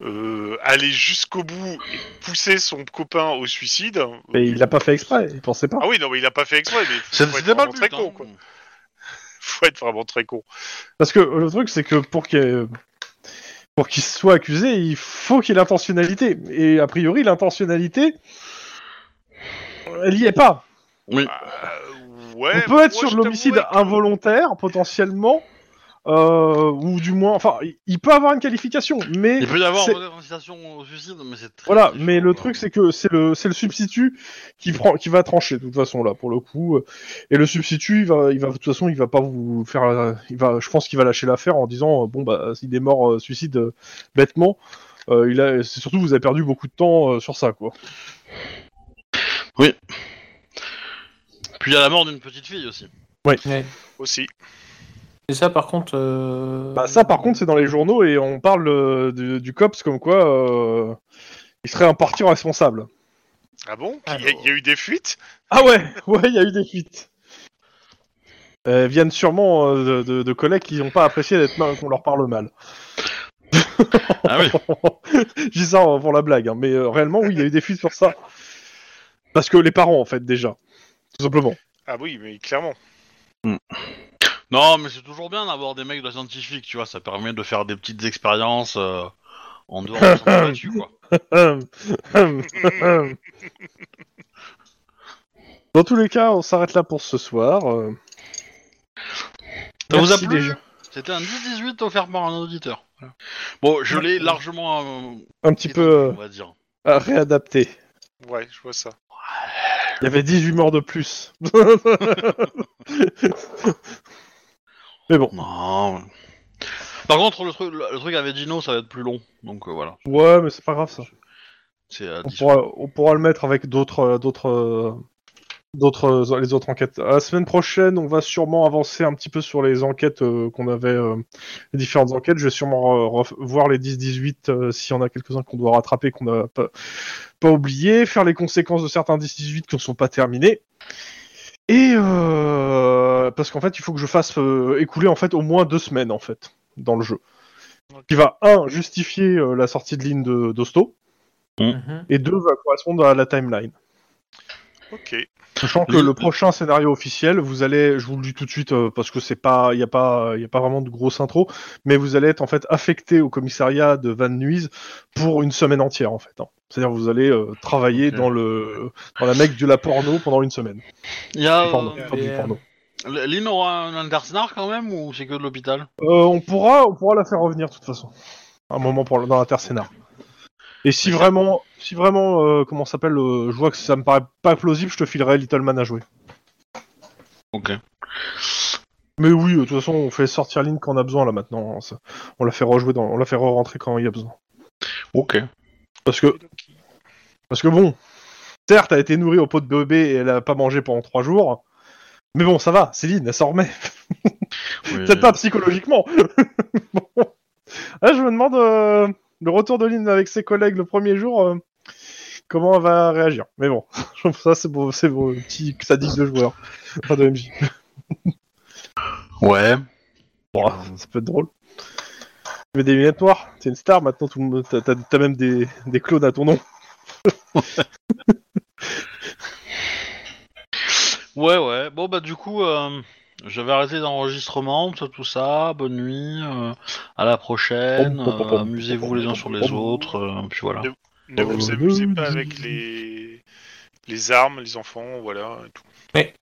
euh, aller jusqu'au bout et pousser son copain au suicide. Mais il l'a pas fait exprès, il pensait pas. Ah oui, non, mais il a pas fait exprès, mais c'était pas le vraiment très but. con, quoi. Faut être vraiment très con. Parce que le truc, c'est que pour qu'il pour qu'il soit accusé, il faut qu'il ait l'intentionnalité. Et a priori, l'intentionnalité, elle y est pas. Oui. Euh, ouais. On peut être sur l'homicide involontaire, potentiellement, euh, ou du moins, enfin, il- il peut avoir une qualification, mais Il peut y avoir une incitation au suicide, mais c'est très. Voilà, mais le quoi. truc c'est que c'est le c'est le substitut qui prend qui va trancher de toute façon là pour le coup et le substitut il va il va de toute façon il va pas vous faire il va je pense qu'il va lâcher l'affaire en disant euh, bon bah s'il est mort euh, suicide euh, bêtement euh, il a c'est surtout vous avez perdu beaucoup de temps euh, sur ça quoi. Puis il y a la mort d'une petite fille aussi. Ouais. Aussi. Et ça, par contre. euh, Bah ça par contre c'est dans les journaux et on parle euh, du, du cops comme quoi euh, il serait un parti responsable. Ah bon? Il y, a- Alors. il y a eu des fuites? Ah ouais, ouais, il y a eu des fuites. Elles viennent sûrement euh, de, de- de collègues qui n'ont pas apprécié d'être mal- qu'on leur parle mal. Ah oui. Je dis ça pour la blague, hein, mais euh, réellement, oui, il y a eu des fuites sur ça. Parce que les parents, en fait, déjà. Tout simplement. Ah oui, mais clairement. Non, mais c'est toujours bien d'avoir des mecs de la scientifique, tu vois, ça permet de faire des petites expériences euh, en dehors de son là-dessus, quoi. Dans tous les cas, on s'arrête là pour ce soir. euh. Ça vous a Merci plu déjà. C'était un 10-18 offert par un auditeur. Voilà. Bon, je l'ai largement. euh, Un petit peu étendu, on va dire. à réadapté. Ouais, je vois ça. Il y avait 18 morts de plus. mais bon. Non. Par contre, le truc, le truc avec Dino, ça va être plus long. Donc euh, voilà. Ouais, mais c'est pas grave ça. C'est On pourra, on pourra le mettre avec d'autres, euh, d'autres, euh, d'autres, euh, les autres enquêtes. La semaine prochaine, on va sûrement avancer un petit peu sur les enquêtes euh, qu'on avait, euh, les différentes enquêtes. Je vais sûrement voir les 10-18 euh, s'il y en a quelques-uns qu'on doit rattraper, qu'on n'a pas, pas oublié, faire les conséquences de certains 10-18 qui ne sont pas terminés. Et euh, parce qu'en fait, il faut que je fasse euh, écouler en fait au moins deux semaines en fait dans le jeu. Qui va un justifier euh, la sortie de ligne de d'Hosto mhm. et deux va correspondre à la timeline. Ok. Sachant que Le- prochain scénario officiel, vous allez, je vous le dis tout de suite euh, parce que c'est pas, il y a pas, il y a pas vraiment de grosse intro, mais vous allez être en fait affecté au commissariat de Van Nuys pour une semaine entière en fait. hein. C'est-à-dire vous allez euh, travailler dans le, dans la mec de la porno pendant une semaine. Il y a. Du porno, euh, et, porno. Lynn aura un intersnar quand même ou c'est que de l'hôpital? Euh, on pourra, on pourra la faire revenir de toute façon. Un moment pour dans l'intercénar. Et si vraiment, si vraiment, euh, comment ça s'appelle, euh, je vois que ça me paraît pas plausible, je te filerai Little Man à jouer. Ok. Mais oui, de toute façon, on fait sortir Lynn quand on a besoin là maintenant. ça- On la fait rejouer dans, on la fait re-rentrer quand il y a besoin. Ok. Parce que, parce que bon, certes, elle a été nourrie au pot de bébé et elle a pas mangé pendant trois jours. Mais bon, ça va, Céline, elle s'en remet. Oui. Peut-être pas psychologiquement. bon. Là, je me demande euh, le retour de Lynn avec ses collègues le premier jour, euh, comment elle va réagir. Mais bon, ça c'est beau, c'est beau, petit sadique de joueur, pas de MJ. Ouais. Bon, ça peut être drôle. Tu mets des lunettes noires, t'es une star maintenant, tout le monde, t'as, t'as- t'as même des, des clones à ton nom. Ouais, ouais. Bon, bah, du coup, euh, je vais arrêter l'enregistrement, tout ça, tout ça. Bonne nuit. euh, à la prochaine. Euh, Amusez-vous les uns sur les autres. euh, puis voilà. Ne vous amusez pas avec les les armes, les enfants, voilà. et tout. Ouais.